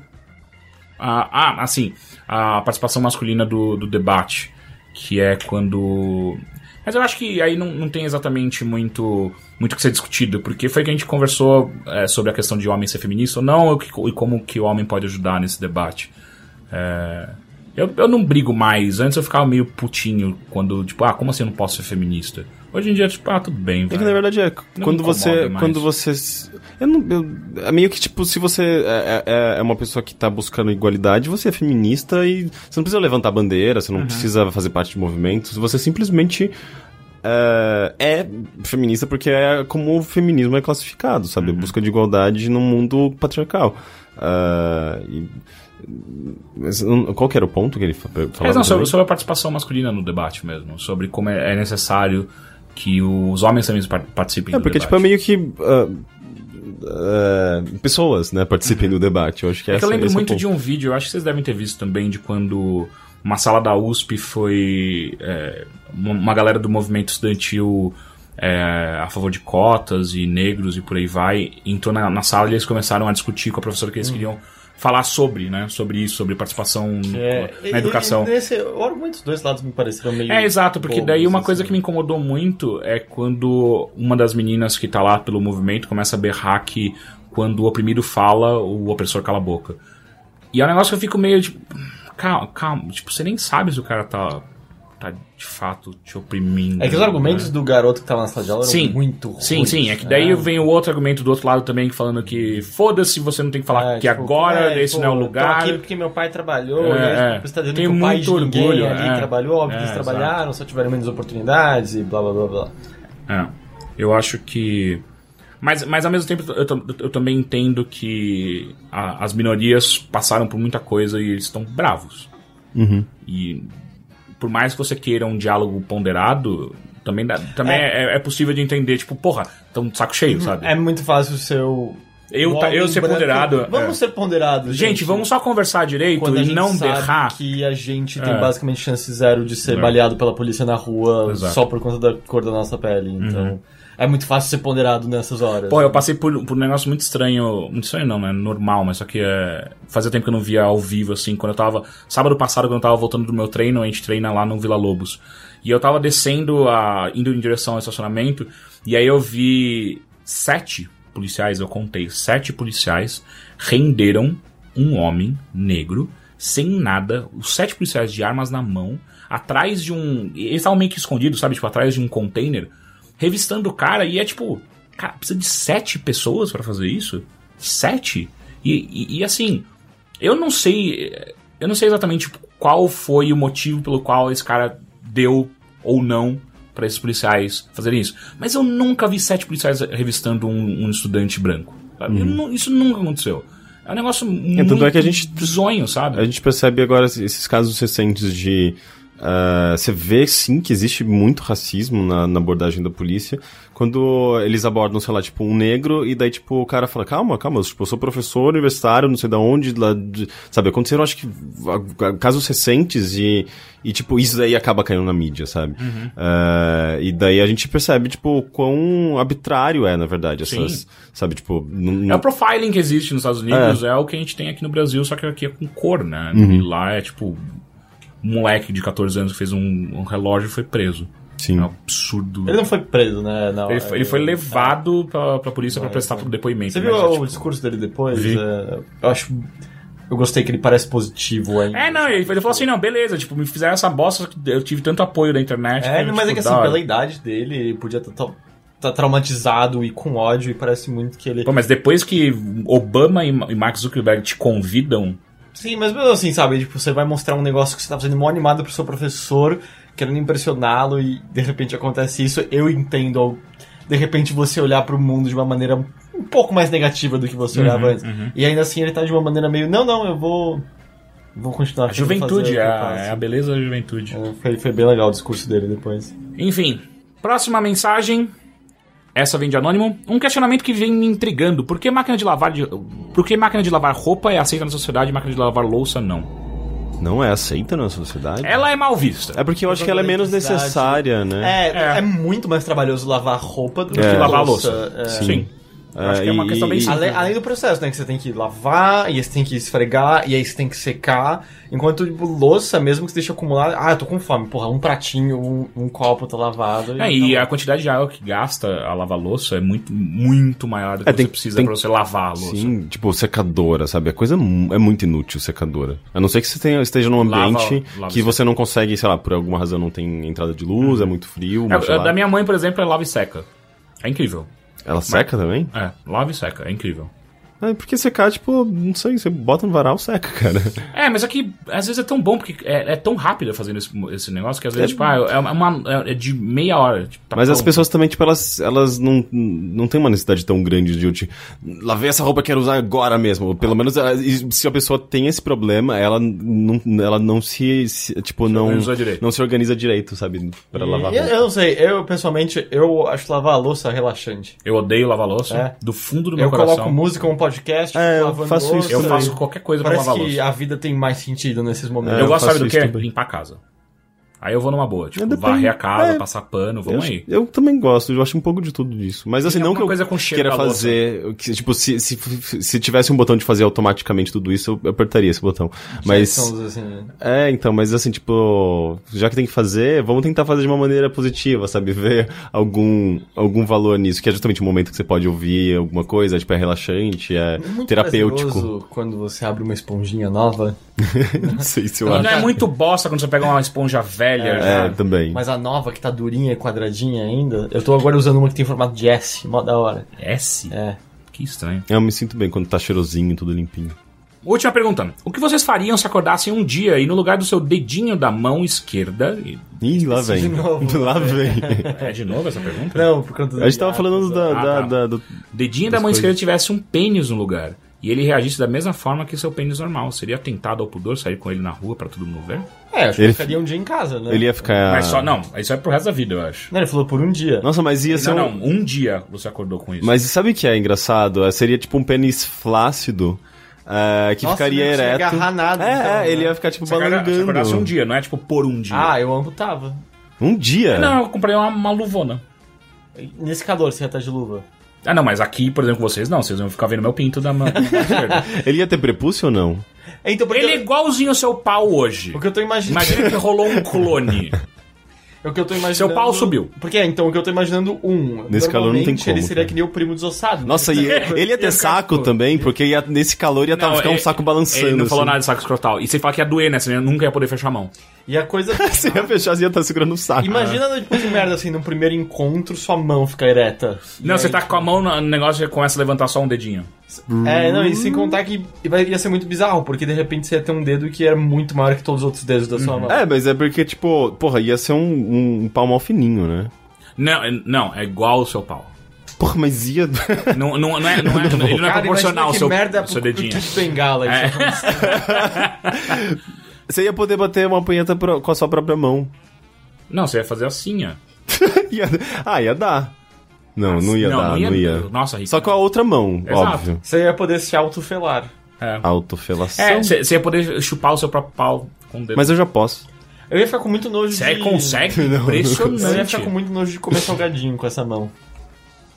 Ah, ah, assim, a participação masculina do, do debate, que é quando. Mas eu acho que aí não, não tem exatamente muito muito que ser discutido, porque foi que a gente conversou é, sobre a questão de homem ser feminista ou não, e como que o homem pode ajudar nesse debate. É, eu, eu não brigo mais. Antes eu ficava meio putinho quando, tipo, ah, como assim eu não posso ser feminista? Hoje em dia, tipo, ah, tudo bem. É que na verdade é Não quando você. Quando você. Eu não, eu- é meio que tipo, se você é, é- é uma pessoa que tá buscando igualdade, você é feminista e você não precisa levantar bandeira, você não Uhum. precisa fazer parte de movimentos, você simplesmente é, é feminista porque é como o feminismo é classificado, sabe? Uhum. Busca de igualdade num mundo patriarcal. Ah, e- mas qual que era o ponto que ele fa- falava? Mas não, sobre, sobre a participação masculina no debate mesmo. Sobre como é, é necessário que os homens também par- participem É, do porque debate. tipo, é meio que... ah, ah, pessoas, né, participem do debate. Eu acho que É que essa, eu lembro é muito ponto. de um vídeo, eu acho que vocês devem ter visto também, de quando uma sala da USP foi. é, uma galera do movimento estudantil é, a favor de cotas e negros e por aí vai, entrou na, na sala e eles começaram a discutir com a professora que eles queriam falar sobre, né? Sobre isso, sobre participação É, na educação. E, nesse, argumento dos dois lados me pareceram meio. É, exato, porque bobos, daí uma assim. coisa que me incomodou muito é quando uma das meninas que tá lá pelo movimento começa a berrar que quando o oprimido fala, o opressor cala a boca. E é um negócio que eu fico meio tipo, calma, calma, tipo, você nem sabe se o cara tá, tá de fato te oprimindo. É que os argumentos né? do garoto que tava na sala de aula eram Sim. muito ruins. Sim, sim, é que daí né? vem o outro argumento do outro lado também, falando que foda-se, você não tem que falar É, que tipo, agora é, esse pô, não é o Tô lugar. aqui porque meu pai trabalhou, É, e aí é. você tá dizendo Tem que o pai de muito ninguém orgulho, ali é. trabalhou, óbvio que É, eles trabalharam, só tiveram menos oportunidades e blá blá blá blá. É, eu acho que. Mas, mas ao mesmo tempo eu, tam- eu também entendo que a- as minorias passaram por muita coisa e eles estão bravos. E por mais que você queira um diálogo ponderado, também, dá, também é. é possível de entender, tipo, porra, estão de saco cheio, sabe? É muito fácil o seu. Eu tá- eu ser branco- ponderado, Vamos é. ser ponderados. gente, vamos só conversar direito quando e gente não berrar. que a gente tem É. basicamente chance zero de ser É. baleado pela polícia na rua Exato. só por conta da cor da nossa pele. Então, é muito fácil ser ponderado nessas horas. Pô, eu passei por, por um negócio muito estranho. Muito estranho não, né? Normal, mas só que é. Fazia tempo que eu não via ao vivo, assim, quando eu tava. Sábado passado, quando eu tava voltando do meu treino, a gente treina lá no Vila Lobos. E eu tava descendo, a, indo em direção ao estacionamento, e aí eu vi sete policiais, eu contei, sete policiais renderam um homem negro, sem nada, os sete policiais de armas na mão, atrás de um. Eles estavam meio que escondidos, sabe? Tipo, atrás de um container, revistando o cara, e é tipo. Cara, precisa de sete pessoas pra fazer isso? Sete? E, e, e, assim, eu não sei. Eu não sei exatamente qual foi o motivo pelo qual esse cara deu ou não pra esses policiais fazerem isso. Mas eu nunca vi sete policiais revistando um, um estudante branco. nu- isso nunca aconteceu. É um negócio muito tanto é que a gente- bizonho, sabe? A gente percebe agora esses casos recentes de. Ah, você vê sim que existe muito racismo na, na abordagem da polícia. Quando eles abordam, sei lá, tipo, um negro, e daí, tipo, o cara fala, calma, calma, eu, tipo, eu sou professor universitário, não sei da onde, lá de... sabe? Aconteceram, acho que, casos recentes e, e, tipo, isso daí acaba caindo na mídia, sabe? Ah, e daí a gente percebe, tipo, quão arbitrário é, na verdade, essas, Sim. sabe? Tipo, não- É o profiling que existe nos Estados Unidos, é, o que a gente tem aqui no Brasil, só que aqui é com cor, né? E lá é tipo. Um moleque de 14 anos que fez um, um relógio e foi preso. Sim. É um absurdo. Ele não foi preso, né? Não, Ele, foi- ele foi levado pra, pra polícia pra prestar pro depoimento. Você mas viu é, o tipo- discurso dele depois? Vi. É, eu acho. Eu gostei que ele parece positivo ainda. É, não, ele, ele falou assim, não, beleza, tipo, me fizeram essa bosta, só que eu tive tanto apoio da internet. É, que, mas é tipo, que da assim, pela idade dele, ele podia estar traumatizado e com ódio, e parece muito que ele. Pô, mas depois que Obama e e Mark Zuckerberg te convidam, Sim, mas mesmo assim, sabe? Tipo, você vai mostrar um negócio que você tá fazendo mó animado pro seu professor, querendo impressioná-lo, e de repente acontece isso, eu entendo. De repente você olhar pro mundo de uma maneira um pouco mais negativa do que você Uhum, olhava antes. E ainda assim ele tá de uma maneira meio. Não, não, eu vou. Vou continuar a juventude, o a, faço." é a beleza da juventude. É, Foi, foi bem legal o discurso dele depois. Enfim, próxima mensagem. Essa vem de anônimo. Um questionamento que vem me intrigando. Por que máquina de lavar de... Por que máquina de lavar roupa é aceita na sociedade e máquina de lavar louça não? não é aceita na sociedade? Ela é mal vista. É porque eu acho que ela é menos necessária, né? É, É. é, muito mais trabalhoso lavar roupa do que É. lavar a louça. louça. É. Sim. Eu acho que é uma e- questão bem e- simples. Além, além do processo, né? Que você tem que lavar, e aí você tem que esfregar, e aí você tem que secar. Enquanto, tipo, louça, mesmo que você deixa acumular. Ah, eu tô com fome. Porra, um pratinho, um, um copo tá lavado. É, e a quantidade de água que gasta a lavar louça é muito, muito maior do que É, tem- você precisa tem- pra você lavar a louça. Sim, tipo, secadora, sabe? A coisa é muito inútil, secadora. A não ser que você tenha, esteja num Lava- ambiente lava que e você não consegue, sei lá, por alguma razão não tem entrada de luz, é muito frio. É, gelado. da minha mãe, por exemplo, é lava e seca. É incrível. Ela seca também? É, lava e seca, é incrível. É, porque secar, tipo, não sei, você bota no varal, seca, cara. É, mas aqui, às vezes é tão bom, porque é, é tão rápido fazendo esse, esse negócio, que às vezes, tipo, ah, é, uma, é de meia hora. Tipo, tá Mas as pronto. pessoas também, tipo, elas, elas não, não têm uma necessidade tão grande de eu te. Lavei essa roupa, quero usar agora mesmo. Pelo menos, ela- e se a pessoa tem esse problema, ela não, ela não se, se, tipo, não, organiza direito. não se organiza direito, sabe? Pra lavar eu, roupa. eu não sei, eu pessoalmente, eu acho lavar a louça relaxante. Eu odeio lavar louça, É. do fundo do meu Eu coração. coloco música, um podcast, É, eu lavando faço isso Eu também. faço qualquer coisa pra Parece lavar que louça. a vida tem mais sentido nesses momentos. É, eu eu gosto, sabe faço do isso quê? também. Limpar a casa. Aí eu vou numa boa, tipo, É, varrer a casa, É. passar pano, Eu, vamos acho- aí. eu também gosto, eu acho um pouco de tudo disso. Mas assim, Tem não que eu coisa com cheiro queira fazer. que, tipo, se, se, se tivesse um botão de fazer automaticamente tudo isso, eu apertaria esse botão. Mas. Assim, né? É, então, mas assim, tipo, já que tem que fazer, vamos tentar fazer de uma maneira positiva, sabe? Ver algum, algum valor nisso, que é justamente o momento que você pode ouvir alguma coisa, tipo, é relaxante, é Muito terapêutico. quando você abre uma esponjinha nova. Não sei se eu E acho. não é muito bosta quando você pega uma esponja velha É, já. também. Mas a nova que tá durinha e quadradinha ainda. Eu tô agora usando uma que tem formato de S, mó da hora. S? É. Que estranho. Eu me sinto bem quando tá cheirosinho, tudo limpinho. Última pergunta. O que vocês fariam se acordassem um dia e no lugar do seu dedinho da mão esquerda... e- Ih, lá vem. de novo. lá vem. É de novo essa pergunta? Não, por conta do A gente tava falando da, Ah, da, tá. da- do- Dedinho da mão coisas. esquerda tivesse um pênis no lugar e ele reagisse da mesma forma que seu pênis normal. Seria tentado ao pudor sair com ele na rua pra todo mundo ver? É, acho que Ele- ficaria um dia em casa, né? Ele ia ficar. Mas só, não, isso é pro resto da vida, eu acho. Não, ele falou por um dia. Nossa, mas ia ser. Não, um- não, um dia você acordou com isso. Mas sabe o que é engraçado? É, Seria tipo um pênis flácido. é, que Nossa, ficaria não ia ereto. agarrar nada, É, então, é, né? ele ia ficar tipo se se balangando. acordasse um dia, não é tipo por um dia. Ah, eu amputava. Um dia? Não, eu comprei uma, uma luvona. Nesse calor, você ia estar de luva. Ah, não, mas aqui, por exemplo, vocês não, vocês vão ficar vendo meu pinto da mão. Ele ia ter prepúcio ou não? É, Então, porque Ele é eu- igualzinho ao seu pau hoje. o que eu tô imaginando... Imagina que rolou um clone. O que eu tô imaginando... Seu pau subiu. Porque, é, então, o que eu tô imaginando, um... Nesse calor não tem como, ele seria cara. que nem o primo desossado. Nossa, e ele ia ter saco também, porque ia, nesse calor ia tá- Não, ficar um ele- saco balançando. Ele não falou assim. nada de saco escrotal. E você fala que ia doer, né? Você nunca ia poder fechar a mão. E a coisa... Você ia fechar, você ia estar segurando o saco. Imagina, tipo, que merda, assim, no primeiro encontro, sua mão fica ereta. Não, aí, você tá tipo, com a mão no negócio e começa a levantar só um dedinho. É, não, e sem contar que vai- ia ser muito bizarro, porque de repente você ia ter um dedo que era muito maior que todos os outros dedos da sua mão. É, mas é porque, tipo, porra, ia ser um, um pau mal fininho, né? Não, é- não, é igual o seu pau. Porra, mas ia. Não, não, não é, não é, ele não é Cara, proporcional ao que seu, merda seu dedinho. Kid Bengala. É. isso aconteceu. Você ia poder bater uma punheta pro- com a sua própria mão. Não, você ia fazer assim, ó. Ia- Ah, ia dar. Não, não ia dar, não ia. Nossa, Rick. Só com a outra mão, Exato. óbvio. Você ia poder se autofelar. É, Autofelação. É, você você ia poder chupar o seu próprio pau com o dedo. Mas eu já posso. Eu ia ficar com muito nojo Você de... consegue? Não, não Impressionante. Eu ia ficar com muito nojo de comer salgadinho com essa mão.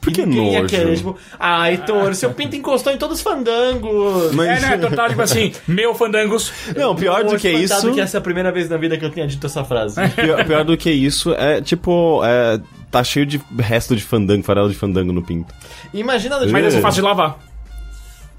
Por que ninguém ia nojo? querer, tipo, ah, Heitor, seu pinto encostou em todos os fandangos. Mas- É, né? Total, tipo assim, meu fandangos. Não, pior do que isso. que essa é a primeira vez na vida que eu tenha dito essa frase. Pior, pior do que isso é, tipo, é, tá cheio de resto de fandango, farelo de fandango no pinto. Imagina, tipo, Mas é fácil de lavar.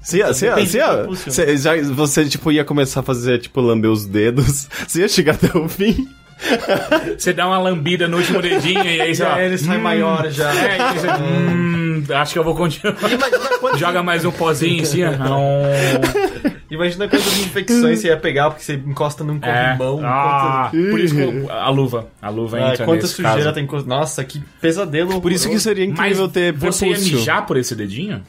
Você ia, você ia, do ia, você, já, você, tipo, ia começar a fazer, tipo, lamber os dedos. Você ia chegar até o fim. Você dá uma lambida no último dedinho e aí você. já ó, ele sai maior já. É, e você, hum, acho que eu vou continuar. Joga mais um pozinho em cima. Não. imagina quantas infecções você ia pegar porque você encosta num É. corrimão. Ah, quantas- por isso que a luva. A luva Ah, entra quanta sujeira caso. tem. Nossa, que pesadelo. Por isso que seria Mas incrível ter você ia prepúcio. mijar por esse dedinho?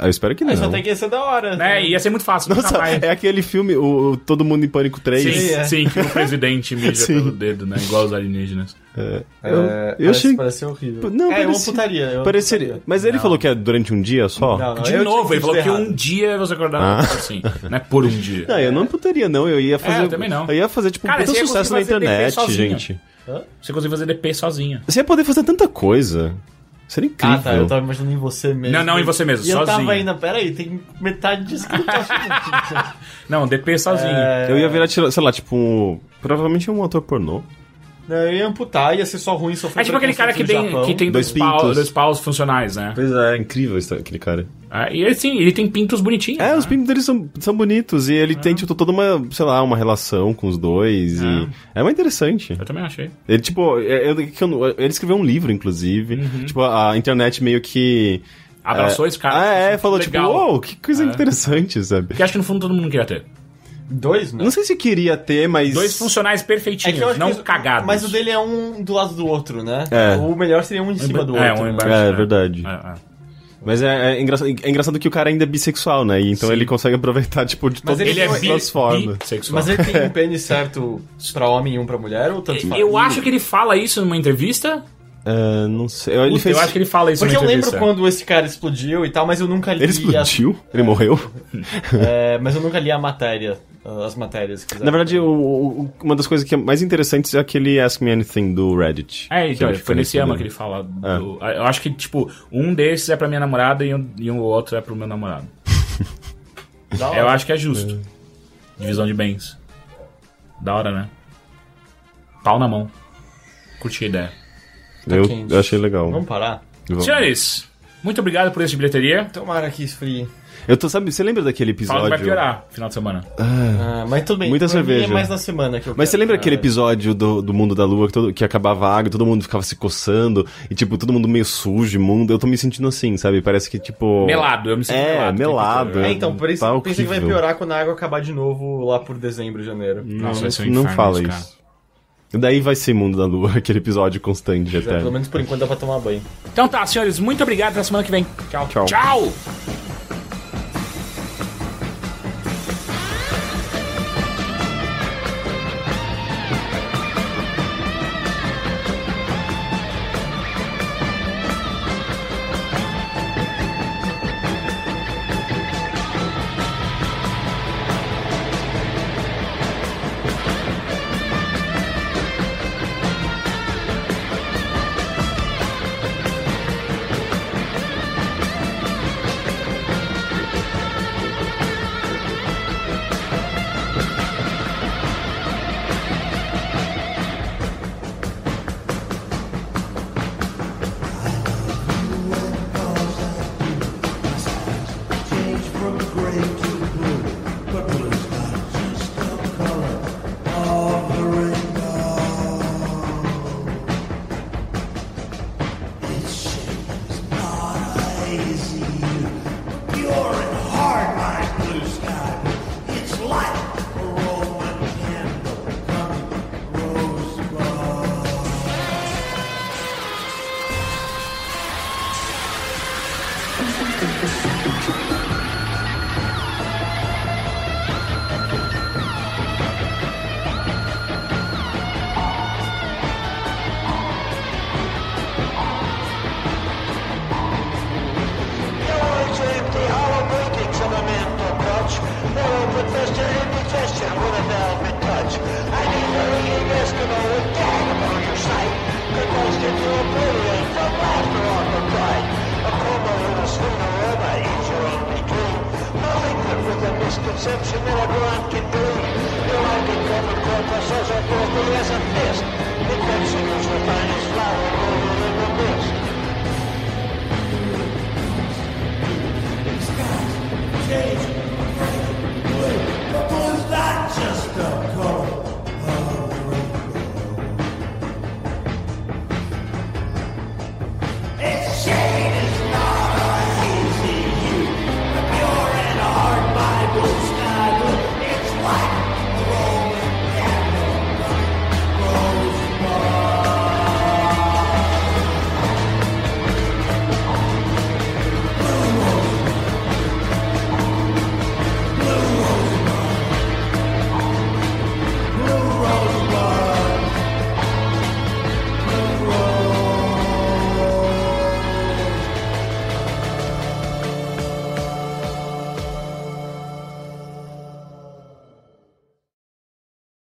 Ah, Eu espero que não. Aí só tem que ser da hora. É, ia ser muito fácil. Nossa, mais. é aquele filme, o, o Todo Mundo em Pânico 3. Sim, Sim, é. sim, que o presidente mija Sim. pelo dedo, né? Igual os alienígenas. É, É, eu, eu parece, achei. parece horrível. Não, é, eu parecia- amputaria. Eu Pareceria. amputaria. Mas ele Não. falou que é durante um dia só? Não, não, De novo, ele falou que errado. um dia você acordava Ah. assim. Não é por um dia. Não, eu não amputaria, não. Eu ia fazer. eu também não. Eu ia fazer, tipo, Cara, um sucesso na internet, gente. Você consegue fazer DP sozinho. Você ia poder fazer tanta coisa. Seria incrível. Ah, tá. Eu tava imaginando em você mesmo. Não, não, em você mesmo, E eu tava sozinho. ainda, peraí, tem metade disso que eu não tô achando. Não, DP sozinho. É, Eu ia virar, sei lá, tipo, provavelmente um ator pornô. Não, eu ia amputar, ia ser só ruim sofrer É tipo aquele cara que tem, que tem Dois dois, pau- pintos. dois paus funcionais, né? Pois é, incrível esse- aquele cara. Ah, e ele, sim, ele tem pintos bonitinhos. É, né? os pintos dele são, são bonitos e ele tem, tipo, toda uma, sei lá, uma relação com os dois e... É muito interessante. Eu também achei. Ele, tipo, é- é- não- ele escreveu um livro, inclusive. Tipo, a internet meio que... Abraçou esse cara. Ah, é, achou falou tipo, legal. uou, que coisa É. interessante, sabe? Que acho que no fundo todo mundo queria ter. Dois, né? Não sei se queria ter, mas. Dois funcionais É que eu perfeitinhos, acho não que- cagados. Mas o dele é um do lado do outro, né? É. O melhor seria um em cima do É, outro. um né? embaixo. É, É. verdade. É, é. Mas é, é, engraçado, é engraçado que o cara ainda é bissexual, né? E então Sim. ele consegue aproveitar, tipo, de todas ele Ele é as bi, as formas. bissexual. Mas ele tem um pênis certo pra homem e um pra mulher, ou tanto faz? Eu acho que ele fala isso numa entrevista. É, não sei. Ele Puta, fez. Eu acho que ele fala isso Porque eu lembro quando esse cara explodiu e tal, mas eu nunca li Ele explodiu? Ele morreu? é, mas eu nunca li a matéria, as matérias. que. Na verdade, o- o- uma das coisas que é mais interessantes é aquele Ask Me Anything do Reddit. É, então, Que foi nesse ama que ele fala. do- Eu acho que, tipo, um desses é pra minha namorada e um, e um outro é pro meu namorado. Eu acho que é justo. Divisão de bens. Da hora, né? Pau na mão. Curti a ideia. Eu, quente. achei legal. Vamos parar? Vamos. Senhores, muito obrigado por esse bilheteria. Tomara que esfrie. Eu tô, sabe, você lembra daquele Fala que episódio? vai piorar final de semana. Ah, mas tudo bem. Muita pra mim cerveja. É mais na semana que eu Mas você quero. lembra aquele Ah, episódio do, do Mundo da Lua que, todo- que acabava a água, todo mundo ficava se coçando e, tipo, todo mundo meio sujo, imundo? Eu tô me sentindo assim, sabe? Parece que, tipo. Melado, eu me sinto É, melado. melado. É, então, por isso Tá eu pensei que vai piorar quando a água acabar de novo lá por dezembro, janeiro. Nossa, vai ser um não fala isso, cara. Daí vai ser Mundo da Lua, aquele episódio constante É, pelo até. menos por enquanto dá pra tomar banho. Então tá, senhores, muito obrigado. Até semana que vem. Tchau. Tchau. Tchau.